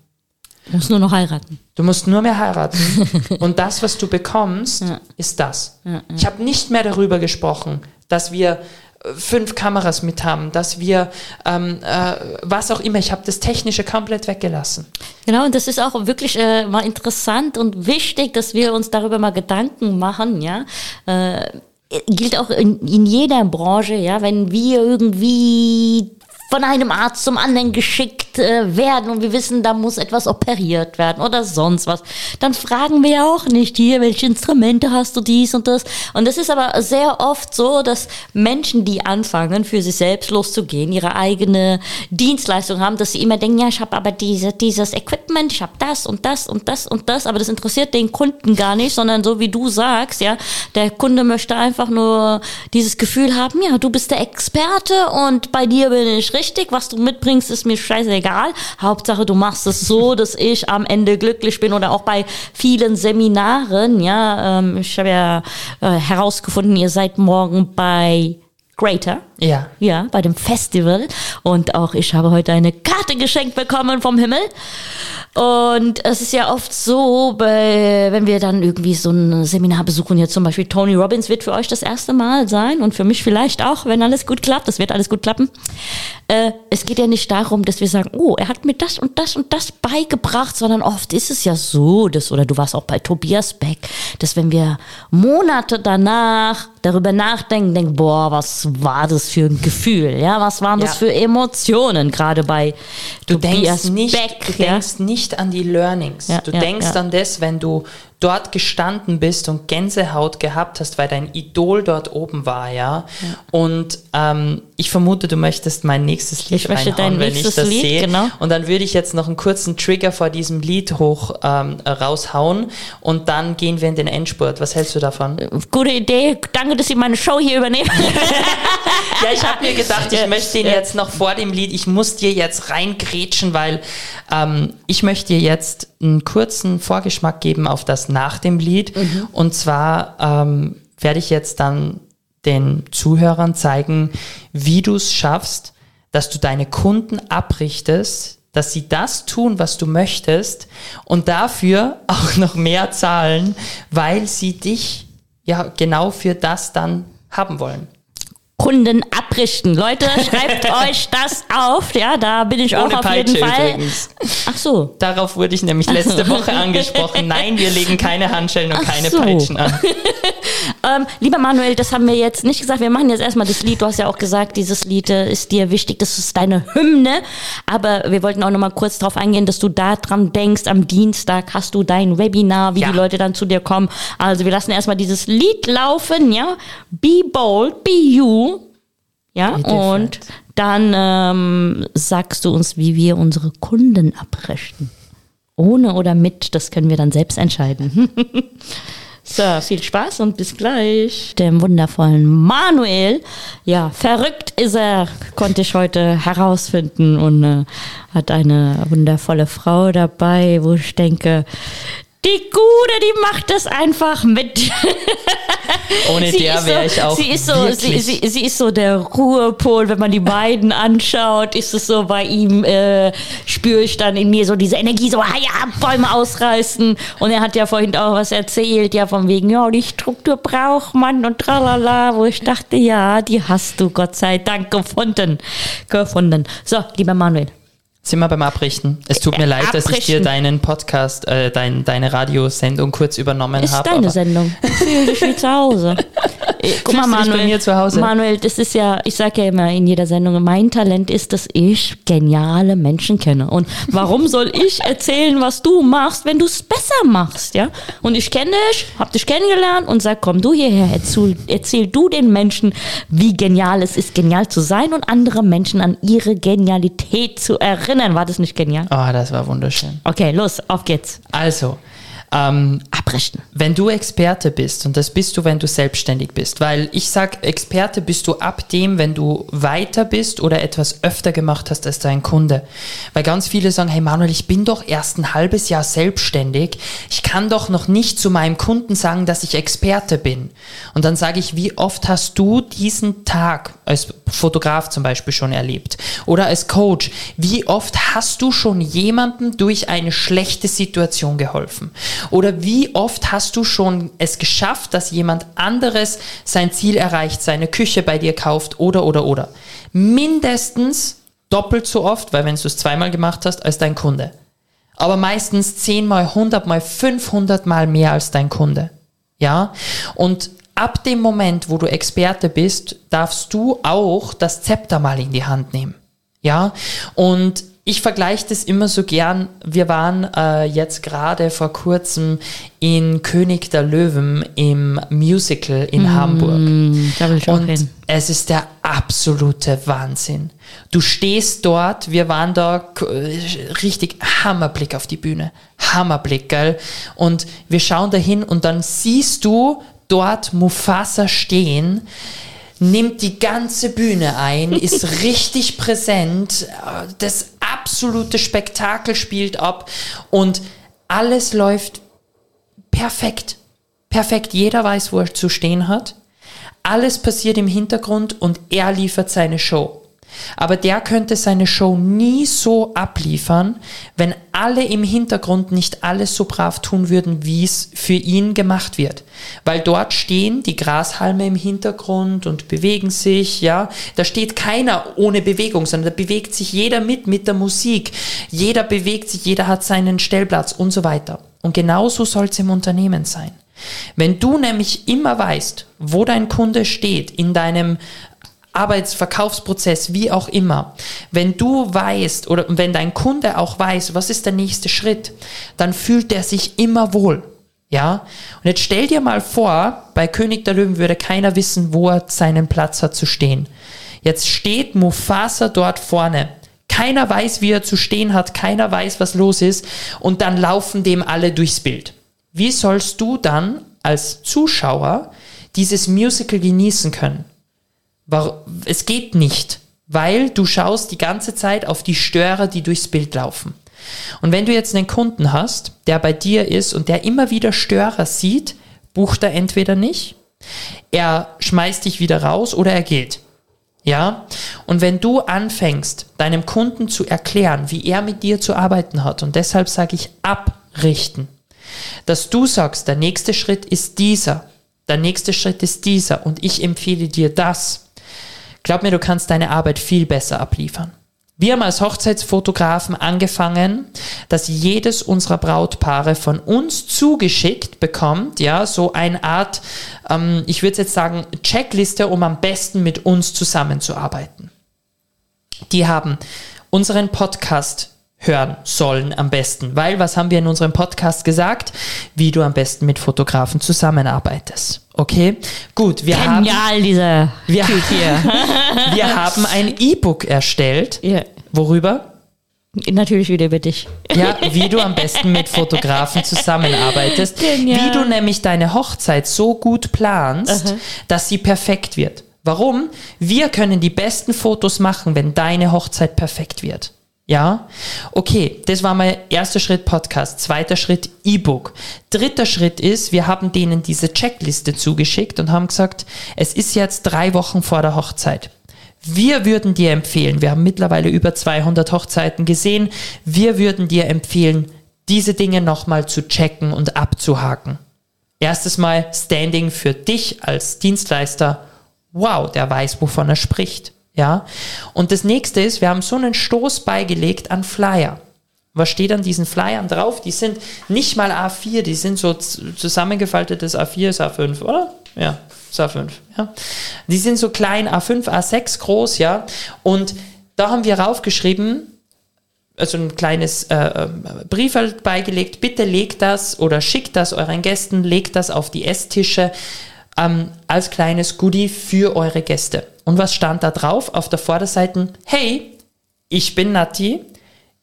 Du musst nur noch heiraten. Du musst nur mehr heiraten. (laughs) Und das, was du bekommst, ja. ist das. Ja, ja. Ich habe nicht mehr darüber gesprochen, dass wir äh, fünf Kameras mit haben, dass wir ähm, äh, was auch immer. Ich habe das Technische komplett weggelassen. Genau, und das ist auch wirklich äh, mal interessant und wichtig, dass wir uns darüber mal Gedanken machen, ja. Äh, gilt auch in, in jeder Branche, ja, wenn wir irgendwie von einem Arzt zum anderen geschickt äh, werden. Und wir wissen, da muss etwas operiert werden oder sonst was, dann fragen wir ja auch nicht hier, welche Instrumente hast du dies und das. Und es ist aber sehr oft so, dass Menschen, die anfangen, für sich selbst loszugehen, ihre eigene Dienstleistung haben, dass sie immer denken, ja, ich habe aber diese, dieses Equipment, ich habe das und das und das und das, aber das interessiert den Kunden gar nicht, sondern so wie du sagst, ja, der Kunde möchte einfach nur dieses Gefühl haben, ja, du bist der Experte und bei dir bin ich richtig richtig, was du mitbringst, ist mir scheißegal. Hauptsache, du machst es so, (laughs) dass ich am Ende glücklich bin oder auch bei vielen Seminaren, ja, ähm, ich habe ja äh, herausgefunden, ihr seid morgen bei Greater. Ja. Ja, bei dem Festival. Und auch ich habe heute eine Karte geschenkt bekommen vom Himmel. Und es ist ja oft so, bei, wenn wir dann irgendwie so ein Seminar besuchen, jetzt zum Beispiel Tony Robbins wird für euch das erste Mal sein und für mich vielleicht auch, wenn alles gut klappt, das wird alles gut klappen. Äh, es geht ja nicht darum, dass wir sagen, oh, er hat mir das und das und das beigebracht, sondern oft ist es ja so, dass, oder du warst auch bei Tobias Beck, dass wenn wir Monate danach darüber nachdenken, denken, boah, was war das für ein Gefühl, ja, was waren das für Emotionen, gerade bei du Tobias denkst nicht, Beck. Du denkst ja? nicht an die Learnings. Ja, du ja, denkst an das, wenn du dort gestanden bist und Gänsehaut gehabt hast, weil dein Idol dort oben war, ja. ja. Und ähm, ich vermute, du möchtest mein nächstes Lied ich möchte dein wenn ich das Lied, sehe. Genau. Und dann würde ich jetzt noch einen kurzen Trigger vor diesem Lied hoch ähm, raushauen und dann gehen wir in den Endspurt. Was hältst du davon? Gute Idee. Danke, dass Sie meine Show hier übernehmen. (laughs) ja, ich habe mir gedacht, ich möchte ihn jetzt noch vor dem Lied, ich muss dir jetzt reingrätschen, weil ähm, ich möchte dir jetzt einen kurzen Vorgeschmack geben auf das nach dem Lied. Mhm. Und zwar ähm, werde ich jetzt dann den Zuhörern zeigen, wie du es schaffst, dass du deine Kunden abrichtest, dass sie das tun, was du möchtest und dafür (laughs) auch noch mehr zahlen, weil sie dich ja genau für das dann haben wollen. Kunden abrichten. Leute, schreibt (laughs) euch das auf. Ja, da bin ich Ohne auch auf Peitsche jeden Fall. Übrigens. Ach so. Darauf wurde ich nämlich letzte (laughs) Woche angesprochen. Nein, wir legen keine Handschellen und Ach keine so. Peitschen an. (laughs) ähm, lieber Manuel, das haben wir jetzt nicht gesagt. Wir machen jetzt erstmal das Lied. Du hast ja auch gesagt, dieses Lied äh, ist dir wichtig. Das ist deine Hymne. Aber wir wollten auch noch mal kurz darauf eingehen, dass du da dran denkst. Am Dienstag hast du dein Webinar, wie ja. die Leute dann zu dir kommen. Also wir lassen erstmal dieses Lied laufen. Ja, Be bold, be you. Ja, und dann ähm, sagst du uns, wie wir unsere Kunden abrechnen. Ohne oder mit, das können wir dann selbst entscheiden. (laughs) so, viel Spaß und bis gleich. Dem wundervollen Manuel. Ja, verrückt ist er, konnte ich heute herausfinden und äh, hat eine wundervolle Frau dabei, wo ich denke, die Gute, die macht es einfach mit. (laughs) Ohne sie der wäre so, ich auch. Sie ist, so, sie, sie, sie, ist so der Ruhepol, wenn man die beiden anschaut, ist es so bei ihm, äh, spüre ich dann in mir so diese Energie, so, ah ja, Bäume ausreißen. Und er hat ja vorhin auch was erzählt, ja, von wegen, ja, die Struktur braucht man und tralala, wo ich dachte, ja, die hast du Gott sei Dank gefunden. Gefunden. So, lieber Manuel, Sind wir beim Abrichten? Es tut mir leid, dass ich dir abrichten. deinen Podcast, äh, dein, deine Radiosendung kurz übernommen Ist habe. deine Sendung. Fühl dich wie zu Hause. (laughs) Äh, Guck mal, Manuel, mir zu Hause? Manuel, das ist ja, ich sage ja immer in jeder Sendung, mein Talent ist, dass ich geniale Menschen kenne. Und warum soll ich erzählen, was du machst, wenn du es besser machst, ja? Und ich kenne dich, hab dich kennengelernt und sag, komm du hierher, erzähl, erzähl du den Menschen, wie genial es ist, genial zu sein und andere Menschen an ihre Genialität zu erinnern. War das nicht genial? Oh, das war wunderschön. Okay, los, auf geht's. Also, ähm, Abrichten. wenn du Experte bist, und das bist du, wenn du selbstständig bist, weil ich sag, Experte bist du ab dem, wenn du weiter bist oder etwas öfter gemacht hast als dein Kunde. Weil ganz viele sagen, hey Manuel, ich bin doch erst ein halbes Jahr selbstständig, ich kann doch noch nicht zu meinem Kunden sagen, dass ich Experte bin. Und dann sage ich, wie oft hast du diesen Tag als Fotograf zum Beispiel schon erlebt oder als Coach, wie oft hast du schon jemandem durch eine schlechte Situation geholfen? Oder wie oft hast du schon es geschafft, dass jemand anderes sein Ziel erreicht, seine Küche bei dir kauft oder oder oder? Mindestens doppelt so oft, weil wenn du es zweimal gemacht hast, als dein Kunde. Aber meistens zehnmal, hundertmal, fünfhundertmal mehr als dein Kunde. Ja? Und ab dem Moment, wo du Experte bist, darfst du auch das Zepter mal in die Hand nehmen. Ja? Und ich vergleiche das immer so gern. Wir waren äh, jetzt gerade vor kurzem in König der Löwen im Musical in Hamburg. Da will ich auch Und hin. es ist der absolute Wahnsinn. Du stehst dort, wir waren da richtig Hammerblick auf die Bühne. Hammerblick, gell? Und wir schauen dahin und dann siehst du dort Mufasa stehen, nimmt die ganze Bühne ein, ist (laughs) richtig präsent, das absolute Spektakel spielt ab und alles läuft perfekt. Perfekt. Jeder weiß, wo er zu stehen hat. Alles passiert im Hintergrund und er liefert seine Show. Aber der könnte seine Show nie so abliefern, wenn alle im Hintergrund nicht alles so brav tun würden, wie es für ihn gemacht wird. Weil dort stehen die Grashalme im Hintergrund und bewegen sich, ja. Da steht keiner ohne Bewegung, sondern da bewegt sich jeder mit, mit der Musik. Jeder bewegt sich, jeder hat seinen Stellplatz und so weiter. Und genauso soll es im Unternehmen sein. Wenn du nämlich immer weißt, wo dein Kunde steht in deinem Arbeitsverkaufsprozess, wie auch immer, wenn du weißt oder wenn dein Kunde auch weiß, was ist der nächste Schritt, dann fühlt er sich immer wohl. Ja? Und jetzt stell dir mal vor, bei König der Löwen würde keiner wissen, wo er seinen Platz hat zu stehen. Jetzt steht Mufasa dort vorne. Keiner weiß, wie er zu stehen hat, keiner weiß, was los ist, und dann laufen dem alle durchs Bild. Wie sollst du dann als Zuschauer dieses Musical genießen können? Es geht nicht, weil du schaust die ganze Zeit auf die Störer, die durchs Bild laufen. Und wenn du jetzt einen Kunden hast, der bei dir ist und der immer wieder Störer sieht, bucht er entweder nicht, er schmeißt dich wieder raus oder er geht. Ja? Und wenn du anfängst, deinem Kunden zu erklären, wie er mit dir zu arbeiten hat, und deshalb sage ich abrichten, dass du sagst, der nächste Schritt ist dieser, der nächste Schritt ist dieser und ich empfehle dir das. Glaub mir, du kannst deine Arbeit viel besser abliefern. Wir haben als Hochzeitsfotografen angefangen, dass jedes unserer Brautpaare von uns zugeschickt bekommt, ja, so eine Art, ähm, ich würde jetzt sagen, Checkliste, um am besten mit uns zusammenzuarbeiten. Die haben unseren Podcast hören sollen am besten, weil was haben wir in unserem Podcast gesagt? Wie du am besten mit Fotografen zusammenarbeitest. Okay? Gut, wir haben Genial, dieser wir, Typ hier. (laughs) wir haben ein E-Book erstellt. Ja. Worüber? Natürlich wieder über dich. Ja, wie du am besten mit Fotografen zusammenarbeitest. Genial. Wie du nämlich deine Hochzeit so gut planst, dass sie perfekt wird. Warum? Wir können die besten Fotos machen, wenn deine Hochzeit perfekt wird. Ja? Okay, das war mein erster Schritt Podcast. Zweiter Schritt E-Book. Dritter Schritt ist, wir haben denen diese Checkliste zugeschickt und haben gesagt, es ist jetzt drei Wochen vor der Hochzeit. Wir würden dir empfehlen, wir haben mittlerweile über 200 Hochzeiten gesehen, wir würden dir empfehlen, diese Dinge nochmal zu checken und abzuhaken. Erstes Mal Standing für dich als Dienstleister. Wow, der weiß, wovon er spricht. Ja. Und das nächste ist, wir haben so einen Stoß beigelegt an Flyer. Was steht an diesen Flyern drauf? Die sind nicht mal A4, die sind so zusammengefaltetes A4 ist A5, oder? Ja, ist A5, ja. Die sind so klein, A5, A6 groß, ja. Und da haben wir raufgeschrieben, also ein kleines äh, äh, Briefel beigelegt, bitte legt das oder schickt das euren Gästen, legt das auf die Esstische ähm, als kleines Goodie für eure Gäste. Und was stand da drauf? Auf der Vorderseite, hey, ich bin Nati,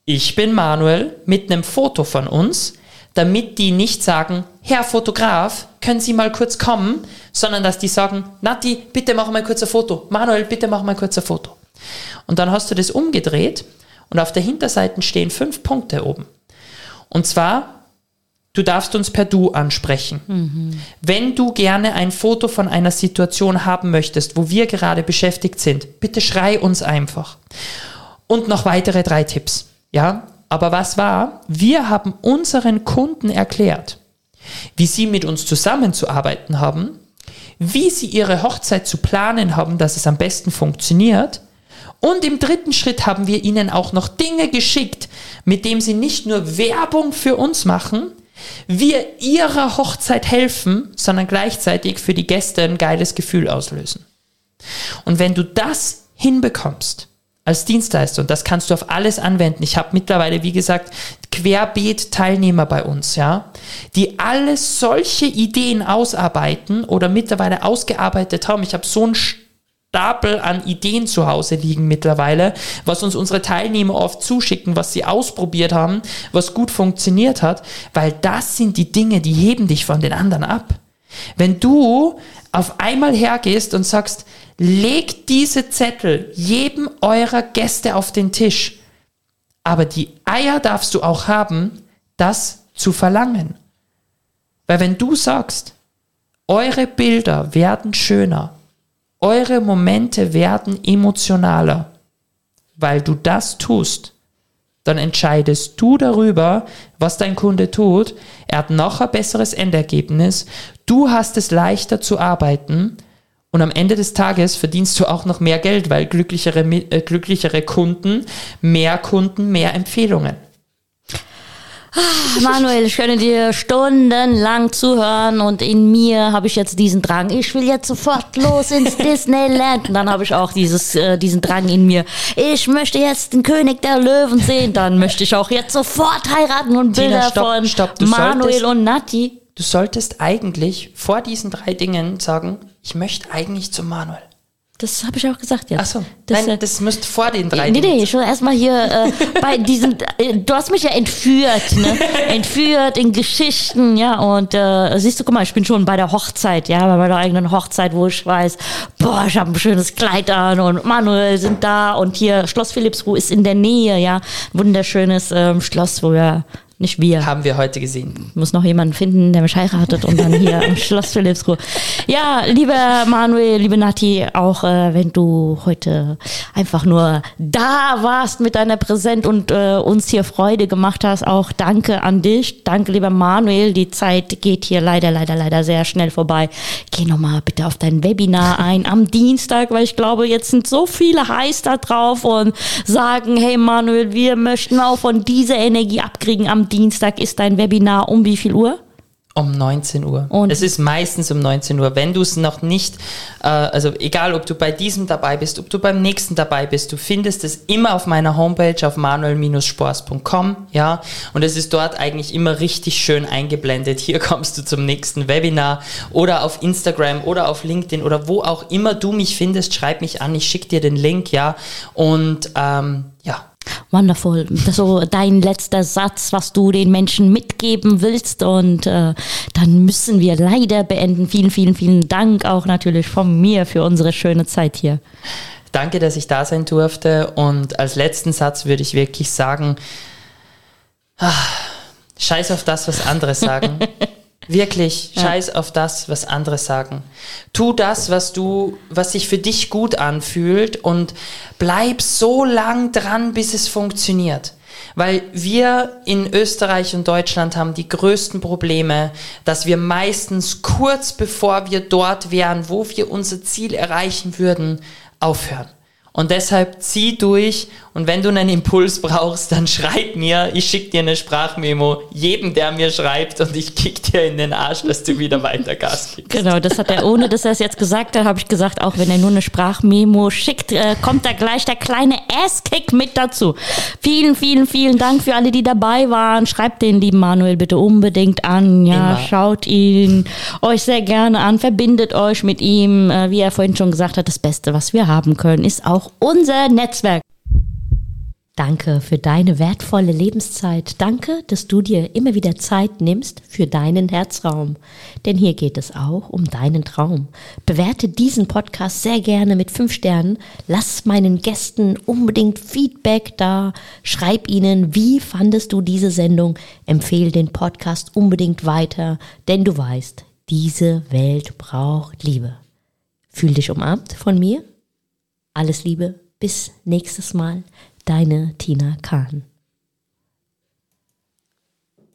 ich bin Manuel mit einem Foto von uns, damit die nicht sagen, Herr Fotograf, können Sie mal kurz kommen, sondern dass die sagen, Nati, bitte mach mal kurz ein Foto, Manuel, bitte mach mal kurz ein Foto. Und dann hast du das umgedreht und auf der Hinterseite stehen fünf Punkte oben. Und zwar, du darfst uns per Du ansprechen. Wenn du gerne ein Foto von einer Situation haben möchtest, wo wir gerade beschäftigt sind, bitte schrei uns einfach. Und noch weitere drei Tipps. Ja, aber was war? Wir haben unseren Kunden erklärt, wie sie mit uns zusammenzuarbeiten haben, wie sie ihre Hochzeit zu planen haben, dass es am besten funktioniert. Und im dritten Schritt haben wir ihnen auch noch Dinge geschickt, mit dem sie nicht nur Werbung für uns machen, wir ihrer Hochzeit helfen, sondern gleichzeitig für die Gäste ein geiles Gefühl auslösen. Und wenn du das hinbekommst als Dienstleister, und das kannst du auf alles anwenden, ich habe mittlerweile, wie gesagt, querbeet Teilnehmer bei uns, ja, die alle solche Ideen ausarbeiten oder mittlerweile ausgearbeitet haben. Ich habe so einen Stapel an Ideen zu Hause liegen mittlerweile, was uns unsere Teilnehmer oft zuschicken, was sie ausprobiert haben, was gut funktioniert hat, weil das sind die Dinge, die heben dich von den anderen ab. Wenn du auf einmal hergehst und sagst, legt diese Zettel jedem eurer Gäste auf den Tisch, aber die Eier darfst du auch haben, das zu verlangen. Weil wenn du sagst, eure Bilder werden schöner, eure Momente werden emotionaler, weil du das tust, dann entscheidest du darüber, was dein Kunde tut. Er hat noch ein besseres Endergebnis. Du hast es leichter zu arbeiten. Und am Ende des Tages verdienst du auch noch mehr Geld, weil glücklichere, äh, glücklichere Kunden, mehr Kunden, mehr Empfehlungen. Manuel, ich könnte dir stundenlang zuhören und in mir habe ich jetzt diesen Drang. Ich will jetzt sofort los ins (laughs) Disneyland. Und dann habe ich auch dieses, äh, diesen Drang in mir. Ich möchte jetzt den König der Löwen sehen. Dann möchte ich auch jetzt sofort heiraten und Tina, Bilder stopp, von stopp. Manuel solltest- und Nati. Du solltest eigentlich vor diesen drei Dingen sagen, ich möchte eigentlich zu Manuel. Das habe ich auch gesagt jetzt. Achso, Das, nein, äh, das müsste vor den drei Nee, nee, will erstmal hier äh, (laughs) bei diesen, äh, du hast mich ja entführt, ne? (laughs) entführt in Geschichten, ja, und äh, siehst du, guck mal, ich bin schon bei der Hochzeit, ja, bei meiner eigenen Hochzeit, wo ich weiß, boah, ich habe ein schönes Kleid an und Manuel sind da und hier Schloss Philippsruh ist in der Nähe, ja, wunderschönes ähm, Schloss, wo wir, nicht wir, haben wir heute gesehen. muss noch jemanden finden, der mich heiratet und dann hier am Schloss Philippsruh. Ja, lieber Manuel, liebe Nati, auch äh, wenn du heute einfach nur da warst mit deiner Präsenz und äh, uns hier Freude gemacht hast, auch danke an dich. Danke, lieber Manuel. Die Zeit geht hier leider, leider, leider sehr schnell vorbei. Geh nochmal bitte auf dein Webinar ein am Dienstag, weil ich glaube, jetzt sind so viele heiß da drauf und sagen, hey Manuel, wir möchten auch von dieser Energie abkriegen. Am Dienstag ist dein Webinar um wie viel Uhr? Um 19 Uhr. Und- es ist meistens um 19 Uhr. Wenn du es noch nicht, äh, also egal ob du bei diesem dabei bist, ob du beim nächsten dabei bist, du findest es immer auf meiner Homepage auf manuel-spors.com, ja. Und es ist dort eigentlich immer richtig schön eingeblendet. Hier kommst du zum nächsten Webinar oder auf Instagram oder auf LinkedIn oder wo auch immer du mich findest, schreib mich an, ich schicke dir den Link, ja. Und ähm, ja, Wonderful. Das so dein letzter Satz, was du den Menschen mitgeben willst. Und äh, dann müssen wir leider beenden. Vielen, vielen, vielen Dank auch natürlich von mir für unsere schöne Zeit hier. Danke, dass ich da sein durfte. Und als letzten Satz würde ich wirklich sagen, ah, scheiß auf das, was andere (laughs) sagen. Wirklich, scheiß auf das, was andere sagen. Tu das, was du, was sich für dich gut anfühlt und bleib so lang dran, bis es funktioniert. Weil wir in Österreich und Deutschland haben die größten Probleme, dass wir meistens kurz bevor wir dort wären, wo wir unser Ziel erreichen würden, aufhören. Und deshalb zieh durch und wenn du einen Impuls brauchst, dann schreib mir. Ich schicke dir eine Sprachmemo, jedem, der mir schreibt und ich kick dir in den Arsch, dass du wieder weiter Gas gibst. Genau, das hat er, ohne dass er es jetzt gesagt hat, habe ich gesagt, auch wenn er nur eine Sprachmemo schickt, äh, kommt da gleich der kleine Ass-Kick mit dazu. Vielen, vielen, vielen Dank für alle, die dabei waren. Schreibt den lieben Manuel bitte unbedingt an. Ja, Immer. schaut ihn euch sehr gerne an, verbindet euch mit ihm. Äh, wie er vorhin schon gesagt hat, das Beste, was wir haben können, ist unser Netzwerk. Danke für deine wertvolle Lebenszeit. Danke, dass du dir immer wieder Zeit nimmst für deinen Herzraum. Denn hier geht es auch um deinen Traum. Bewerte diesen Podcast sehr gerne mit fünf Sternen. Lass meinen Gästen unbedingt Feedback da. Schreib ihnen, wie fandest du diese Sendung? Empfehle den Podcast unbedingt weiter, denn du weißt, diese Welt braucht Liebe. Fühl dich umarmt von mir. Alles Liebe. Bis nächstes Mal. Deine Tina Kahn.